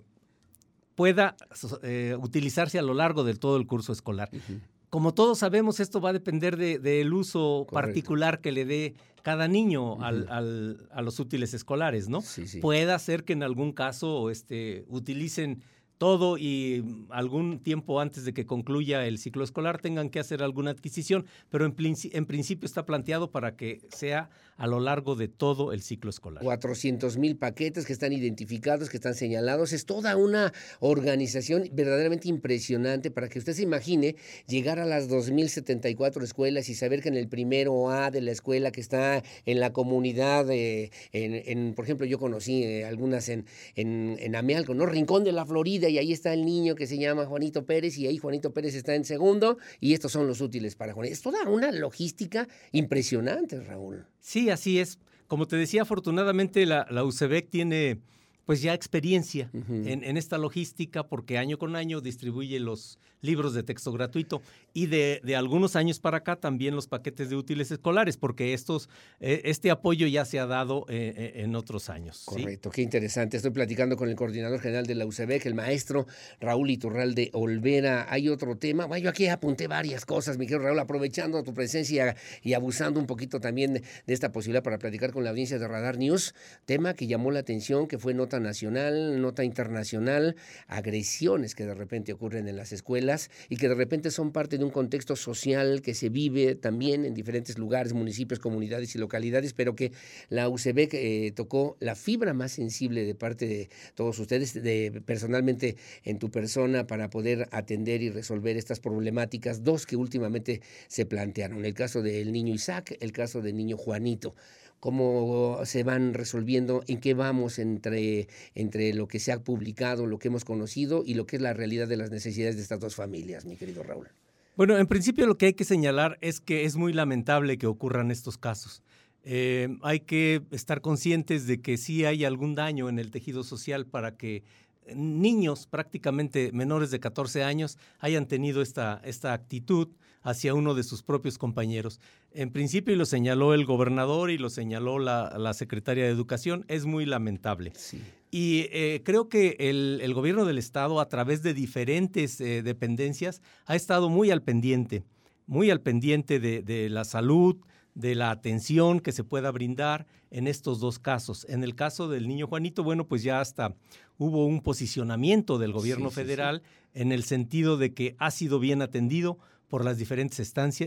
Speaker 17: pueda eh, utilizarse a lo largo de todo el curso escolar. Uh -huh. Como todos sabemos, esto va a depender del de, uso Correcto. particular que le dé cada niño uh -huh. al, al, a los útiles escolares, ¿no?
Speaker 1: Sí, sí.
Speaker 17: Puede ser que en algún caso este, utilicen todo y algún tiempo antes de que concluya el ciclo escolar tengan que hacer alguna adquisición, pero en, en, principio está planteado para que sea a lo largo de todo el ciclo escolar.
Speaker 1: 400 mil paquetes que están identificados, que están señalados. Es toda una organización verdaderamente impresionante para que usted se imagine llegar a las 2.074 escuelas y saber que en el primero A de la escuela que está en la comunidad, eh, en, en, por ejemplo, yo conocí eh, algunas en, en, en Amealco, ¿no? Rincón de la Florida, y ahí está el niño que se llama Juanito Pérez, y ahí Juanito Pérez está en segundo, y estos son los útiles para Juanito. Es toda una logística impresionante, Raúl.
Speaker 17: Sí, así es. Como te decía, afortunadamente la, la tiene pues ya experiencia uh -huh. en, en, esta logística porque año con año distribuye los libros de texto gratuito y de, de algunos años para acá también los paquetes de útiles escolares porque estos, eh, este apoyo ya se ha dado eh, en otros años.
Speaker 1: Correcto, ¿sí? qué interesante. Estoy platicando con el coordinador general de la UCEBEC, el maestro Raúl Iturralde Olvera. Hay otro tema, bueno, yo aquí apunté varias cosas, mi querido Raúl, aprovechando tu presencia y abusando un poquito también de esta posibilidad para platicar con la audiencia de Radar News, tema que llamó la atención, que fue nota nacional, nota internacional, agresiones que de repente ocurren en las escuelas y que de repente son parte de un contexto social que se vive también en diferentes lugares, municipios, comunidades y localidades, pero que la UCB eh, tocó la fibra más sensible de parte de todos ustedes, de, personalmente en tu persona, para poder atender y resolver estas problemáticas, dos que últimamente se plantearon, el caso del niño Isaac, el caso del niño Juanito cómo se van resolviendo, en qué vamos entre, entre lo que se ha publicado, lo que hemos conocido y lo que es la realidad de las necesidades de estas dos familias, mi querido Raúl.
Speaker 17: Bueno, en principio lo que hay que señalar es que es muy lamentable que ocurran estos casos. Eh, hay que estar conscientes de que sí hay algún daño en el tejido social para que niños prácticamente menores de 14 años hayan tenido esta, esta actitud hacia uno de sus propios compañeros. En principio lo señaló el gobernador y lo señaló la, la secretaria de Educación, es muy lamentable.
Speaker 1: Sí.
Speaker 17: Y eh, creo que el, el, gobierno del Estado, a través de diferentes eh, dependencias, ha estado muy al pendiente, muy al pendiente de, de la salud, de la atención que se pueda brindar en estos dos casos. En el caso del niño Juanito, bueno, pues ya hasta hubo un posicionamiento del gobierno sí, federal sí, sí. en el sentido de que ha sido bien atendido por las diferentes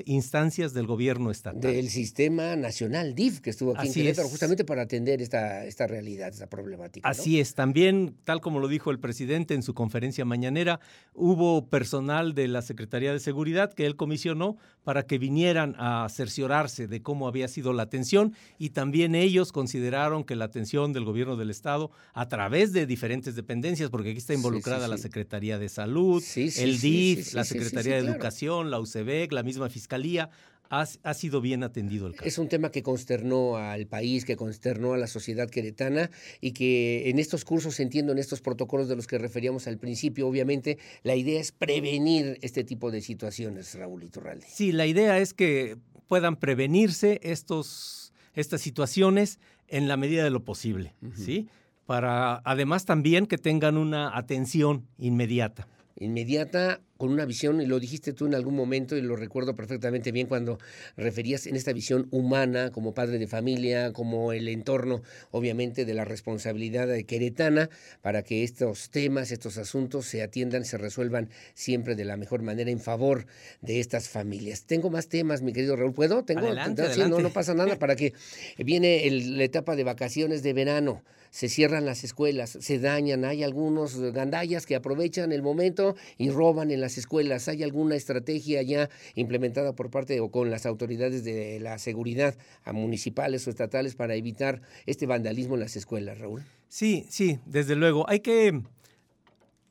Speaker 17: instancias del gobierno estatal.
Speaker 1: Del sistema nacional DIF, que estuvo aquí Así en Querétaro, es. justamente para atender esta, esta realidad, esta problemática.
Speaker 17: Así ¿no? es, también, tal como lo dijo el presidente en su conferencia mañanera, hubo personal de la Secretaría de Seguridad que él comisionó para que vinieran a cerciorarse de cómo había sido la atención y también ellos consideraron que la atención del gobierno del Estado a través de diferentes dependencias, porque aquí está involucrada sí, sí, la Secretaría de Salud, el DIF, la Secretaría de Educación, la UCEBEC, la misma Fiscalía, ha, ha, sido bien atendido el caso.
Speaker 1: Es un tema que consternó al país, que consternó a la sociedad queretana y que en estos cursos, entiendo, en estos protocolos de los que referíamos al principio, obviamente la idea es prevenir este tipo de situaciones, Raúl Iturralde.
Speaker 17: Sí, la idea es que puedan prevenirse estos, estas situaciones en la medida de lo posible, uh -huh. ¿sí? Para además también que tengan una atención inmediata.
Speaker 1: Inmediata con una visión, y lo dijiste tú en algún momento, y lo recuerdo perfectamente bien cuando referías en esta visión humana, como padre de familia, como el entorno, obviamente, de la responsabilidad de queretana, para que estos temas, estos asuntos se atiendan, se resuelvan siempre de la mejor manera en favor de estas familias. Tengo más temas, mi querido Raúl, ¿puedo? Tengo,
Speaker 17: adelante, adelante.
Speaker 1: No, no pasa nada, para que viene el, la etapa de vacaciones de verano se cierran las escuelas, se dañan, hay algunos gandallas que aprovechan el momento y roban en las escuelas. ¿Hay alguna estrategia ya implementada por parte o con las autoridades de la seguridad municipales o estatales para evitar este vandalismo en las escuelas, Raúl?
Speaker 17: Sí, sí, desde luego. Hay que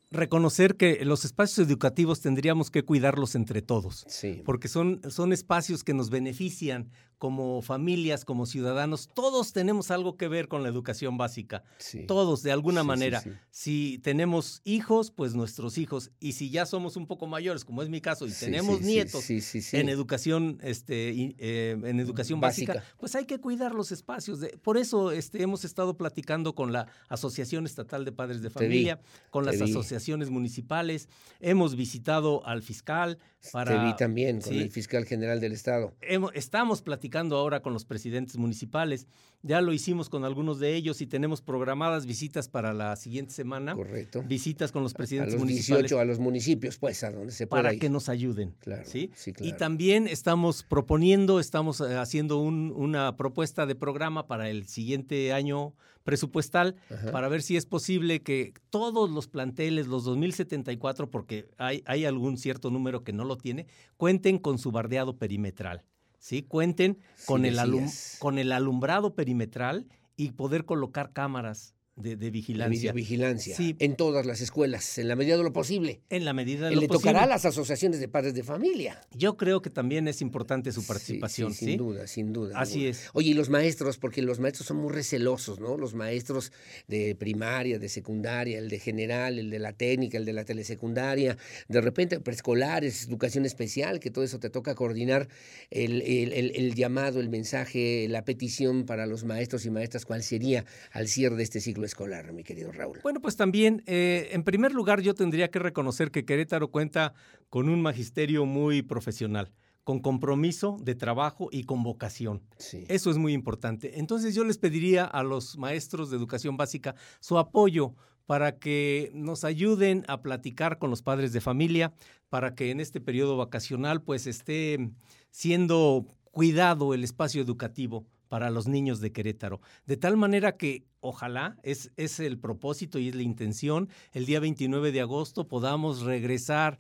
Speaker 17: reconocer que los espacios educativos tendríamos que cuidarlos entre todos,
Speaker 1: Sí.
Speaker 17: porque son, son espacios que nos benefician como familias, como ciudadanos. Todos tenemos algo que ver con la educación básica,
Speaker 1: Sí.
Speaker 17: todos de alguna
Speaker 1: Sí,
Speaker 17: manera.
Speaker 1: sí.
Speaker 17: Si tenemos hijos, pues nuestros hijos, y si ya somos un poco mayores, como es mi caso, y tenemos nietos en educación, este, y, eh, en educación básica,
Speaker 1: Básica.
Speaker 17: pues hay que cuidar los espacios. de- por eso este, hemos estado platicando con la Asociación Estatal de Padres de
Speaker 1: vi,
Speaker 17: Familia, con las asociaciones municipales, hemos visitado al fiscal para...
Speaker 1: Te vi también con
Speaker 17: Sí.
Speaker 1: el fiscal general del estado.
Speaker 17: Estamos platicando ahora con los presidentes municipales, ya lo hicimos con algunos de ellos y tenemos programadas visitas para la siguiente semana.
Speaker 1: Correcto.
Speaker 17: Visitas con los
Speaker 1: A
Speaker 17: presidentes
Speaker 1: los
Speaker 17: municipales
Speaker 1: 18, a los municipios, pues, a donde se pueda
Speaker 17: para
Speaker 1: ir.
Speaker 17: que nos ayuden.
Speaker 1: Claro,
Speaker 17: ¿sí?
Speaker 1: sí,
Speaker 17: Y también estamos proponiendo, estamos eh, haciendo un- una propuesta de programa para el siguiente año presupuestal
Speaker 1: Ajá.
Speaker 17: para ver si es posible que todos los planteles, los 2074, porque hay, hay algún cierto número que no lo tiene, cuenten con su bardeado perimetral. ¿sí? Cuenten con, el alum- con el alumbrado perimetral y poder colocar cámaras de, de
Speaker 1: La
Speaker 17: vigilancia.
Speaker 1: videovigilancia.
Speaker 17: Sí.
Speaker 1: En todas las escuelas, en la medida de lo posible.
Speaker 17: En la medida de
Speaker 1: Eh,
Speaker 17: lo
Speaker 1: Le tocará
Speaker 17: posible.
Speaker 1: a las asociaciones de padres de familia.
Speaker 17: Yo creo que también es importante su participación,
Speaker 1: sí,
Speaker 17: ¿sí?
Speaker 1: sin duda, sin duda.
Speaker 17: Así es.
Speaker 1: Oye, y los maestros, porque los maestros son muy recelosos, ¿no? Los maestros de primaria, de secundaria, el de general, el de la técnica, el de la telesecundaria, de repente preescolares, educación especial, que todo eso te toca coordinar el, el- el- el llamado, el mensaje, la petición para los maestros y maestras, ¿cuál sería al cierre de este ciclo escolar, mi querido Raúl?
Speaker 17: Bueno, pues también, eh, en primer lugar, yo tendría que reconocer que Querétaro cuenta con un magisterio muy profesional, con compromiso de trabajo y con vocación.
Speaker 1: Sí.
Speaker 17: Eso es muy importante. Entonces yo les pediría a los maestros de educación básica su apoyo para que nos ayuden a platicar con los padres de familia, para que en este periodo vacacional pues esté siendo cuidado el espacio educativo para los niños de Querétaro. De tal manera que ojalá, es, es el propósito y es la intención, el día 29 de agosto podamos regresar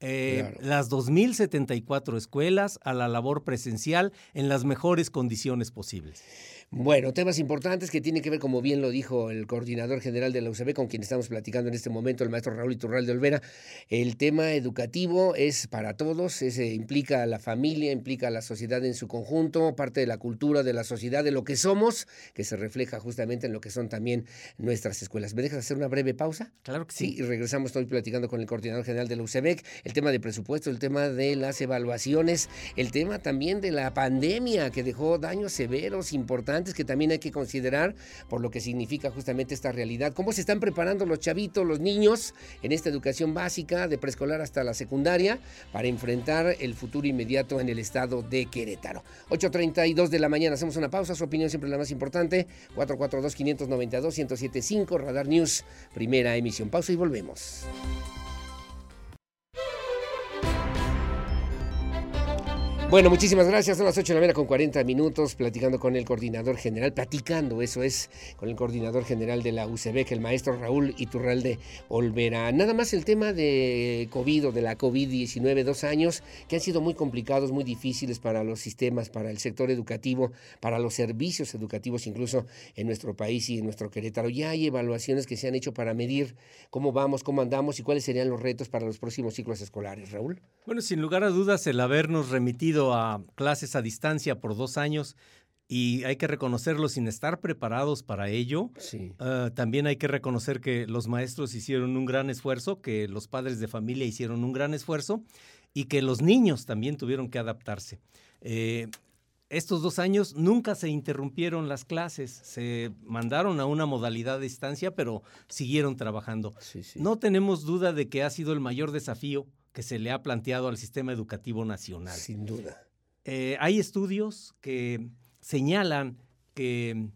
Speaker 17: eh,
Speaker 1: Claro.
Speaker 17: las 2.074 escuelas a la labor presencial en las mejores condiciones posibles.
Speaker 1: Bueno, temas importantes que tienen que ver, como bien lo dijo el coordinador general de la UCB, con quien estamos platicando en este momento, el maestro Raúl Iturral de Olvera. El tema educativo es para todos, es, eh, implica a la familia, implica a la sociedad en su conjunto, parte de la cultura de la sociedad, de lo que somos, que se refleja justamente en lo que son también nuestras escuelas. ¿Me dejas hacer una breve pausa?
Speaker 17: Claro que
Speaker 1: Sí,
Speaker 17: sí.
Speaker 1: y regresamos, estoy platicando con el coordinador general de la UCEBEC, el tema de presupuesto, el tema de las evaluaciones, el tema también de la pandemia que dejó daños severos, importantes, que también hay que considerar por lo que significa justamente esta realidad. ¿Cómo se están preparando los chavitos, los niños, en esta educación básica, de preescolar hasta la secundaria, para enfrentar el futuro inmediato en el estado de Querétaro? 8.32 de la mañana, hacemos una pausa, su opinión siempre la más importante, 442-592-1075, Radar News, primera emisión. Pausa y volvemos. Bueno, muchísimas gracias. Son las 8 de la mañana con 40 minutos platicando con el coordinador general, platicando, eso es, con el coordinador general de la UCB, el maestro Raúl Iturralde Olvera. Nada más el tema de COVID o de la COVID-19, dos años que han sido muy complicados, muy difíciles para los sistemas, para el sector educativo, para los servicios educativos, incluso en nuestro país y en nuestro Querétaro. Ya hay evaluaciones que se han hecho para medir cómo vamos, cómo andamos y cuáles serían los retos para los próximos ciclos escolares, Raúl.
Speaker 17: Bueno, sin lugar a dudas, el habernos remitido a clases a distancia por dos años y hay que reconocerlo sin estar preparados para ello.
Speaker 1: Sí.
Speaker 17: Ah, también hay que reconocer que los maestros hicieron un gran esfuerzo, que los padres de familia hicieron un gran esfuerzo y que los niños también tuvieron que adaptarse. Eh, estos dos años nunca se interrumpieron las clases, se mandaron a una modalidad de distancia, pero siguieron trabajando.
Speaker 1: Sí, sí.
Speaker 17: No tenemos duda de que ha sido el mayor desafío que se le ha planteado al sistema educativo nacional.
Speaker 1: Sin duda.
Speaker 17: Eh, hay estudios que señalan que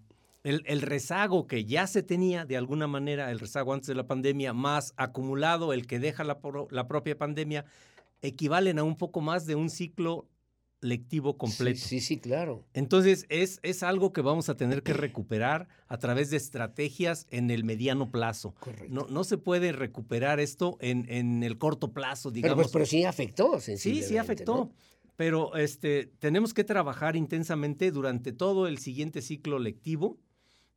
Speaker 17: el, el rezago que ya se tenía de alguna manera, el rezago antes de la pandemia, más acumulado el que deja la propia pandemia, equivalen a un poco más de un ciclo lectivo completo.
Speaker 1: Sí, sí, sí, claro.
Speaker 17: Entonces, es, es algo que vamos a tener que recuperar a través de estrategias en el mediano plazo.
Speaker 1: Correcto.
Speaker 17: No, no se puede recuperar esto en, en el corto plazo,
Speaker 1: Pero,
Speaker 17: digamos.
Speaker 1: pues, pero sí afectó,
Speaker 17: Sí, sí afectó.
Speaker 1: ¿no?
Speaker 17: Pero este, tenemos que trabajar intensamente durante todo el siguiente ciclo lectivo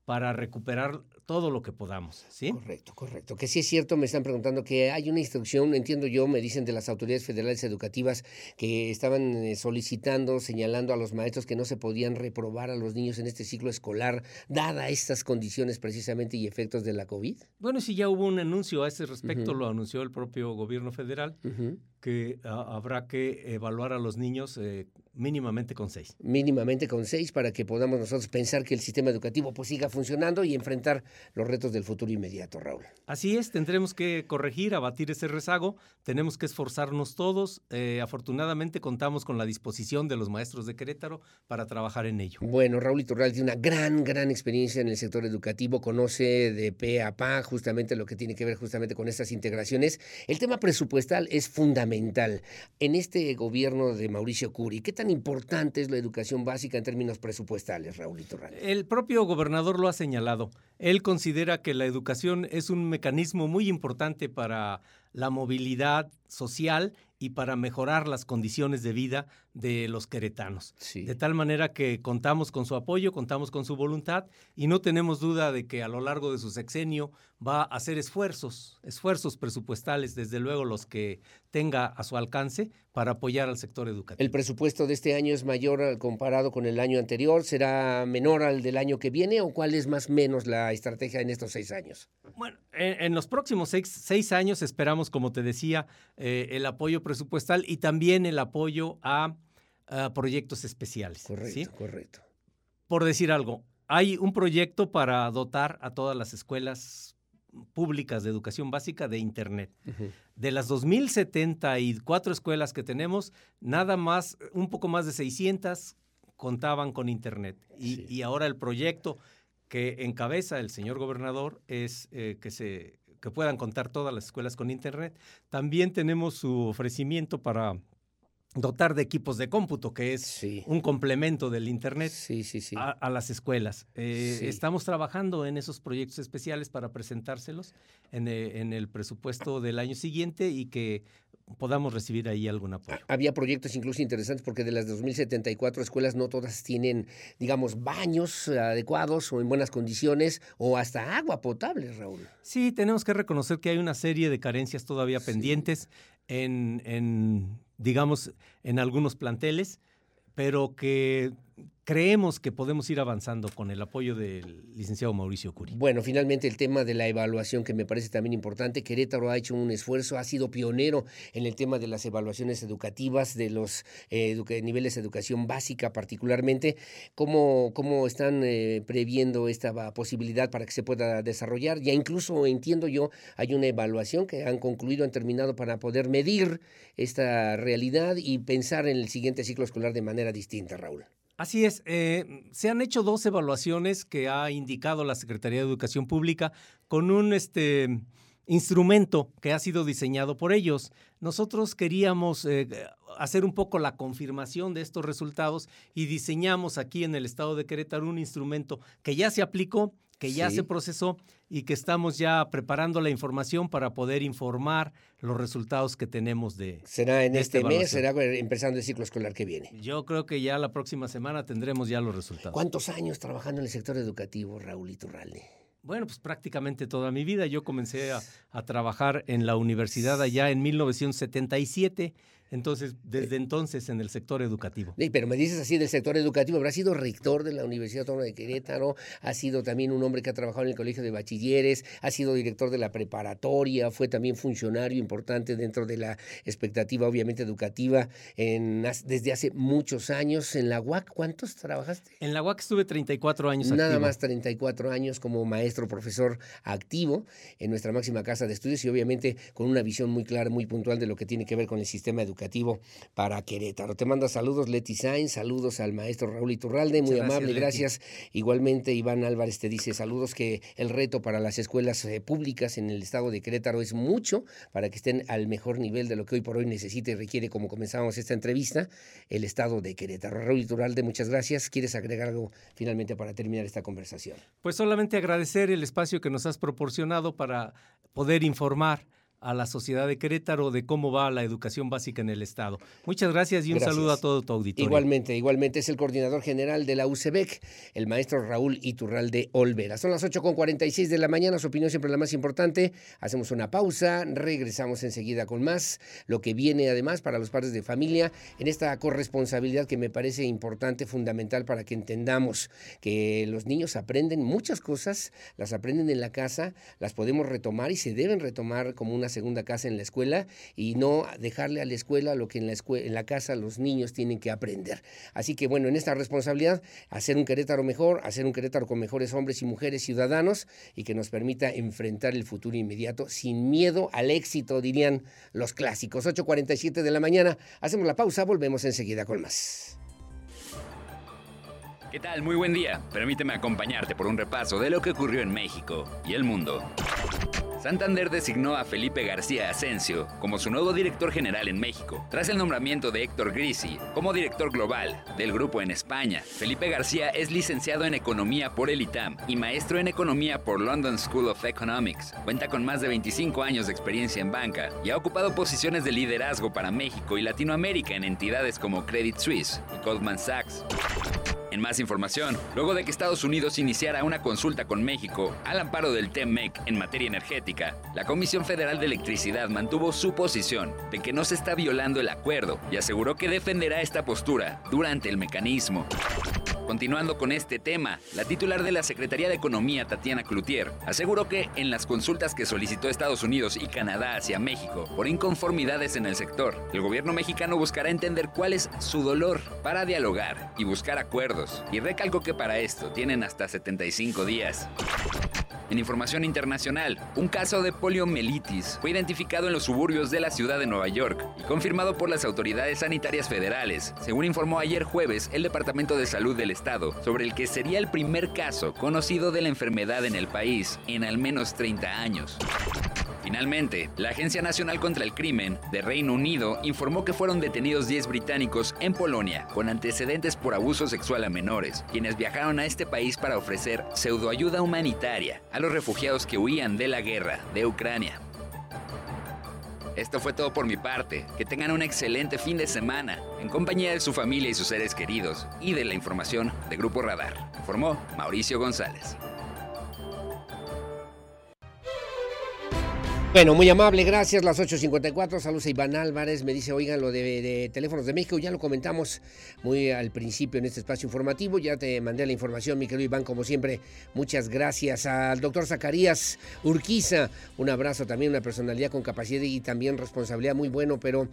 Speaker 17: para recuperar todo lo que podamos, ¿sí?
Speaker 1: Correcto, correcto. Que sí es cierto, me están preguntando que hay una instrucción, entiendo yo, me dicen de las autoridades federales educativas que estaban eh, solicitando, señalando a los maestros que no se podían reprobar a los niños en este ciclo escolar, dada estas condiciones precisamente y efectos de la COVID.
Speaker 17: Bueno, sí, ya hubo un anuncio a ese respecto, lo anunció el propio gobierno federal, que ah, habrá que evaluar a los niños eh, mínimamente con seis.
Speaker 1: Mínimamente con seis para que podamos nosotros pensar que el sistema educativo pues siga funcionando y enfrentar los retos del futuro inmediato, Raúl.
Speaker 17: Así es, tendremos que corregir, abatir ese rezago, tenemos que esforzarnos todos. Eh, afortunadamente contamos con la disposición de los maestros de Querétaro para trabajar en ello.
Speaker 1: Bueno, Raúl Iturral tiene una gran, gran experiencia en el sector educativo, conoce de pe a pa justamente lo que tiene que ver justamente con estas integraciones. El tema presupuestal es fundamental. En este gobierno de Mauricio Curi, ¿qué tan importante es la educación básica en términos presupuestales, Raúl Iturral?
Speaker 17: El propio gobernador lo ha señalado. Él considera que la educación es un mecanismo muy importante para la movilidad social y para mejorar las condiciones de vida de los queretanos. De tal manera que contamos con su apoyo, contamos con su voluntad y no tenemos duda de que a lo largo de su sexenio va a hacer esfuerzos, esfuerzos presupuestales, desde luego los que tenga a su alcance para apoyar al sector educativo.
Speaker 1: ¿El presupuesto de este año es mayor comparado con el año anterior? ¿Será menor al del año que viene o cuál es más o menos la estrategia en estos seis años?
Speaker 17: Bueno, en, los próximos seis, años esperamos, como te decía, eh, el apoyo presupuestal y también el apoyo a, proyectos especiales.
Speaker 1: Correcto, correcto.
Speaker 17: Por decir algo, hay un proyecto para dotar a todas las escuelas públicas de educación básica de Internet. De las 2.074 escuelas que tenemos, nada más, un poco más de 600 contaban con Internet. Y, y ahora el proyecto que encabeza el señor gobernador es eh, que se que puedan contar todas las escuelas con internet. También tenemos su ofrecimiento para dotar de equipos de cómputo, que es un complemento del Internet A, las escuelas. Eh, estamos trabajando en esos proyectos especiales para presentárselos en, eh, en, el presupuesto del año siguiente y que podamos recibir ahí algún apoyo.
Speaker 1: Había proyectos incluso interesantes porque de las 2074 escuelas no todas tienen, digamos, baños adecuados o en buenas condiciones o hasta agua potable, Raúl.
Speaker 17: Sí, tenemos que reconocer que hay una serie de carencias todavía pendientes en, en, digamos, en algunos planteles, pero que creemos que podemos ir avanzando con el apoyo del licenciado Mauricio Curi.
Speaker 1: Bueno, finalmente el tema de la evaluación que me parece también importante. Querétaro ha hecho un esfuerzo, ha sido pionero en el tema de las evaluaciones educativas, de los eh, niveles de educación básica particularmente. ¿Cómo, cómo están eh, previendo esta posibilidad para que se pueda desarrollar? Ya incluso entiendo yo, hay una evaluación que han concluido, han terminado para poder medir esta realidad y pensar en el siguiente ciclo escolar de manera distinta, Raúl.
Speaker 17: Así es, eh, se han hecho dos evaluaciones que ha indicado la Secretaría de Educación Pública con un este, instrumento que ha sido diseñado por ellos. Nosotros queríamos eh, hacer un poco la confirmación de estos resultados y diseñamos aquí en el estado de Querétaro un instrumento que ya se aplicó, que ya se procesó y que estamos ya preparando la información para poder informar los resultados que tenemos de.
Speaker 1: ¿Será en este mes? ¿Será empezando el ciclo escolar que viene?
Speaker 17: Yo creo que ya la próxima semana tendremos ya los resultados.
Speaker 1: ¿Cuántos años trabajando en el sector educativo, Raúl Iturralde?
Speaker 17: Bueno, pues prácticamente toda mi vida. Yo comencé a, a trabajar en la universidad allá en 1977 entonces, desde entonces en el sector educativo.
Speaker 1: Sí, pero me dices así del sector educativo, habrá sido rector de la Universidad Autónoma de Querétaro, ha sido también un hombre que ha trabajado en el Colegio de Bachilleres, ha sido director de la preparatoria, fue también funcionario importante dentro de la expectativa, obviamente, educativa en, desde hace muchos años. En la UAC, ¿cuántos trabajaste?
Speaker 17: En la UAC estuve 34 años
Speaker 1: Nada más 34 años como maestro, profesor activo en nuestra máxima casa de estudios y obviamente con una visión muy clara, muy puntual de lo que tiene que ver con el sistema educativo para Querétaro. Te manda saludos Leti Sainz, saludos al maestro Raúl Iturralde, muy amable, gracias. Igualmente Iván Álvarez te dice saludos que el reto para las escuelas eh, públicas en el estado de Querétaro es mucho para que estén al mejor nivel de lo que hoy por hoy necesita y requiere, como comenzamos esta entrevista, el estado de Querétaro. Raúl Iturralde, muchas gracias. ¿Quieres agregar algo finalmente para terminar esta conversación?
Speaker 17: Pues solamente agradecer el espacio que nos has proporcionado para poder informar a la sociedad de Querétaro de cómo va la educación básica en el Estado. Muchas gracias y un saludo a todo tu auditorio.
Speaker 1: Igualmente, igualmente es el coordinador general de la UCEBEC, el maestro Raúl Iturralde Olvera. Son las 8.46 de la mañana, su opinión siempre la más importante. Hacemos una pausa, regresamos enseguida con más. Lo que viene además para los padres de familia en esta corresponsabilidad que me parece importante, fundamental para que entendamos que los niños aprenden muchas cosas, las aprenden en la casa, las podemos retomar y se deben retomar como una segunda casa en la escuela y no dejarle a la escuela lo que en la, en la casa los niños tienen que aprender. Así que bueno, en esta responsabilidad, hacer un Querétaro mejor, hacer un Querétaro con mejores hombres y mujeres ciudadanos y que nos permita enfrentar el futuro inmediato sin miedo al éxito, dirían los clásicos. 8.47 de la mañana, hacemos la pausa, volvemos enseguida con más.
Speaker 18: ¿Qué tal? Muy buen día. Permíteme acompañarte por un repaso de lo que ocurrió en México y el mundo. Santander designó a Felipe García Asensio como su nuevo director general en México, tras el nombramiento de Héctor Grisi como director global del grupo en España. Felipe García es licenciado en Economía por el ITAM y maestro en Economía por London School of Economics. Cuenta con más de 25 años de experiencia en banca y ha ocupado posiciones de liderazgo para México y Latinoamérica en entidades como Credit Suisse y Goldman Sachs. En más información, luego de que Estados Unidos iniciara una consulta con México al amparo del TEMEC en materia energética, la Comisión Federal de Electricidad mantuvo su posición de que no se está violando el acuerdo y aseguró que defenderá esta postura durante el mecanismo. Continuando con este tema, la titular de la Secretaría de Economía, Tatiana Cloutier, aseguró que en las consultas que solicitó Estados Unidos y Canadá hacia México por inconformidades en el sector, el gobierno mexicano buscará entender cuál es su dolor para dialogar y buscar acuerdos. Y recalcó que para esto tienen hasta 75 días. En información internacional, un caso de poliomielitis fue identificado en los suburbios de la ciudad de Nueva York y confirmado por las autoridades sanitarias federales, según informó ayer jueves el Departamento de Salud del Estado, sobre el que sería el primer caso conocido de la enfermedad en el país en al menos 30 años. Finalmente, la Agencia Nacional contra el Crimen de Reino Unido informó que fueron detenidos 10 británicos en Polonia con antecedentes por abuso sexual a menores, quienes viajaron a este país para ofrecer pseudoayuda humanitaria a los refugiados que huían de la guerra de Ucrania. Esto fue todo por mi parte. Que tengan un excelente fin de semana, en compañía de su familia y sus seres queridos, y de la información de Grupo Radar. Informó Mauricio González.
Speaker 1: Bueno, muy amable, gracias. Las 8.54, saludos a Iván Álvarez. Me dice, oigan, lo de, teléfonos de México, ya lo comentamos muy al principio en este espacio informativo. Ya te mandé la información, mi querido Iván, como siempre. Muchas gracias al doctor Zacarías Urquiza. Un abrazo también, una personalidad con capacidad y también responsabilidad muy bueno, pero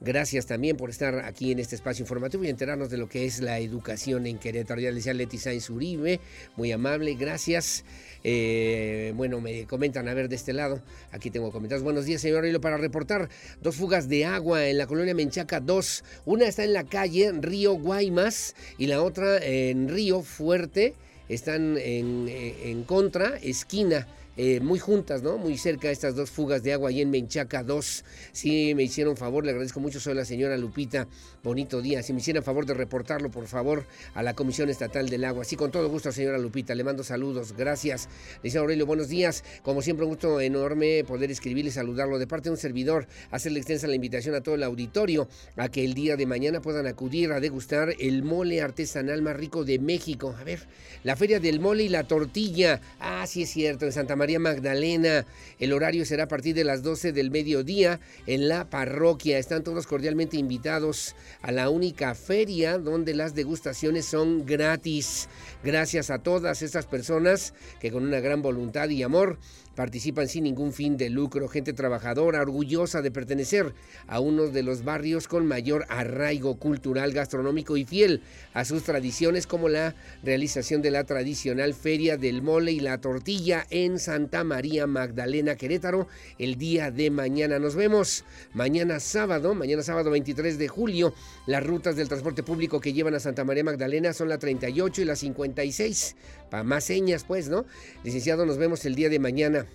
Speaker 1: Gracias también por estar aquí en este espacio informativo y enterarnos de lo que es la educación en Querétaro. Ya le decía Leti Sainz Uribe, muy amable, gracias. Eh, bueno, me comentan, a ver, de este lado, aquí tengo comentarios. Buenos días, señor Hilo, para reportar dos fugas de agua en la colonia Menchaca 2. Una está en la calle Río Guaymas y la otra en Río Fuerte. Están en, eh, en contra, esquina eh, muy juntas, ¿no? Muy cerca estas dos fugas de agua ahí en Menchaca 2. Sí, me hicieron favor, le agradezco mucho, soy la señora Lupita, bonito día. Si me hicieran favor de reportarlo, por favor, a la Comisión Estatal del Agua. Sí, con todo gusto, señora Lupita, le mando saludos, gracias. Dice Aurelio, buenos días. Como siempre, un gusto enorme poder escribirle y saludarlo de parte de un servidor, hacerle extensa la invitación a todo el auditorio a que el día de mañana puedan acudir a degustar el mole artesanal más rico de México. A ver, la Feria del Mole y la Tortilla. Ah, sí es cierto, en Santa María María Magdalena. El horario será a partir de las 12 del mediodía en la parroquia. Están todos cordialmente invitados a la única feria donde las degustaciones son gratis. Gracias a todas estas personas que con una gran voluntad y amor participan sin ningún fin de lucro, gente trabajadora, orgullosa de pertenecer a uno de los barrios con mayor arraigo cultural, gastronómico y fiel a sus tradiciones, como la realización de la tradicional Feria del Mole y la Tortilla en Santa María Magdalena, Querétaro, el día de mañana. Nos vemos mañana sábado, mañana sábado 23 de julio. Las rutas del transporte público que llevan a Santa María Magdalena son la 38 y la 56. Para más señas, pues, ¿no? Licenciado, nos vemos el día de mañana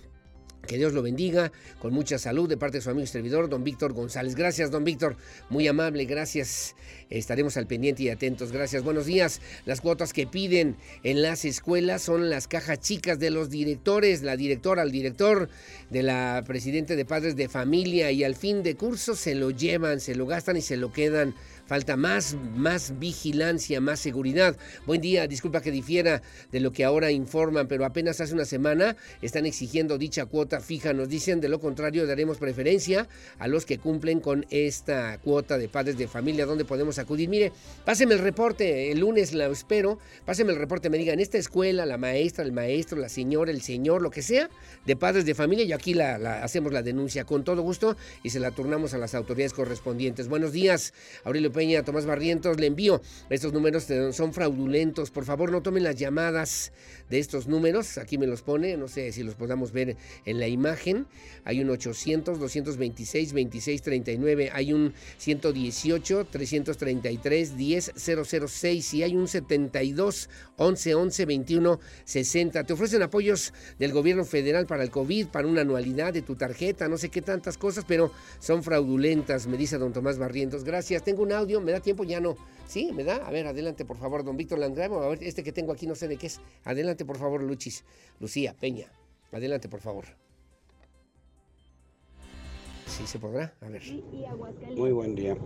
Speaker 1: Que Dios lo bendiga con mucha salud de parte de su amigo y servidor, don Víctor González. Gracias, don Víctor. Muy amable, gracias. Estaremos al pendiente y atentos. Gracias. Buenos días. Las cuotas que piden en las escuelas son las cajas chicas de los directores, la directora, el director de la presidenta de padres de familia y al fin de curso se lo llevan, se lo gastan y se lo quedan. Falta más, más vigilancia, más seguridad. Buen día, disculpa que difiera de lo que ahora informan, pero apenas hace una semana están exigiendo dicha cuota fija. Nos dicen de lo contrario, daremos preferencia a los que cumplen con esta cuota de padres de familia. ¿Dónde podemos acudir? Mire, páseme el reporte, el lunes lo espero. Páseme el reporte, me digan, esta escuela, la maestra, el maestro, la señora, el señor, lo que sea, de padres de familia, y aquí la, la hacemos la denuncia con todo gusto y se la turnamos a las autoridades correspondientes. Buenos días, Aurelio Peña, Tomás Barrientos, le envío. Estos números son fraudulentos. Por favor, no tomen las llamadas de estos números. Aquí me los pone, no sé si los podamos ver en la imagen. Hay un 800 226 2639, hay un 118 333 10006 y hay un 72 11 11 21 60. Te ofrecen apoyos del gobierno federal para el COVID, para una anualidad de tu tarjeta, no sé qué tantas cosas, pero son fraudulentas, me dice don Tomás Barrientos. Gracias. Tengo un audio, me da tiempo, ya no. Sí, me da. A ver, adelante, por favor, don Víctor Landremo. A ver, este que tengo aquí no sé de qué es. Adelante, por favor, Luchis. Lucía Peña. Adelante, por favor. Sí, se podrá. A ver.
Speaker 19: Muy buen día.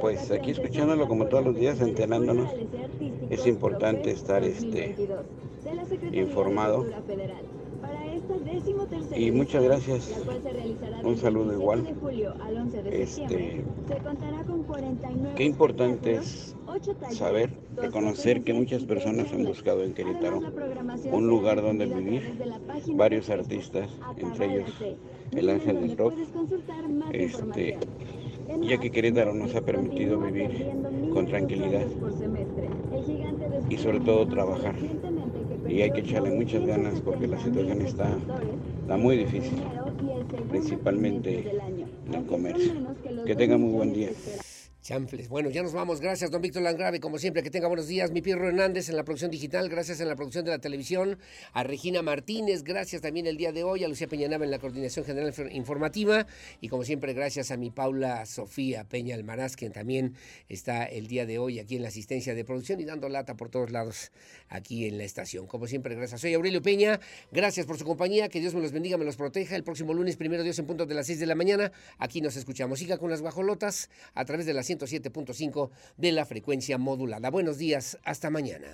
Speaker 19: Pues aquí escuchándolo como todos los días, enterándonos, es importante estar este informado. Y muchas gracias. Un saludo igual. Este, qué importante es saber, reconocer que muchas personas han buscado en Querétaro un lugar donde vivir. Varios artistas, entre ellos el Ángel del Rock, este, ya que Querétaro nos ha permitido vivir con tranquilidad y sobre todo trabajar. Y hay que echarle muchas ganas porque la situación está, está muy difícil, principalmente en el comercio. Que tenga muy buen día.
Speaker 1: Chanfles. Bueno, ya nos vamos. Gracias, don Víctor Langrave. Como siempre, que tenga buenos días. Mi Pierro Hernández en la producción digital. Gracias en la producción de la televisión. A Regina Martínez. Gracias también el día de hoy. A Lucía Peñanaba en la coordinación general informativa. Y como siempre, gracias a mi Paula Sofía Peña Almaraz, quien también está el día de hoy aquí en la asistencia de producción y dando lata por todos lados aquí en la estación. Como siempre, gracias. Soy Aurelio Peña. Gracias por su compañía. Que Dios me los bendiga, me los proteja. El próximo lunes, primero Dios, en punto de las 6 de la mañana. Aquí nos escuchamos. Siga con las guajolotas a través de la 107.5 de la frecuencia modulada. Buenos días, hasta mañana.